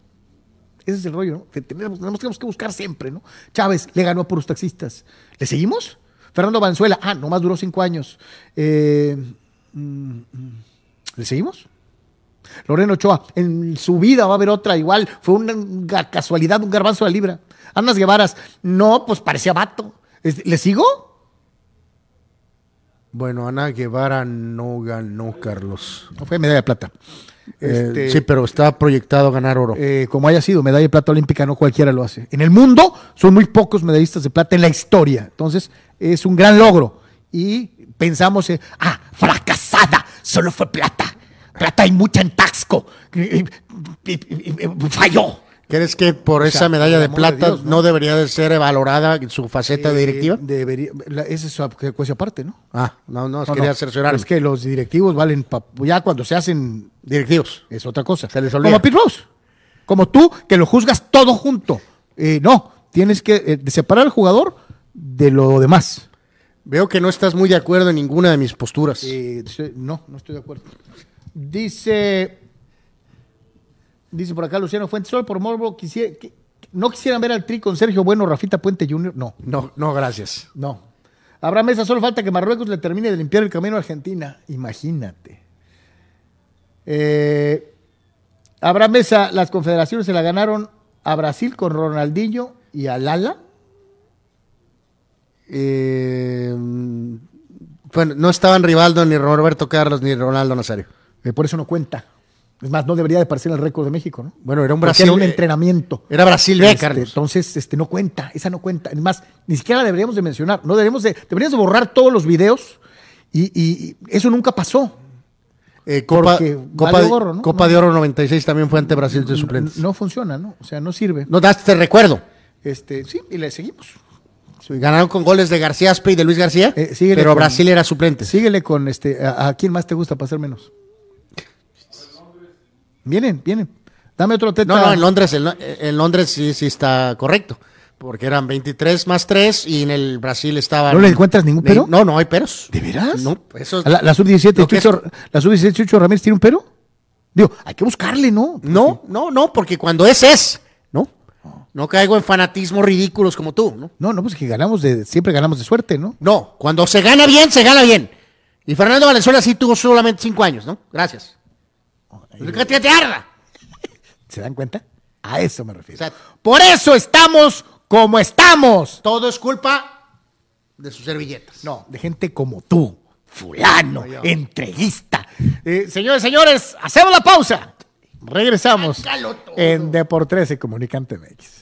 Ese es el rollo, ¿no? Que tenemos, que buscar siempre, ¿no? Chávez le ganó a puros taxistas. ¿Le seguimos? Fernando Valenzuela, ah, nomás duró cinco años. Eh, mm, mm, ¿Le seguimos? Loreno Ochoa, en su vida va a haber otra igual, fue una, casualidad, un garbanzo de la libra. Anas Guevaras, no, pues parecía vato. ¿Le sigo? Bueno, Ana Guevara no ganó, Carlos. No fue medalla de plata. Eh, Este, sí, pero está proyectado a ganar oro. eh, como haya sido, medalla de plata olímpica, no cualquiera lo hace. En el mundo son muy pocos medallistas de plata en la historia. Entonces, es un gran logro. Y pensamos, en, ah, fracasada, solo fue plata. Plata hay mucha en Taxco. Falló. ¿Crees que por o esa sea, medalla de plata Dios, ¿no? ¿no? debería de ser valorada en su faceta Eh, directiva? Debería, la- esa es su cosa aparte, ¿no? Ah, no, no, No, quería no. Es que los directivos valen, pa- ya cuando se hacen Directivos. es otra cosa. Se les olvida. Como Pete Rose. Como tú, que lo juzgas todo junto. Eh, no, tienes que eh, separar al jugador de lo demás. Veo que no estás muy de acuerdo en ninguna de mis posturas. No, no estoy de acuerdo. Dice, dice por acá Luciano Fuentes, solo por morbo, quisiera, que- no quisieran ver al tri con Sergio Bueno, Rafita Puente Jr., no. No, no, gracias. No. Habrá mesa, solo falta que Marruecos le termine de limpiar el camino a Argentina. Imagínate. Eh, Habrá mesa, las confederaciones se la ganaron a Brasil con Ronaldinho y a Lala. Eh, bueno, no estaban Rivaldo, ni Roberto Carlos, ni Ronaldo Nazario. Eh, por eso no cuenta. Es más, no debería de parecer el récord de México, ¿no? Bueno, era un Porque Brasil. Era un eh, entrenamiento. Era Brasil B, Este, Carlos. entonces, este, no cuenta, esa no cuenta. Es más, ni siquiera la deberíamos de mencionar. No deberíamos de, deberíamos de borrar todos los videos y, y- y eso nunca pasó. Eh, Copa, Copa, valió de- gorro, ¿no? Copa No. de Oro 96 también fue ante Brasil de suplentes. No funciona, ¿no? O sea, no sirve. No daste recuerdo. Este, sí, y le seguimos. Ganaron con goles de García Aspe y de Luis García, Eh, pero con- Brasil era suplente. Síguele con este. ¿A, a quién más te gusta pasar menos? Vienen, vienen. Dame otro teta. No, no, en Londres, en, en Londres sí, sí está correcto. Porque eran 23 más 3 y en el Brasil estaban. ¿No le encuentras ningún pero? No, no hay peros. ¿De veras? No, eso La, la sub-17, Lo que es- Chucho, la sub-17, Chucho Ramírez tiene un pero. Digo, hay que buscarle, ¿no? No, no, no, porque cuando es, es. ¿No? No caigo en fanatismos ridículos como tú, ¿no? No, no, pues que ganamos de, siempre ganamos de suerte, ¿no? No, cuando se gana bien, se gana bien. Y Fernando Valenzuela sí tuvo solamente 5 años, ¿no? Gracias. Que te, arda. (laughs) ¿Se dan cuenta? A eso me refiero. O sea- Por eso estamos como estamos. Todo es culpa de sus servilletas. No, de gente como tú, fulano, entreguista. Eh, señores, señores, hacemos la pausa. Regresamos Sácalo todo. en Depor 13 Comunicante MX.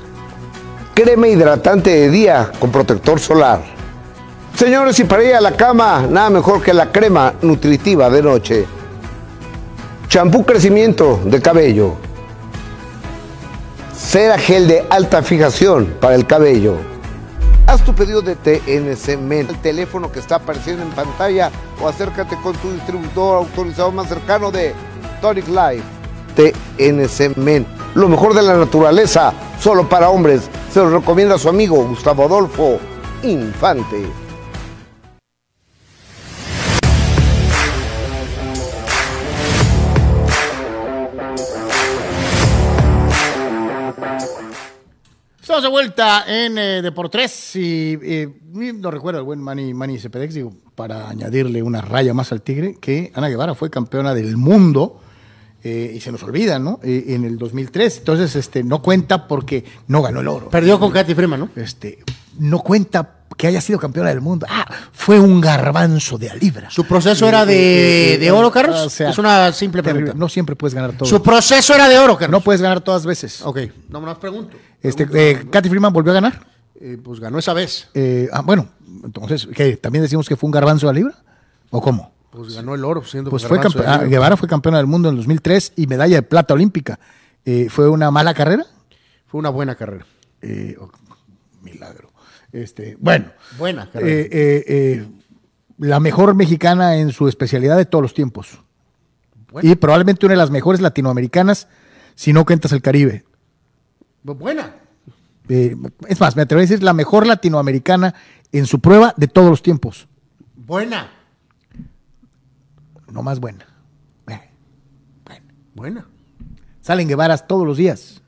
crema hidratante de día con protector solar. Señores, y para ir a la cama, nada mejor que la crema nutritiva de noche. Champú crecimiento de cabello. Cera gel de alta fijación para el cabello. Haz tu pedido de TNC Men, el teléfono que está apareciendo en pantalla o acércate con tu distribuidor autorizado más cercano de Tonic Life. TNC Men, lo mejor de la naturaleza, solo para hombres. Se lo recomienda su amigo Gustavo Adolfo Infante. Estamos de vuelta en eh, Deportes y eh, no recuerdo el buen Manny, Manny Cepedex, digo, para añadirle una raya más al Tigre, que Ana Guevara fue campeona del mundo eh, y se nos olvida, ¿no? Eh, en el 2003. Entonces, este, no cuenta porque no ganó el oro. Perdió con Katy Freeman, ¿no? Este, no cuenta que haya sido campeona del mundo. Ah, fue un garbanzo de a libra. ¿Su proceso era de, de oro, o Carlos? sea, es una simple terrible. pregunta. No siempre puedes ganar todo. Su proceso era de oro, Carlos. No puedes ganar todas veces. Ok, no me las pregunto. Este, eh, Katy Freeman volvió a ganar. Eh, pues ganó esa vez. Eh, ah, bueno, entonces, ¿qué? ¿También decimos que fue un garbanzo de la libra? ¿O cómo? Pues ganó el oro siendo Pues fue ah, libra. Guevara fue campeona del mundo en el 2003 y medalla de plata olímpica. Eh, ¿Fue una mala carrera? Fue una buena carrera. Eh, oh, milagro. Este, bueno, Buena carrera. eh, eh, la mejor mexicana en su especialidad de todos los tiempos. Bueno. Y probablemente una de las mejores latinoamericanas, si no cuentas el Caribe. buena. Eh, es más, me atrevo a decir la mejor latinoamericana en su prueba de todos los tiempos. Buena. No más buena. Eh, Buena. Salen Guevaras todos los días.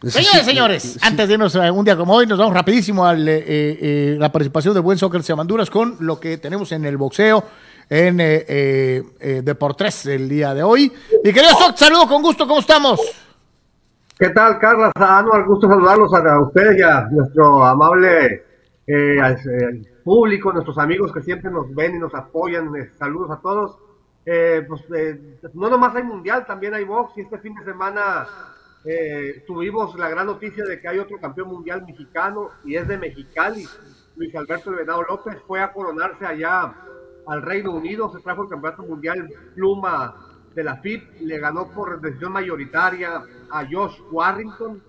Señores, señores, antes de irnos a un día como hoy, nos vamos rapidísimo a la participación del buen soccer de Honduras con lo que tenemos en el boxeo en eh, eh, Deportes el día de hoy. Mi querido Soc, saludo con gusto, ¿cómo estamos? ¿Qué tal, Carlos? Anual, gusto saludarlos a, ustedes y a nuestro amable público, nuestros amigos que siempre nos ven y nos apoyan. saludos a todos. pues no nomás hay mundial, también hay box y este fin de semana eh, tuvimos la gran noticia de que hay otro campeón mundial mexicano y es de Mexicali. Luis Alberto Venado López fue a coronarse allá al Reino Unido, se trajo el campeonato mundial pluma de la FIP, le ganó por decisión mayoritaria a Josh Warrington,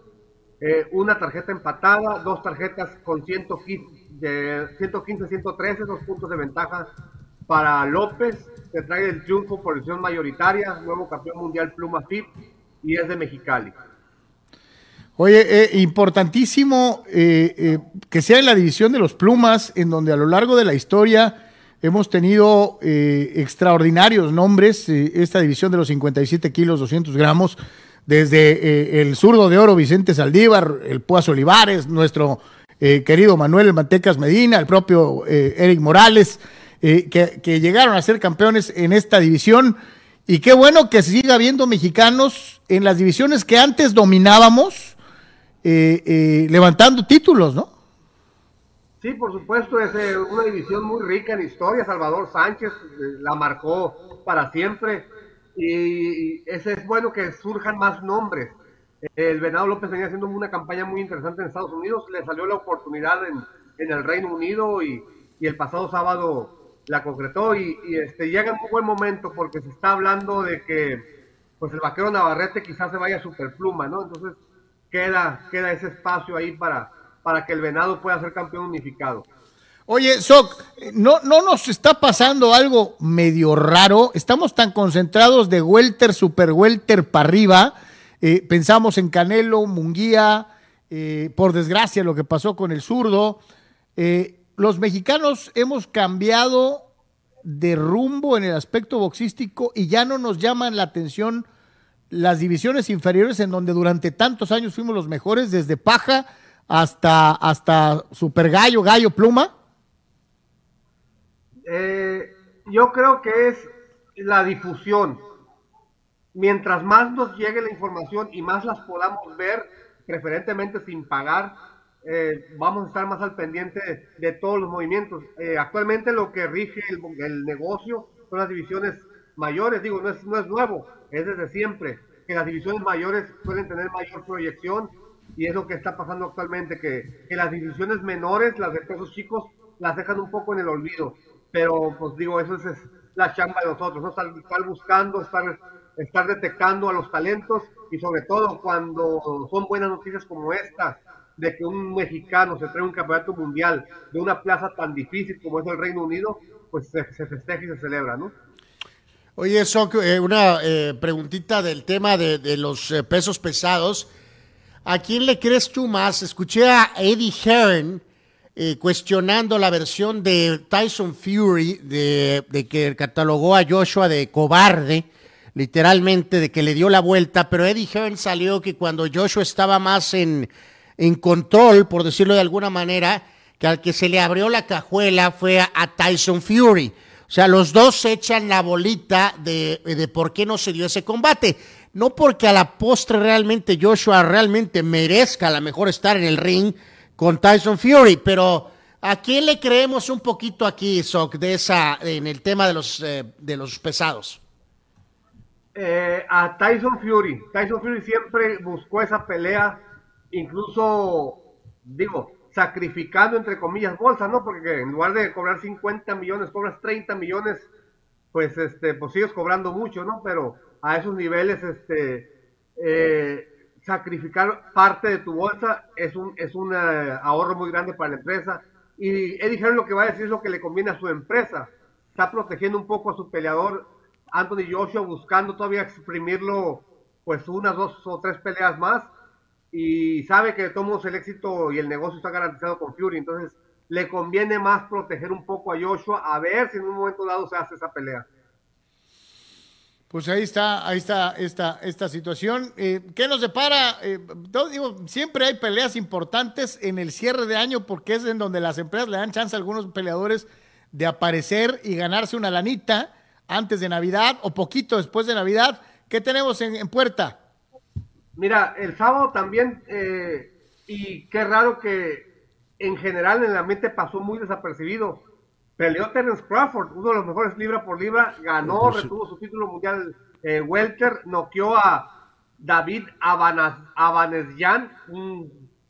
eh, una tarjeta empatada, dos tarjetas con 115, 113, dos puntos de ventaja para López, se trae el triunfo por decisión mayoritaria, nuevo campeón mundial pluma FIP y es de Mexicali. Oye, eh, importantísimo eh, eh, que sea en la división de los plumas, en donde a lo largo de la historia hemos tenido extraordinarios nombres, esta división de los 57 kilos, 200 gramos, desde el zurdo de oro Vicente Saldívar, el Puas Olivares, nuestro querido Manuel Mantecas Medina, el propio Eric Morales, que, que llegaron a ser campeones en esta división. Y qué bueno que siga habiendo mexicanos en las divisiones que antes dominábamos eh, eh, levantando títulos, ¿no? Sí, por supuesto, es eh, una división muy rica en historia. Salvador Sánchez la marcó para siempre y, ese es bueno que surjan más nombres. El Venado López venía haciendo una campaña muy interesante en Estados Unidos, le salió la oportunidad en, el Reino Unido y, el pasado sábado la concretó y, este, llega en un buen momento porque se está hablando de que pues el vaquero Navarrete quizás se vaya a superpluma, ¿no? Entonces queda, queda ese espacio ahí para, para que el venado pueda ser campeón unificado. Oye, Soc, ¿no, ¿no nos está pasando algo medio raro? Estamos tan concentrados de welter, super welter para arriba. Eh, pensamos en Canelo, Munguía, eh, por desgracia lo que pasó con el zurdo. Eh, los mexicanos hemos cambiado de rumbo en el aspecto boxístico y ya no nos llaman la atención las divisiones inferiores en donde durante tantos años fuimos los mejores, desde paja hasta, hasta gallo, pluma? Eh, yo creo que es la difusión. Mientras más nos llegue la información y más las podamos ver, preferentemente sin pagar, eh, vamos a estar más al pendiente de, todos los movimientos. Eh, actualmente lo que rige el, el, negocio son las divisiones mayores, digo, no es, no es nuevo, es desde siempre, que las divisiones mayores suelen tener mayor proyección y es lo que está pasando actualmente, que, que las divisiones menores, las de pesos chicos, las dejan un poco en el olvido. Pero, pues digo, eso es, la chamba de nosotros, ¿no? Estar, buscando, estar, estar detectando a los talentos y sobre todo cuando son buenas noticias como esta, de que un mexicano se trae un campeonato mundial de una plaza tan difícil como es el Reino Unido, pues se, festeja y se celebra, ¿no? Oye, eso, eh, una eh, preguntita del tema de, los eh, pesos pesados. ¿A quién le crees tú más? Escuché a Eddie Hearn cuestionando la versión de Tyson Fury de, de, que catalogó a Joshua de cobarde, literalmente, de que le dio la vuelta, pero Eddie Hearn salió que cuando Joshua estaba más en, en control, por decirlo de alguna manera, que al que se le abrió la cajuela fue a Tyson Fury. O sea, los dos se echan la bolita de, de por qué no se dio ese combate. No porque a la postre realmente Joshua realmente merezca a lo mejor estar en el ring con Tyson Fury, pero ¿a quién le creemos un poquito aquí, Sok, de esa, en el tema de los, eh, de los pesados? Eh, a Tyson Fury. Tyson Fury siempre buscó esa pelea, incluso, digo, sacrificando entre comillas bolsas, ¿no? Porque en lugar de cobrar 50 millones, cobras 30 millones, pues este, pues sigues cobrando mucho, ¿no? Pero a esos niveles, este, eh, sacrificar parte de tu bolsa es un, es un eh, ahorro muy grande para la empresa. Y Eddie Hearn lo que va a decir es lo que le conviene a su empresa. Está protegiendo un poco a su peleador, Anthony Joshua, buscando todavía exprimirlo, pues unas dos o tres peleas más y sabe que tomos el éxito y el negocio está garantizado con Fury, entonces le conviene más proteger un poco a Joshua a ver si en un momento dado se hace esa pelea. Pues ahí está, ahí está esta, esta situación. Eh, ¿Qué nos depara? Eh, digo, siempre hay peleas importantes en el cierre de año porque es en donde las empresas le dan chance a algunos peleadores de aparecer y ganarse una lanita antes de Navidad o poquito después de Navidad. ¿Qué tenemos en, puerta? Mira, el sábado también, eh, y qué raro que en general en la mente pasó muy desapercibido Peleó Terence Crawford, uno de los mejores libra por libra, ganó, retuvo su título mundial eh, welter, noqueó a David Abanesyan.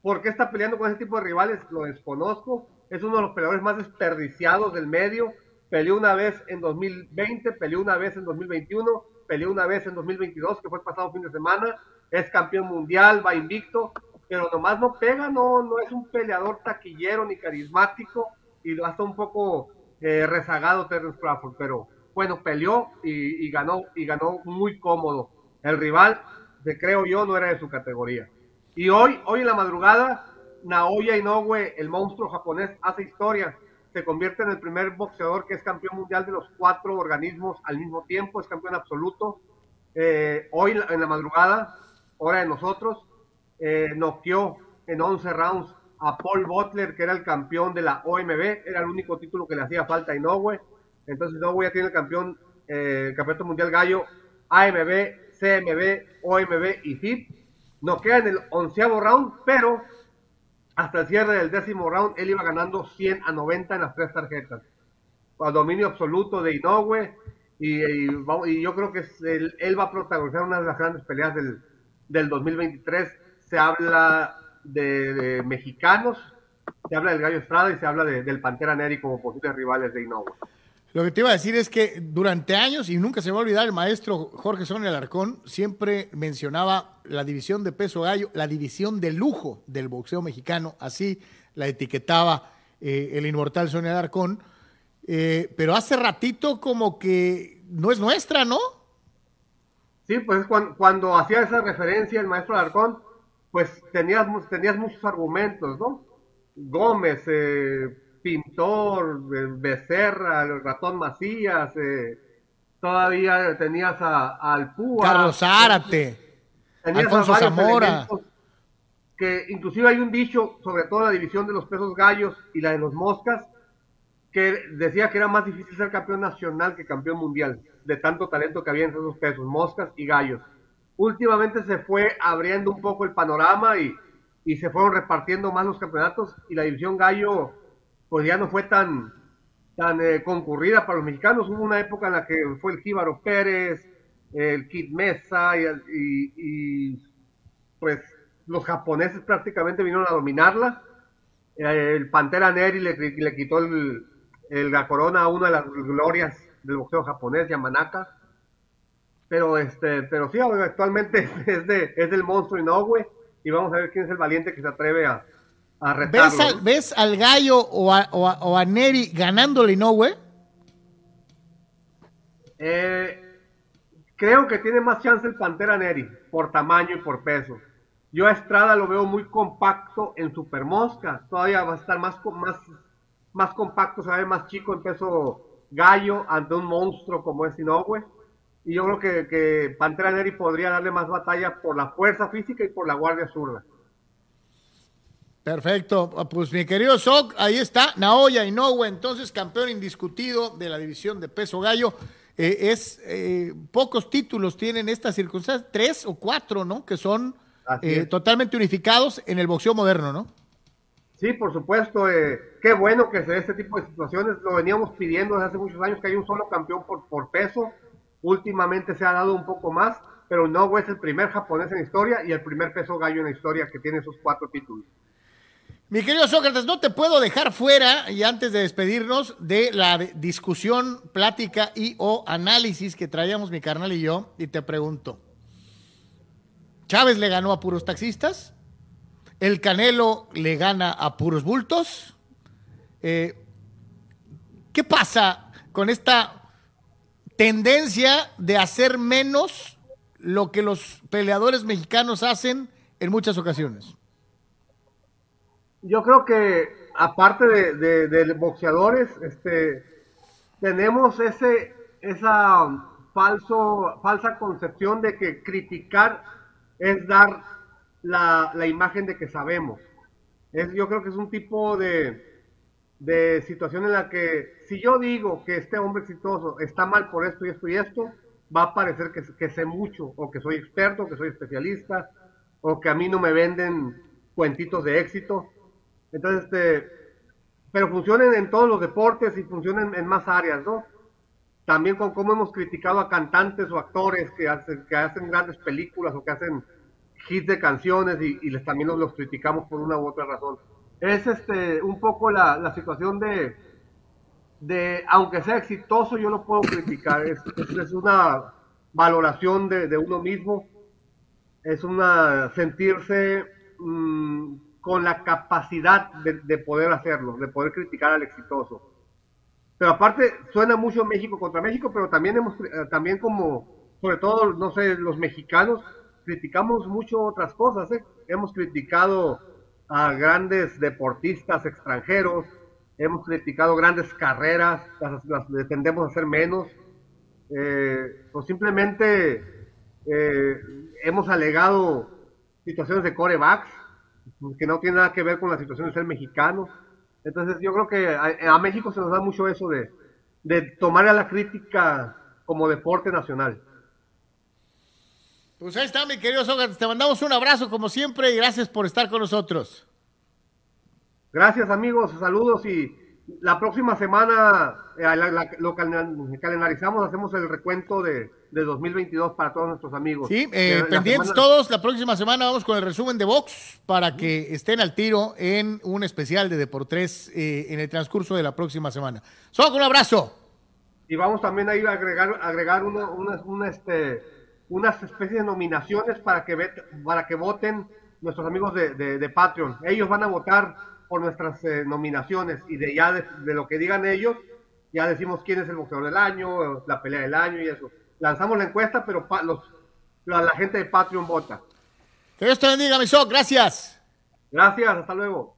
¿Por qué está peleando con ese tipo de rivales? Lo desconozco. Es uno de los peleadores más desperdiciados del medio. Peleó una vez en 2020, peleó una vez en 2021, peleó una vez en 2022, que fue el pasado fin de semana. Es campeón mundial, va invicto, pero nomás no pega, no, no es un peleador taquillero ni carismático y lo hace un poco eh, rezagado Terence Crawford, pero bueno, peleó y, ganó y ganó muy cómodo. El rival, de, creo yo, no era de su categoría. Y hoy, hoy en la madrugada, Naoya Inoue, el monstruo japonés, hace historia. Se convierte en el primer boxeador que es campeón mundial de los cuatro organismos al mismo tiempo, es campeón absoluto. Eh, hoy en la madrugada, hora de nosotros, eh, noqueó en 11 rounds a Paul Butler, que era el campeón de la OMB, era el único título que le hacía falta a Inoue. Entonces Inoue ya tiene el campeón, eh, el campeonato mundial gallo, AMB, CMB, OMB y FIP. No queda en el onceavo round, pero hasta el cierre del décimo round él iba ganando 100 a 90 en las tres tarjetas. Al dominio absoluto de Inoue y, yo creo que él, va a protagonizar una de las grandes peleas del, del 2023. Se habla de, mexicanos, se habla del Gallo Estrada y se habla del Pantera Neri como posibles rivales de Innova. Lo que te iba a decir es que durante años, y nunca se va a olvidar, el maestro Jorge Sonia Alarcón siempre mencionaba la división de peso gallo, la división de lujo del boxeo mexicano, así la etiquetaba eh, el inmortal Sonia Alarcón, eh, pero hace ratito como que no es nuestra, ¿no? Sí, pues cuando, cuando hacía esa referencia el maestro Alarcón, pues tenías, tenías muchos argumentos, ¿no? Gómez, eh, Pintor, Becerra, el ratón Macías, eh, todavía tenías a, al Púa. Carlos Zárate, Alfonso Zamora. Que inclusive hay un dicho, sobre todo la división de los pesos gallos y la de los moscas, que decía que era más difícil ser campeón nacional que campeón mundial, de tanto talento que había en esos pesos, moscas y gallos últimamente se fue abriendo un poco el panorama y, se fueron repartiendo más los campeonatos y la división Gallo pues ya no fue tan, tan eh, concurrida para los mexicanos. Hubo una época en la que fue el Jíbaro Pérez, el Kid Mesa y, pues los japoneses prácticamente vinieron a dominarla. El Pantera Neri le, le quitó el, la corona a una de las glorias del boxeo japonés, Yamanaka pero este, pero sí, actualmente (laughs) es de, es del monstruo Inoue y vamos a ver quién es el valiente que se atreve a, a retarlo. ¿Ves al, ¿Ves al gallo o a, o a, Neri ganándole Inoue? Eh, creo que tiene más chance el Pantera Neri por tamaño y por peso. Yo a Estrada lo veo muy compacto en Super Mosca. Todavía va a estar más, más, más compacto, se más chico en peso gallo ante un monstruo como es Inoue y yo creo que, que Pantera Neri podría darle más batalla por la fuerza física y por la guardia zurda. Perfecto, pues mi querido Sok, ahí está, Naoya Inoue, entonces campeón indiscutido de la división de peso gallo. Eh, es eh, pocos títulos tienen estas circunstancias, tres o cuatro, ¿no? Que son eh, totalmente unificados en el boxeo moderno, ¿no? Sí, por supuesto. qué bueno que se dé este tipo de situaciones. Lo veníamos pidiendo desde hace muchos años que hay un solo campeón por, por peso Últimamente se ha dado un poco más, pero no es el primer japonés en la historia y el primer peso gallo en la historia que tiene esos cuatro títulos. Mi querido Sócrates, no te puedo dejar fuera, y antes de despedirnos, de la discusión, plática y o análisis que traíamos mi carnal y yo, y te pregunto, ¿Chávez le ganó a puros taxistas? ¿El Canelo le gana a puros bultos? Eh, ¿Qué pasa con esta tendencia de hacer menos lo que los peleadores mexicanos hacen en muchas ocasiones. Yo creo que aparte de, boxeadores, este, tenemos ese, esa falso, falsa concepción de que criticar es dar la, la imagen de que sabemos. Es, yo creo que es un tipo de, de situación en la que si yo digo que este hombre exitoso está mal por esto y esto y esto, va a parecer que, que sé mucho, o que soy experto, que soy especialista, o que a mí no me venden cuentitos de éxito. Entonces, este, pero funcionan en todos los deportes y funcionan en más áreas, ¿no? También con cómo hemos criticado a cantantes o actores que hacen, que hacen grandes películas o que hacen hits de canciones y, les, también los, criticamos por una u otra razón. Es este un poco la, la situación de, de, aunque sea exitoso, yo lo puedo criticar. Es, es, una valoración de, de, uno mismo, es una sentirse mmm, con la capacidad de, poder hacerlo, de poder criticar al exitoso. Pero aparte, suena mucho México contra México, pero también hemos, eh, también como, sobre todo, no sé, los mexicanos, criticamos mucho otras cosas, ¿eh? Hemos criticado a grandes deportistas extranjeros, hemos criticado grandes carreras, las, las a hacer menos, eh, o simplemente eh, hemos alegado situaciones de corebacks que no tiene nada que ver con la situación de ser mexicano. Entonces yo creo que a, México se nos da mucho eso de, de tomar a la crítica como deporte nacional. Pues ahí está, mi querido Sócrates. Te mandamos un abrazo como siempre y gracias por estar con nosotros. Gracias, amigos. Saludos y la próxima semana eh, lo calendarizamos, hacemos el recuento de, de 2022 para todos nuestros amigos. Sí, eh, pendientes todos, la próxima semana vamos con el resumen de Vox para que estén al tiro en un especial de Deportes eh, en el transcurso de la próxima semana. Solo un abrazo. Y vamos también a ir a agregar, agregar una, este, unas especies de nominaciones para que, para que voten nuestros amigos de, de, Patreon. Ellos van a votar por nuestras eh, nominaciones y de ya de, de, lo que digan ellos, ya decimos quién es el boxeador del año, la pelea del año y eso lanzamos la encuesta, pero los, la, gente de Patreon vota. Que Dios te bendiga, mi Soc, gracias. Gracias, hasta luego.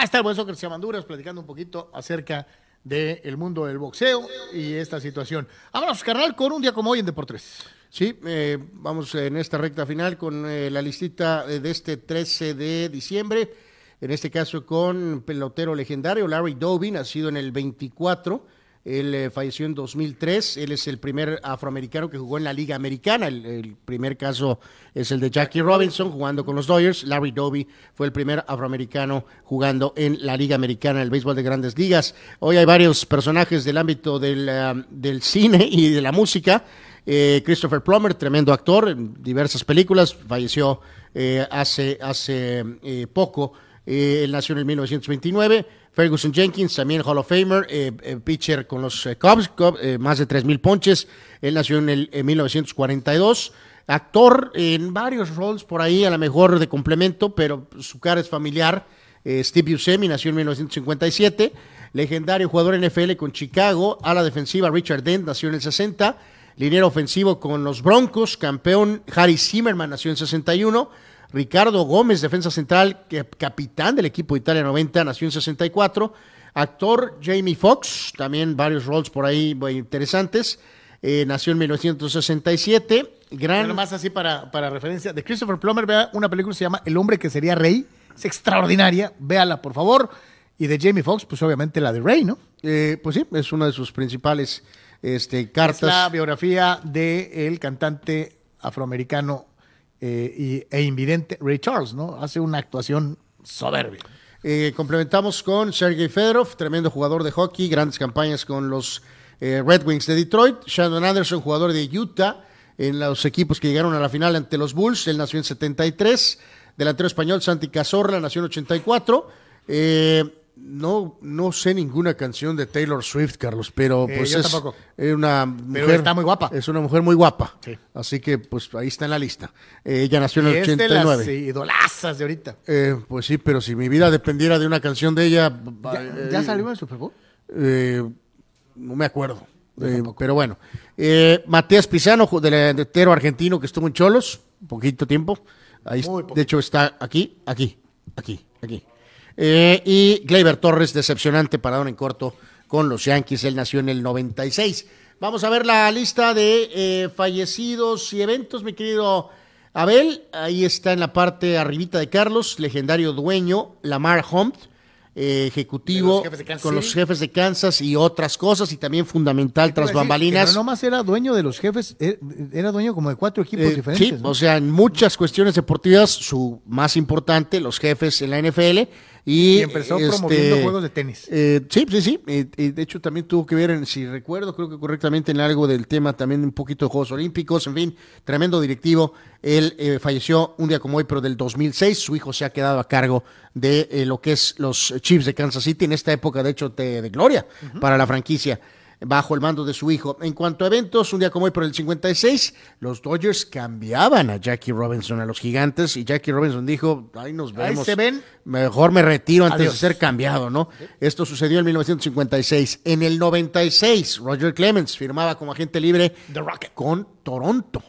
Está el buen Soccer Manduras platicando un poquito acerca del mundo del boxeo y esta situación. Vámonos, carnal, con un día como hoy en Deportes. Sí, eh, vamos en esta recta final con eh, la listita de este 13 de diciembre, en este caso con pelotero legendario Larry Doby, nacido en el 24, él eh, falleció en 2003. Él es el primer afroamericano que jugó en la Liga Americana. El, primer caso es el de Jackie Robinson jugando con los Dodgers. Larry Doby fue el primer afroamericano jugando en la Liga Americana, el béisbol de grandes ligas. Hoy hay varios personajes del ámbito del, um, cine y de la música. Eh, Christopher Plummer, tremendo actor en diversas películas, falleció eh, hace, hace poco. Él nació en el 1929. Ferguson Jenkins, también Hall of Famer, eh, eh, pitcher con los eh, Cubs, más de 3.000 ponches. Él nació en el 1942. Actor en varios roles por ahí, a lo mejor de complemento, pero su cara es familiar. Steve Buscemi nació en 1957. Legendario jugador NFL con Chicago. A la defensiva, Richard Dent nació en el 60. Linero ofensivo con los Broncos. Campeón, Harry Zimmerman nació en 61. Ricardo Gómez, defensa central, capitán del equipo Italia 90, nació en 64. Actor Jamie Foxx, también varios roles por ahí muy interesantes. Eh, nació en 1967. Gran... más así para, para referencia. De Christopher Plummer, vea una película que se llama El hombre que sería rey. Es extraordinaria. Véala, por favor. Y de Jamie Foxx, pues obviamente la de Rey, ¿no? Eh, pues sí, es una de sus principales este, cartas. Es la biografía del cantante afroamericano eh, e invidente Ray Charles, ¿no? Hace una actuación soberbia. Eh, complementamos con Sergei Fedorov, tremendo jugador de hockey, grandes campañas con los eh, Red Wings de Detroit. Shannon Anderson, jugador de Utah, en los equipos que llegaron a la final ante los Bulls. Él nació en 73. Delantero español, Santi Cazorla, nació en 84. Eh, no, no sé ninguna canción de Taylor Swift, Carlos, pero eh, pues es, una mujer. está muy guapa. Es una mujer muy guapa. Así que pues ahí está en la lista. Eh, ella nació en el 89. Es de las idolazas de ahorita. Eh, pues sí, pero si mi vida dependiera de una canción de ella. ¿Ya, salió en el Super Bowl? no me acuerdo. pero bueno. Matías Pisano, delantero argentino que estuvo en Cholos, poquito tiempo. Ahí, de hecho, está aquí, aquí, aquí, aquí. Eh, y Gleyber Torres, decepcionante parado en corto con los Yankees. Él nació en el 96. Vamos a ver la lista de eh, fallecidos y eventos, mi querido Abel. Ahí está en la parte arribita de Carlos, legendario dueño, Lamar Hunt, eh, ejecutivo los Kansas con los jefes de Kansas y otras cosas, y también fundamental tras decir bambalinas. No nomás era dueño de los jefes, eh, era dueño como de cuatro equipos Eh, diferentes. sí, ¿no? o sea, en muchas cuestiones deportivas, su más importante, los jefes en la NFL. Y, Y empezó promoviendo juegos de tenis. eh, sí, sí, sí. eh, eh, de hecho, también tuvo que ver, en, si recuerdo, creo que correctamente en algo del tema, también un poquito de Juegos Olímpicos. En fin, tremendo directivo. Él eh, falleció un día como hoy, pero del 2006. Su hijo se ha quedado a cargo de eh, lo que es los Chiefs de Kansas City en esta época, de hecho, de, de gloria para la franquicia bajo el mando de su hijo. En cuanto a eventos, un día como hoy por el 56, los Dodgers cambiaban a Jackie Robinson a los gigantes y Jackie Robinson dijo, ahí nos Ahí vemos. se ven. Mejor me retiro antes Adiós. de ser cambiado, ¿no? Esto sucedió en 1956. En el 96, Roger Clemens firmaba como agente libre con Toronto.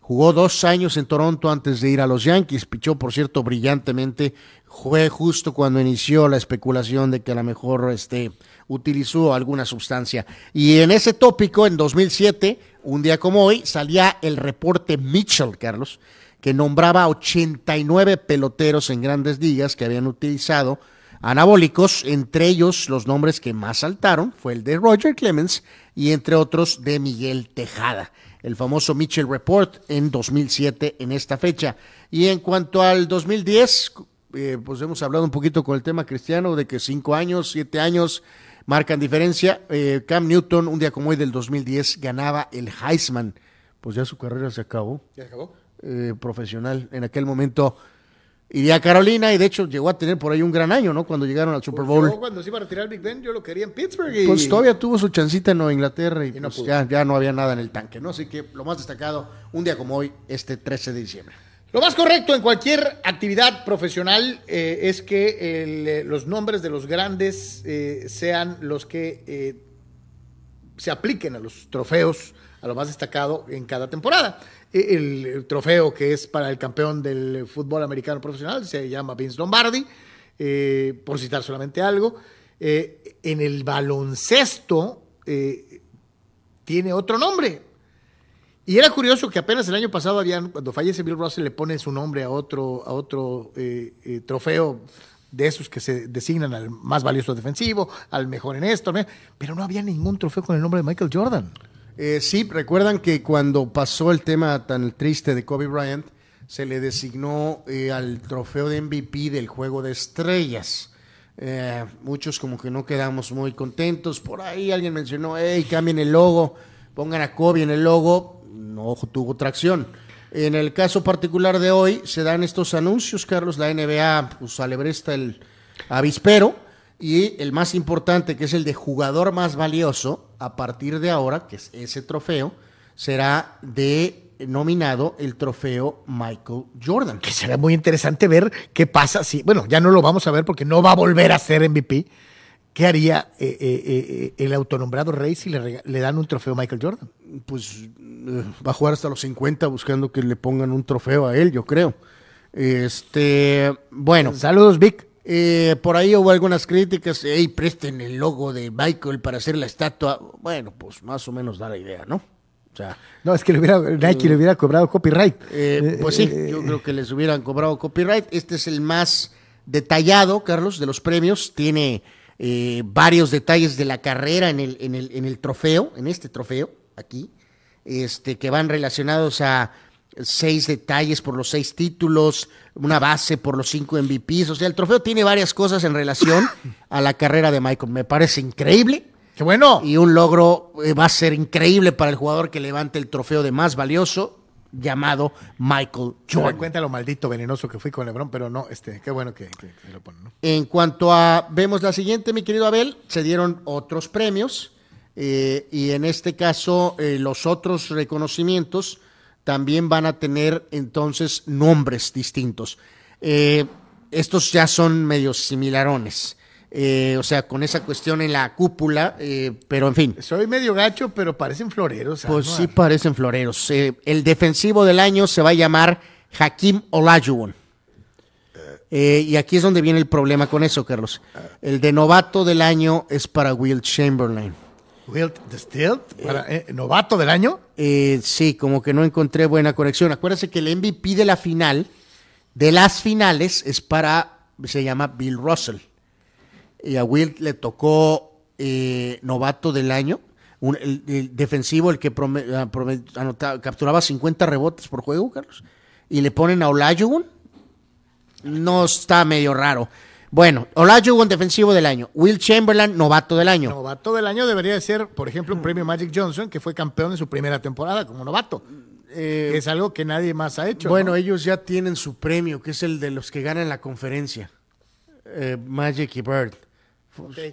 Jugó dos años en Toronto antes de ir a los Yankees. Pichó, por cierto, brillantemente. Fue justo cuando inició la especulación de que a lo mejor este, utilizó alguna sustancia. Y en ese tópico, en 2007, un día como hoy, salía el reporte Mitchell, Carlos, que nombraba 89 peloteros en grandes ligas que habían utilizado anabólicos, entre ellos los nombres que más saltaron fue el de Roger Clemens y entre otros de Miguel Tejada, el famoso Mitchell Report en 2007 en esta fecha. Y en cuanto al 2010, eh, pues hemos hablado un poquito con el tema cristiano de que cinco años, siete años marcan diferencia. Eh, Cam Newton, un día como hoy del 2010, ganaba el Heisman. Pues ya su carrera se acabó ¿Ya se acabó? eh, profesional. En aquel momento iría a Carolina y de hecho llegó a tener por ahí un gran año, ¿no? Cuando llegaron al Super Bowl. Yo cuando se iba a retirar Big Ben, yo lo quería en Pittsburgh. Y... Pues todavía tuvo su chancita en Nueva Inglaterra y, pues ya, ya no había nada en el tanque, ¿no? Así que lo más destacado, un día como hoy, este 13 de diciembre. Lo más correcto en cualquier actividad profesional eh, es que eh, los nombres de los grandes eh, sean los que se apliquen a los trofeos, a lo más destacado en cada temporada. E- El, trofeo que es para el campeón del fútbol americano profesional se llama Vince Lombardi, por citar solamente algo. En el baloncesto tiene otro nombre, y era curioso que apenas el año pasado habían, cuando fallece Bill Russell, le ponen su nombre a otro, a otro eh, eh, trofeo de esos que se designan al más valioso defensivo, al mejor en esto, pero no había ningún trofeo con el nombre de Michael Jordan. Eh, sí, recuerdan que cuando pasó el tema tan triste de Kobe Bryant, se le designó eh, al trofeo de MVP del juego de estrellas. Muchos como que no quedamos muy contentos. Por ahí alguien mencionó, hey, cambien el logo, pongan a Kobe en el logo. No tuvo tracción. En el caso particular de hoy, se dan estos anuncios, Carlos, la NBA pues, alebresta el avispero y el más importante, que es el de jugador más valioso, a partir de ahora, que es ese trofeo, será de nominado el trofeo Michael Jordan. Que será muy interesante ver qué pasa si, bueno, ya no lo vamos a ver porque no va a volver a ser MVP. ¿Qué haría eh, eh, eh, el autonombrado Rey si le, dan un trofeo a Michael Jordan? Pues va a jugar hasta los 50 buscando que le pongan un trofeo a él, yo creo. Este, bueno. Saludos, Vic. Eh, por ahí hubo algunas críticas, hey, presten el logo de Michael para hacer la estatua. Bueno, pues más o menos da la idea, ¿no? O sea, No, es que le hubiera, Nike le hubiera cobrado copyright. eh, pues sí, yo creo que les hubieran cobrado copyright. Este es el más detallado, Carlos, de los premios. Tiene eh, varios detalles de la carrera en el, en el, en el trofeo, en este trofeo, aquí, este, que van relacionados a seis detalles por los seis títulos, una base por los cinco MVPs. O sea, el trofeo tiene varias cosas en relación a la carrera de Michael. Me parece increíble. ¡Qué bueno! Y un logro eh, va a ser increíble para el jugador que levante el trofeo de más valioso, llamado Michaal Se dan Jordan. cuenta lo maldito venenoso que fui con LeBron, pero no, este, qué bueno que, que- que lo ponen, ¿no? En cuanto a, vemos la siguiente, mi querido Abel, se dieron otros premios eh, y en este caso eh, los otros reconocimientos también van a tener entonces nombres distintos. Eh, estos ya son medios similarones, eh, o sea, con esa cuestión en la cúpula, eh, pero en fin. Soy medio gacho, pero parecen floreros. Pues ¿no? sí parecen floreros. Eh, el defensivo del año se va a llamar Hakim Olajuwon. Eh, y aquí es donde viene el problema con eso, Carlos. El de novato del año es para Will Chamberlain. Wilt the Stilt, para, eh, novato del año. Eh, sí, como que no encontré buena conexión. Acuérdense que el MVP de la final, de las finales, es para, se llama Bill Russell. Y a Wilt le tocó eh, novato del año. Un- el, el defensivo, el que prome- ah, prome- anotaba- capturaba 50 rebotes por juego, Carlos. Y le ponen a Olajuwon. No está medio raro. Bueno, Olajuwon, defensivo del año. Will Chamberlain, novato del año. Novato del año debería de ser, por ejemplo, un premio Magic Johnson, que fue campeón en su primera temporada como novato. Que es algo que nadie más ha hecho. Eh, Bueno, ¿no? ellos ya tienen su premio, que es el de los que ganan la conferencia. Eh, Magic y Bird.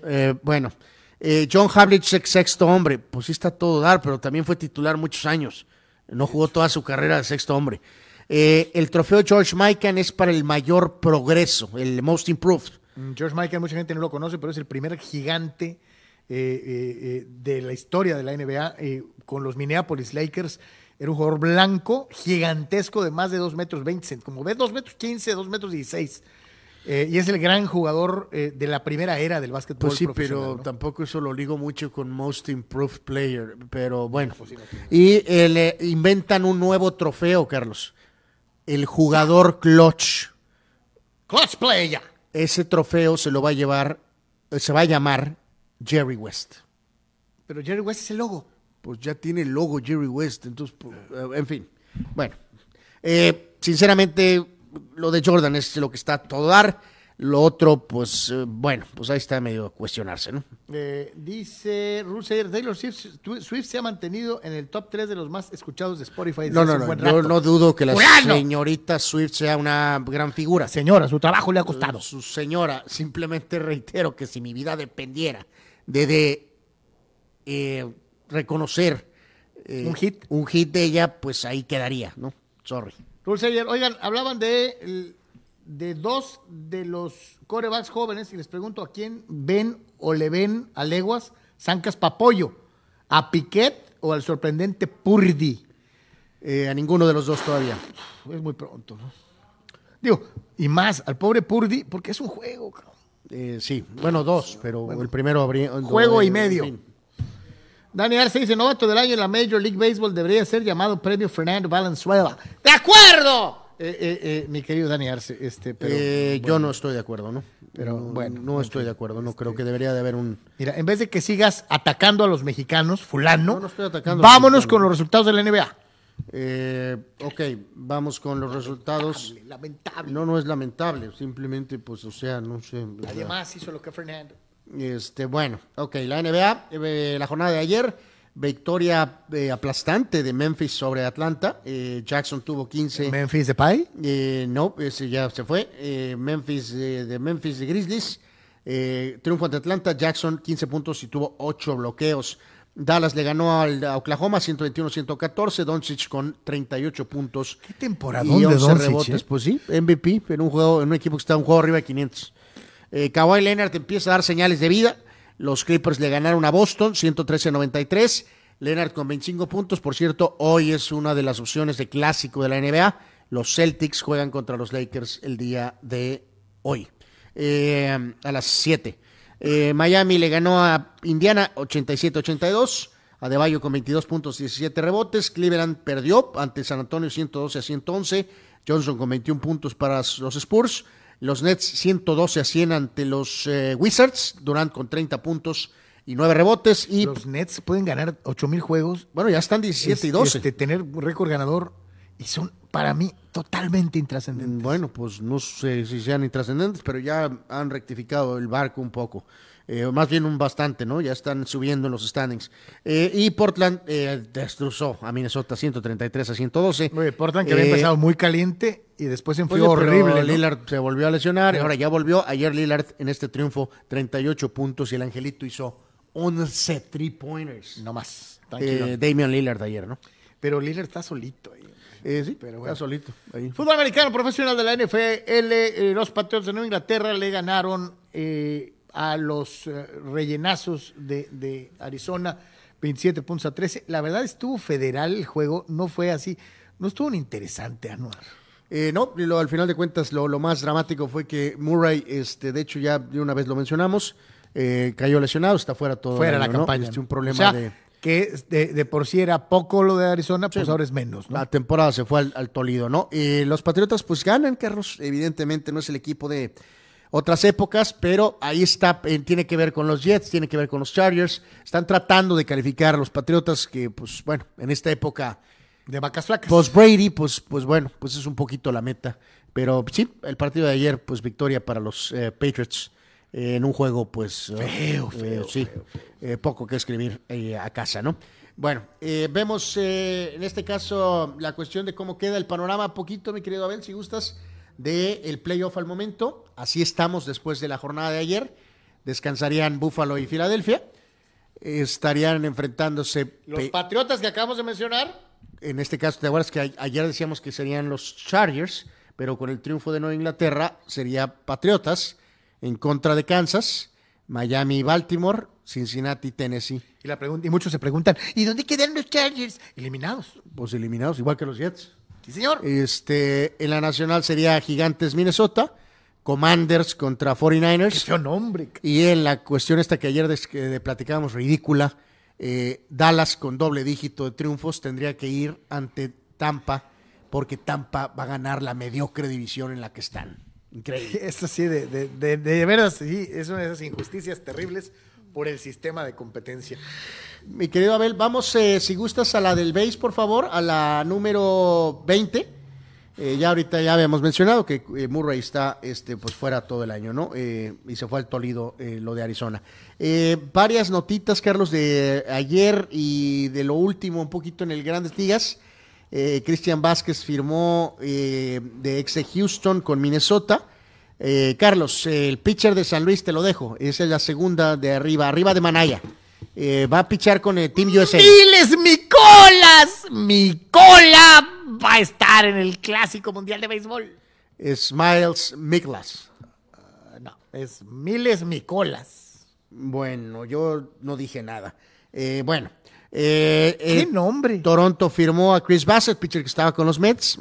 Eh, bueno, eh, John Havlicek, sexto hombre. Pues sí está todo dar, pero también fue titular muchos años. No jugó toda su carrera de sexto hombre. Eh, el trofeo George Mikan es para el mayor progreso, el most improved. Mm, George Michael, mucha gente no lo conoce, pero es el primer gigante de la historia de la NBA con los Minneapolis Lakers. Era un jugador blanco, gigantesco, de más de 2 metros 20, cent- como ves, 2 metros 15, 2 metros 16. Eh, y es el gran jugador eh, de la primera era del básquetbol Pues sí, pero ¿no? tampoco eso lo ligo mucho con Most Improved Player, pero bueno. y eh, le inventan un nuevo trofeo, Carlos. El jugador clutch. Clutch play ya. Ese trofeo se lo va a llevar, se va a llamar Jerry West. Pero Jerry West es el logo. Pues ya tiene el logo Jerry West, entonces, pues, en fin. Bueno, sinceramente, lo de Jordan es lo que está a todo dar. Lo otro, pues, eh, bueno, pues ahí está medio cuestionarse, ¿no? Eh, dice Ruseyer, Taylor Swift, Swift se ha mantenido en el top 3 de los más escuchados de Spotify. No, no, no, yo no dudo que la ¡Fulano! señorita Swift sea una gran figura. Señora, su trabajo le ha costado. Su señora, simplemente reitero que si mi vida dependiera de, de, eh, reconocer eh, Un hit. un hit de ella, pues ahí quedaría, ¿no? Sorry. Ruseyer, oigan, hablaban de, de dos de los corebacks jóvenes y les pregunto a quién ven o le ven a leguas zancas papollo, a Piquet o al sorprendente Purdy. Eh, a ninguno de los dos todavía. Es muy pronto, ¿no? Digo, y más al pobre Purdy, porque es un juego, cabrón. Eh, sí, bueno, dos, pero el primero habría... Juego y en medio. fin. Dani Arce dice, novato del año en la Major League Baseball debería ser llamado Premio Fernando Valenzuela. ¡De acuerdo! Eh, eh, eh, mi querido Dani Arce, este, pero... Yo no estoy de acuerdo, ¿no? Pero, no, bueno, no estoy de acuerdo, no creo que debería de haber un... Mira, en vez de que sigas atacando a los mexicanos, fulano, No, no estoy atacando los vámonos con los resultados de la NBA. Eh, ok, vamos con los resultados. Lamentable. No, no es lamentable, simplemente, pues, o sea, no sé. Nadie más hizo lo que Fernando. Este, bueno, ok, la NBA, eh, la jornada de ayer, victoria eh, aplastante de Memphis sobre Atlanta. Eh, Jackson tuvo 15. Memphis de Pai. Eh, no, ese ya se fue. Eh, Memphis de Memphis de Grizzlies. Eh, triunfo ante Atlanta. Jackson 15 puntos y tuvo 8 bloqueos. Dallas le ganó al a Oklahoma 121-114. Doncic con 38 puntos. Qué temporadón y de 11 Doncic, rebotes. Pues sí, MVP en un juego, en un equipo que está un juego arriba de 500. Eh, Kawhi Leonard empieza a dar señales de vida. Los Clippers le ganaron a Boston 113-93. Leonard con 25 puntos. Por cierto, hoy es una de las opciones de clásico de la NBA. Los Celtics juegan contra los Lakers el día de hoy, eh, a las 7. Eh, Miami le ganó a Indiana 87-82. Adebayo con 22 puntos, 17 rebotes. Cleveland perdió ante San Antonio 112 a 111. Johnson con 21 puntos para los Spurs. Los Nets 112 a 100 ante los eh, Wizards. Durant con 30 puntos y 9 rebotes. Y Los Nets pueden ganar 8 mil juegos. bueno, ya están 17 y Es- 12. este, tener un récord ganador. Y son, para mí, totalmente intrascendentes. Bueno, pues no sé si sean intrascendentes, pero ya han rectificado el barco un poco. Eh, más bien un bastante, ¿no? Ya están subiendo en los standings. Eh, y Portland eh, destrozó a Minnesota 133 a 112. Oye, Portland que había Eh, empezado muy caliente y después se enfrió horrible. ¿no? Lillard se volvió a lesionar, y ahora ya volvió. Ayer Lillard en este triunfo, 38 puntos y el Angelito hizo 11 three pointers. No más. Eh, Damian Lillard ayer, ¿no? Pero Lillard está solito ahí. Eh, sí, Pero bueno. está solito. Ahí. Fútbol americano profesional de la NFL, eh, los Patriots de Nueva Inglaterra le ganaron eh, a los rellenazos de, de Arizona 27 puntos a 13. La verdad estuvo federal el juego, no fue así, no estuvo ni interesante, Anuar. Eh, no, lo, al final de cuentas lo, lo más dramático fue que Murray, este, de hecho ya de una vez lo mencionamos, eh, cayó lesionado, está fuera todo. Fuera el la campaña. Este, un problema O sea, de. que de, de por sí era poco lo de Arizona, pues ahora es menos, ¿no? La temporada se fue al, al Toledo, ¿no? Eh, los Patriotas pues ganan, Carlos, evidentemente no es el equipo de otras épocas, pero ahí está, eh, tiene que ver con los Jets, tiene que ver con los Chargers, están tratando de calificar a los Patriotas que pues bueno, en esta época De vacas flacas. post Brady, pues, pues bueno, pues es un poquito la meta, pero sí, el partido de ayer pues victoria para los eh, Patriots eh, en un juego pues Feo, eh, feo, sí, eh, poco que escribir a casa, ¿no? Bueno, vemos en este caso la cuestión de cómo queda el panorama, poquito, mi querido Abel, si gustas, del el playoff al momento. Así estamos después de la jornada de ayer. Descansarían Buffalo y Filadelfia. Estarían enfrentándose. Los Patriotas que acabamos de mencionar, en este caso, ¿te acuerdas que ayer decíamos que serían los Chargers? Pero con el triunfo de Nueva Inglaterra sería Patriotas en contra de Kansas, Miami y Baltimore, Cincinnati, Tennessee, y, la pregunta, y muchos se preguntan, ¿y dónde quedan los Chargers? Eliminados. pues eliminados, igual que los Jets. Sí, señor. Este, en la nacional sería Gigantes, Minnesota, Commanders contra Qué 49ers. feo nombre. Y en la cuestión esta que ayer de- platicábamos, ridícula, eh, Dallas con doble dígito de triunfos tendría que ir ante Tampa, porque Tampa va a ganar la mediocre división en la que están. Increíble. (laughs) Esto sí, de, de, de, de veras, sí, es una de esas injusticias terribles por el sistema de competencia. Mi querido Abel, vamos, eh, si gustas, a la del base, por favor, a la número 20. Eh, ya ahorita ya habíamos mencionado que eh, Murray está este, pues fuera todo el año, ¿no? Eh, y se fue al Tolido, eh, lo de Arizona. Varias notitas, Carlos, de ayer y de lo último, un poquito en el Grandes Ligas. Cristian Vázquez firmó de ex Houston con Minnesota. Carlos, el pitcher de San Luis, te lo dejo. Esa es la segunda de arriba, arriba de Manaya. Va a pichar con el Team USA. Miles Mi cola va a estar en el Clásico Mundial de Béisbol. Smiles Miklas. No, es Miles Micolas. Bueno, yo no dije nada. Eh, bueno. eh, ¿Qué eh, nombre? Toronto firmó a Chris Bassett, pitcher que estaba con los Mets.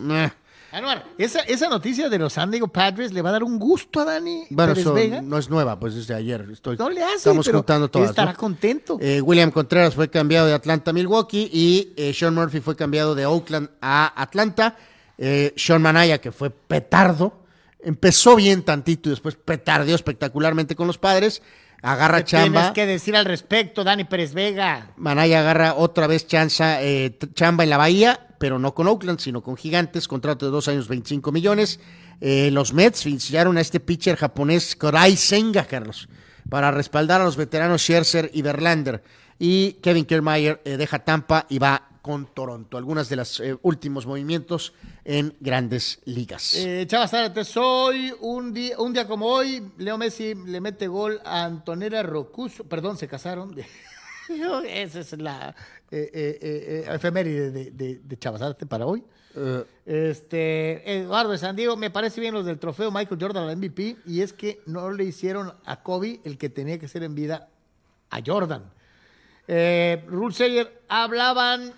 Anuar, esa, esa noticia de los San Diego Padres le va a dar un gusto a Dani Bueno, Pérez eso Vega. no es nueva, pues desde ayer. Estoy, No le hace, Estamos pero juntando todas. estará ¿no? contento. Eh, William Contreras fue cambiado de Atlanta a Milwaukee y eh, Sean Murphy fue cambiado de Oakland a Atlanta. Eh, Sean Manaya, que fue petardo, empezó bien tantito y después petardeó espectacularmente con los padres. Agarra ¿Qué chamba. tienes que decir al respecto, Dani Pérez Vega? Manaya agarra otra vez chanza, eh, chamba en la Bahía, pero no con Oakland, sino con Gigantes, contrato de dos años, 25 millones. Eh, los Mets iniciaron a este pitcher japonés Korai Senga, Carlos, para respaldar a los veteranos Scherzer y Verlander. Y Kevin Kiermaier eh, deja Tampa y va con Toronto. Algunas de los últimos movimientos en grandes ligas. Eh, Chava Zárate, hoy, un día, un día como hoy, Leo Messi le mete gol a Antonella Rocuso. Perdón, se casaron. (laughs) Esa es la eh, eh, eh, eh, efeméride de, de, de Chava Zárate para hoy. Eh, Este, Eduardo de San Diego, me parece bien los del trofeo Michael Jordan al MVP, y es que no le hicieron a Kobe el que tenía que ser en vida a Jordan. Eh, Rule Sayer, hablaban.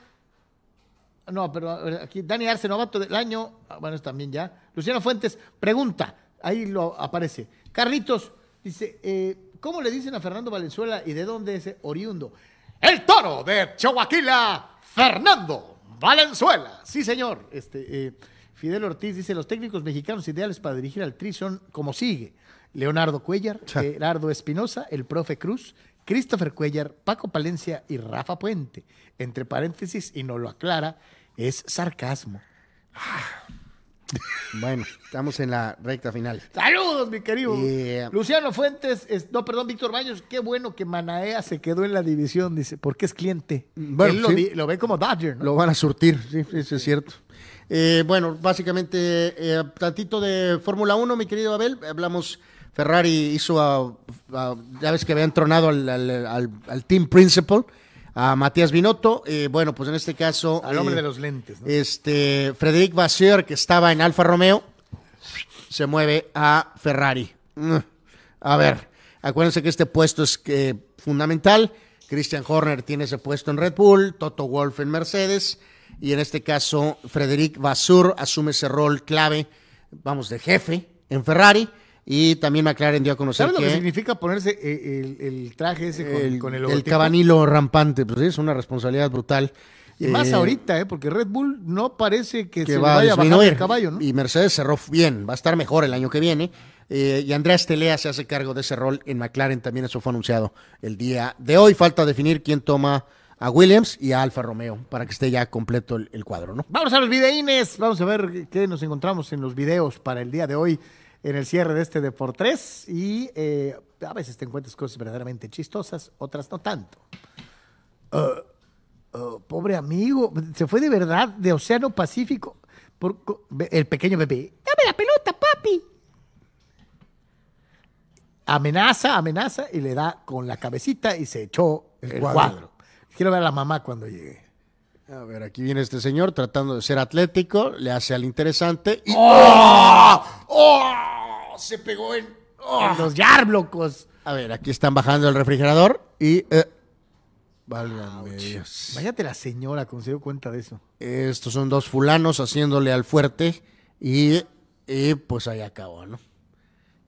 No, pero aquí Dani Arce, novato del año. ah, Bueno, es también ya. Luciano Fuentes, pregunta. Ahí lo aparece. Carlitos dice: eh, ¿Cómo le dicen a Fernando Valenzuela y de dónde es oriundo? El toro de Chihuahua, Fernando Valenzuela. Sí, señor. Este, eh, Fidel Ortiz dice: Los técnicos mexicanos ideales para dirigir al Tri son como sigue: Leonardo Cuellar, Gerardo Espinosa, el profe Cruz, Christopher Cuellar, Paco Palencia y Rafa Puente. Entre paréntesis, y no lo aclara, es sarcasmo. bueno, estamos en la recta final. Saludos, mi querido. Yeah. Luciano Fuentes, es- no, perdón, Víctor Baños, qué bueno que Manaea se quedó en la división, dice, porque es cliente. Bueno, Él lo, sí. ve como Dodger, ¿no? Lo van a surtir, sí, eso es cierto. Eh, bueno, básicamente, eh, tantito de Fórmula 1, mi querido Abel. Hablamos, Ferrari hizo, a- a- ya ves que habían tronado al, al- al- al team principal, a Matías Binotto. Eh, bueno, pues en este caso. Al hombre eh, de los lentes, ¿no? Este, Frederic Vasseur, que estaba en Alfa Romeo, se mueve a Ferrari. A ver, acuérdense que este puesto es eh, fundamental. Christian Horner tiene ese puesto en Red Bull, Toto Wolff en Mercedes, y en este caso Frederic Vasseur asume ese rol clave, vamos, de jefe en Ferrari. Y también McLaren dio a conocer ¿Sabes lo que que significa ponerse eh, el, el traje ese con el, con el el cabanilo rampante, pues es una responsabilidad brutal. Y más Eh, ahorita, ¿eh? Porque Red Bull no parece que, que se va vaya a bajar el caballo, ¿no? Y Mercedes cerró bien, va a estar mejor el año que viene. Eh, y Andreas Telea se hace cargo de ese rol en McLaren, también eso fue anunciado el día de hoy. Falta definir quién toma a Williams y a Alfa Romeo para que esté ya completo el, el cuadro, ¿no? Vamos a los videínes, vamos a ver qué nos encontramos en los videos para el día de hoy en el cierre de este de por tres y eh, a veces te encuentras cosas verdaderamente chistosas, otras no tanto. Ah, ah, pobre amigo, se fue de verdad de Océano Pacífico por el pequeño bebé. Dame la pelota, papi. Amenaza, amenaza y le da con la cabecita y se echó el, El cuadro. cuadro. Quiero ver a la mamá cuando llegue. A ver, aquí viene este señor tratando de ser atlético, le hace al interesante y ¡Oh! ¡Oh! se pegó en... ¡Oh! En los yarblocos. A ver, aquí están bajando el refrigerador y... Eh, válgame Dios. Váyate la señora, cuando se dio cuenta de eso. Estos son dos fulanos haciéndole al fuerte y, y, pues ahí acabó, ¿no?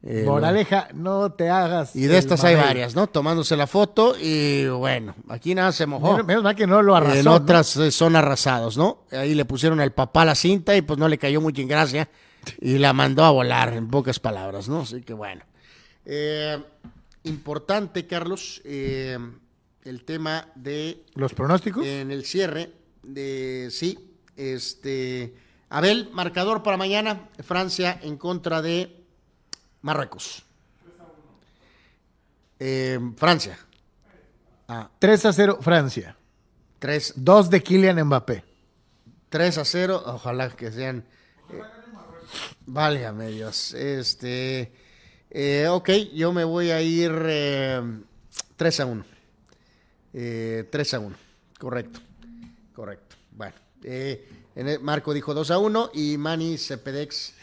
Eh, Moraleja, no te hagas. y de estas hay varias, ¿no? Tomándose la foto y bueno, aquí nada se mojó. Menos, menos mal que no lo arrasó. en ¿no? otras eh, son arrasados, ¿no? Ahí le pusieron al papá la cinta y pues no le cayó mucho en gracia y la mandó a volar, en pocas palabras, ¿no? Así que bueno. Eh, importante, Carlos, eh, el tema de ¿Los pronósticos? en el cierre de sí, este Abel, marcador para mañana, Francia en contra de Marruecos. Eh, Francia. Ah, 3 a 0, Francia. 3, 2 de Kylian Mbappé. 3 a 0, ojalá que sean. eh, válgame Dios. Este. eh, ok, yo me voy a ir eh, 3 a 1. Eh, 3 a 1, correcto. Correcto. Bueno, eh, Marco dijo 2 a 1 y Manny Cepedex.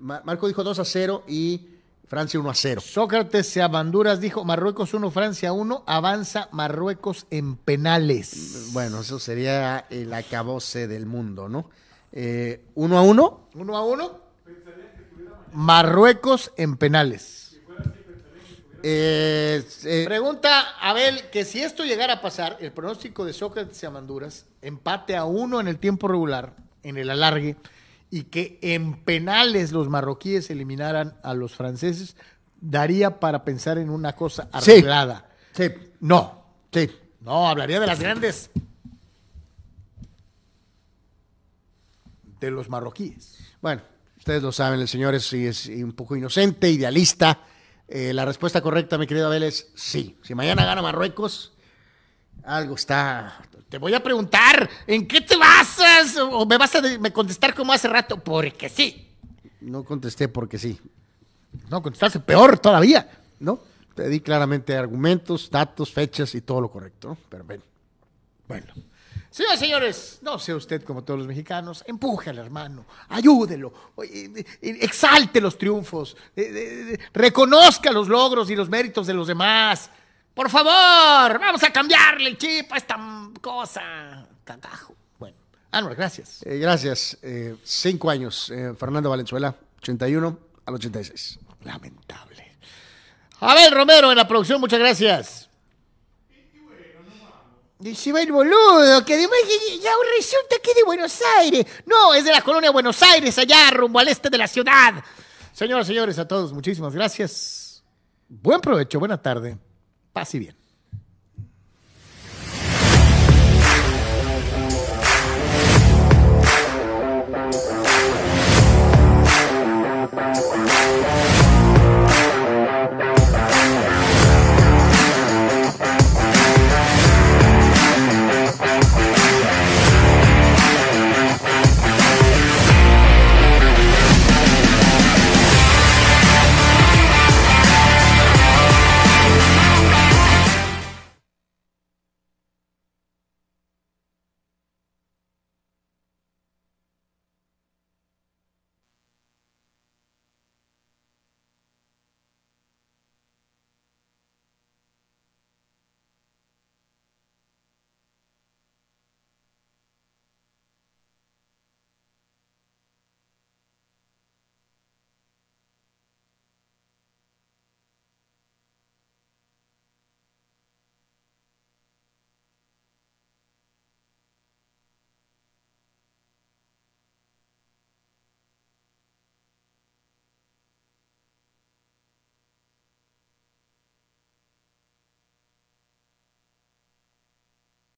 Eh, Ma- Marco dijo 2 a 0 y Francia 1 a 0. Sócrates Seabanduras dijo Marruecos 1, Francia 1. Avanza Marruecos en penales. Bueno, eso sería el acabose del mundo, ¿no? Eh, ¿Uno a uno? 1 a 1. Marruecos en penales. Eh, eh, Pregunta Abel que si esto llegara a pasar, el pronóstico de Sócrates y Amanduras, empate a uno en el tiempo regular, en el alargue, y que en penales los marroquíes eliminaran a los franceses, daría para pensar en una cosa arreglada. sí, No, sí. no, hablaría de las grandes. De los marroquíes. Bueno, ustedes lo saben, el señor es, es un poco inocente, idealista. Eh, la respuesta correcta, mi querido Abel, es sí. Si mañana gana Marruecos, algo está... Te voy a preguntar, ¿en qué te basas? ¿O me vas a me contestar como hace rato? Porque sí. No contesté porque sí, No, contestarse peor todavía. ¿no? Te di claramente argumentos, datos, fechas y todo lo correcto, ¿no? Pero ven. Bueno. Señores, señores, no sea usted como todos los mexicanos, empuje al hermano, ayúdelo, exalte los triunfos, reconozca los logros y los méritos de los demás. Por favor, vamos a cambiarle el chip a esta cosa. Cagajo. Bueno, Anuar, gracias. Eh, gracias. Eh, cinco años, eh, Fernando Valenzuela, 81 al 86. Lamentable. Abel Romero en la producción, muchas gracias. Y si va el boludo, que además ya- ya resulta que es de Buenos Aires. No, es de la colonia Buenos Aires, allá rumbo al este de la ciudad. Señoras y señores, a todos, muchísimas gracias. Buen provecho, buena tarde. Paz y bien.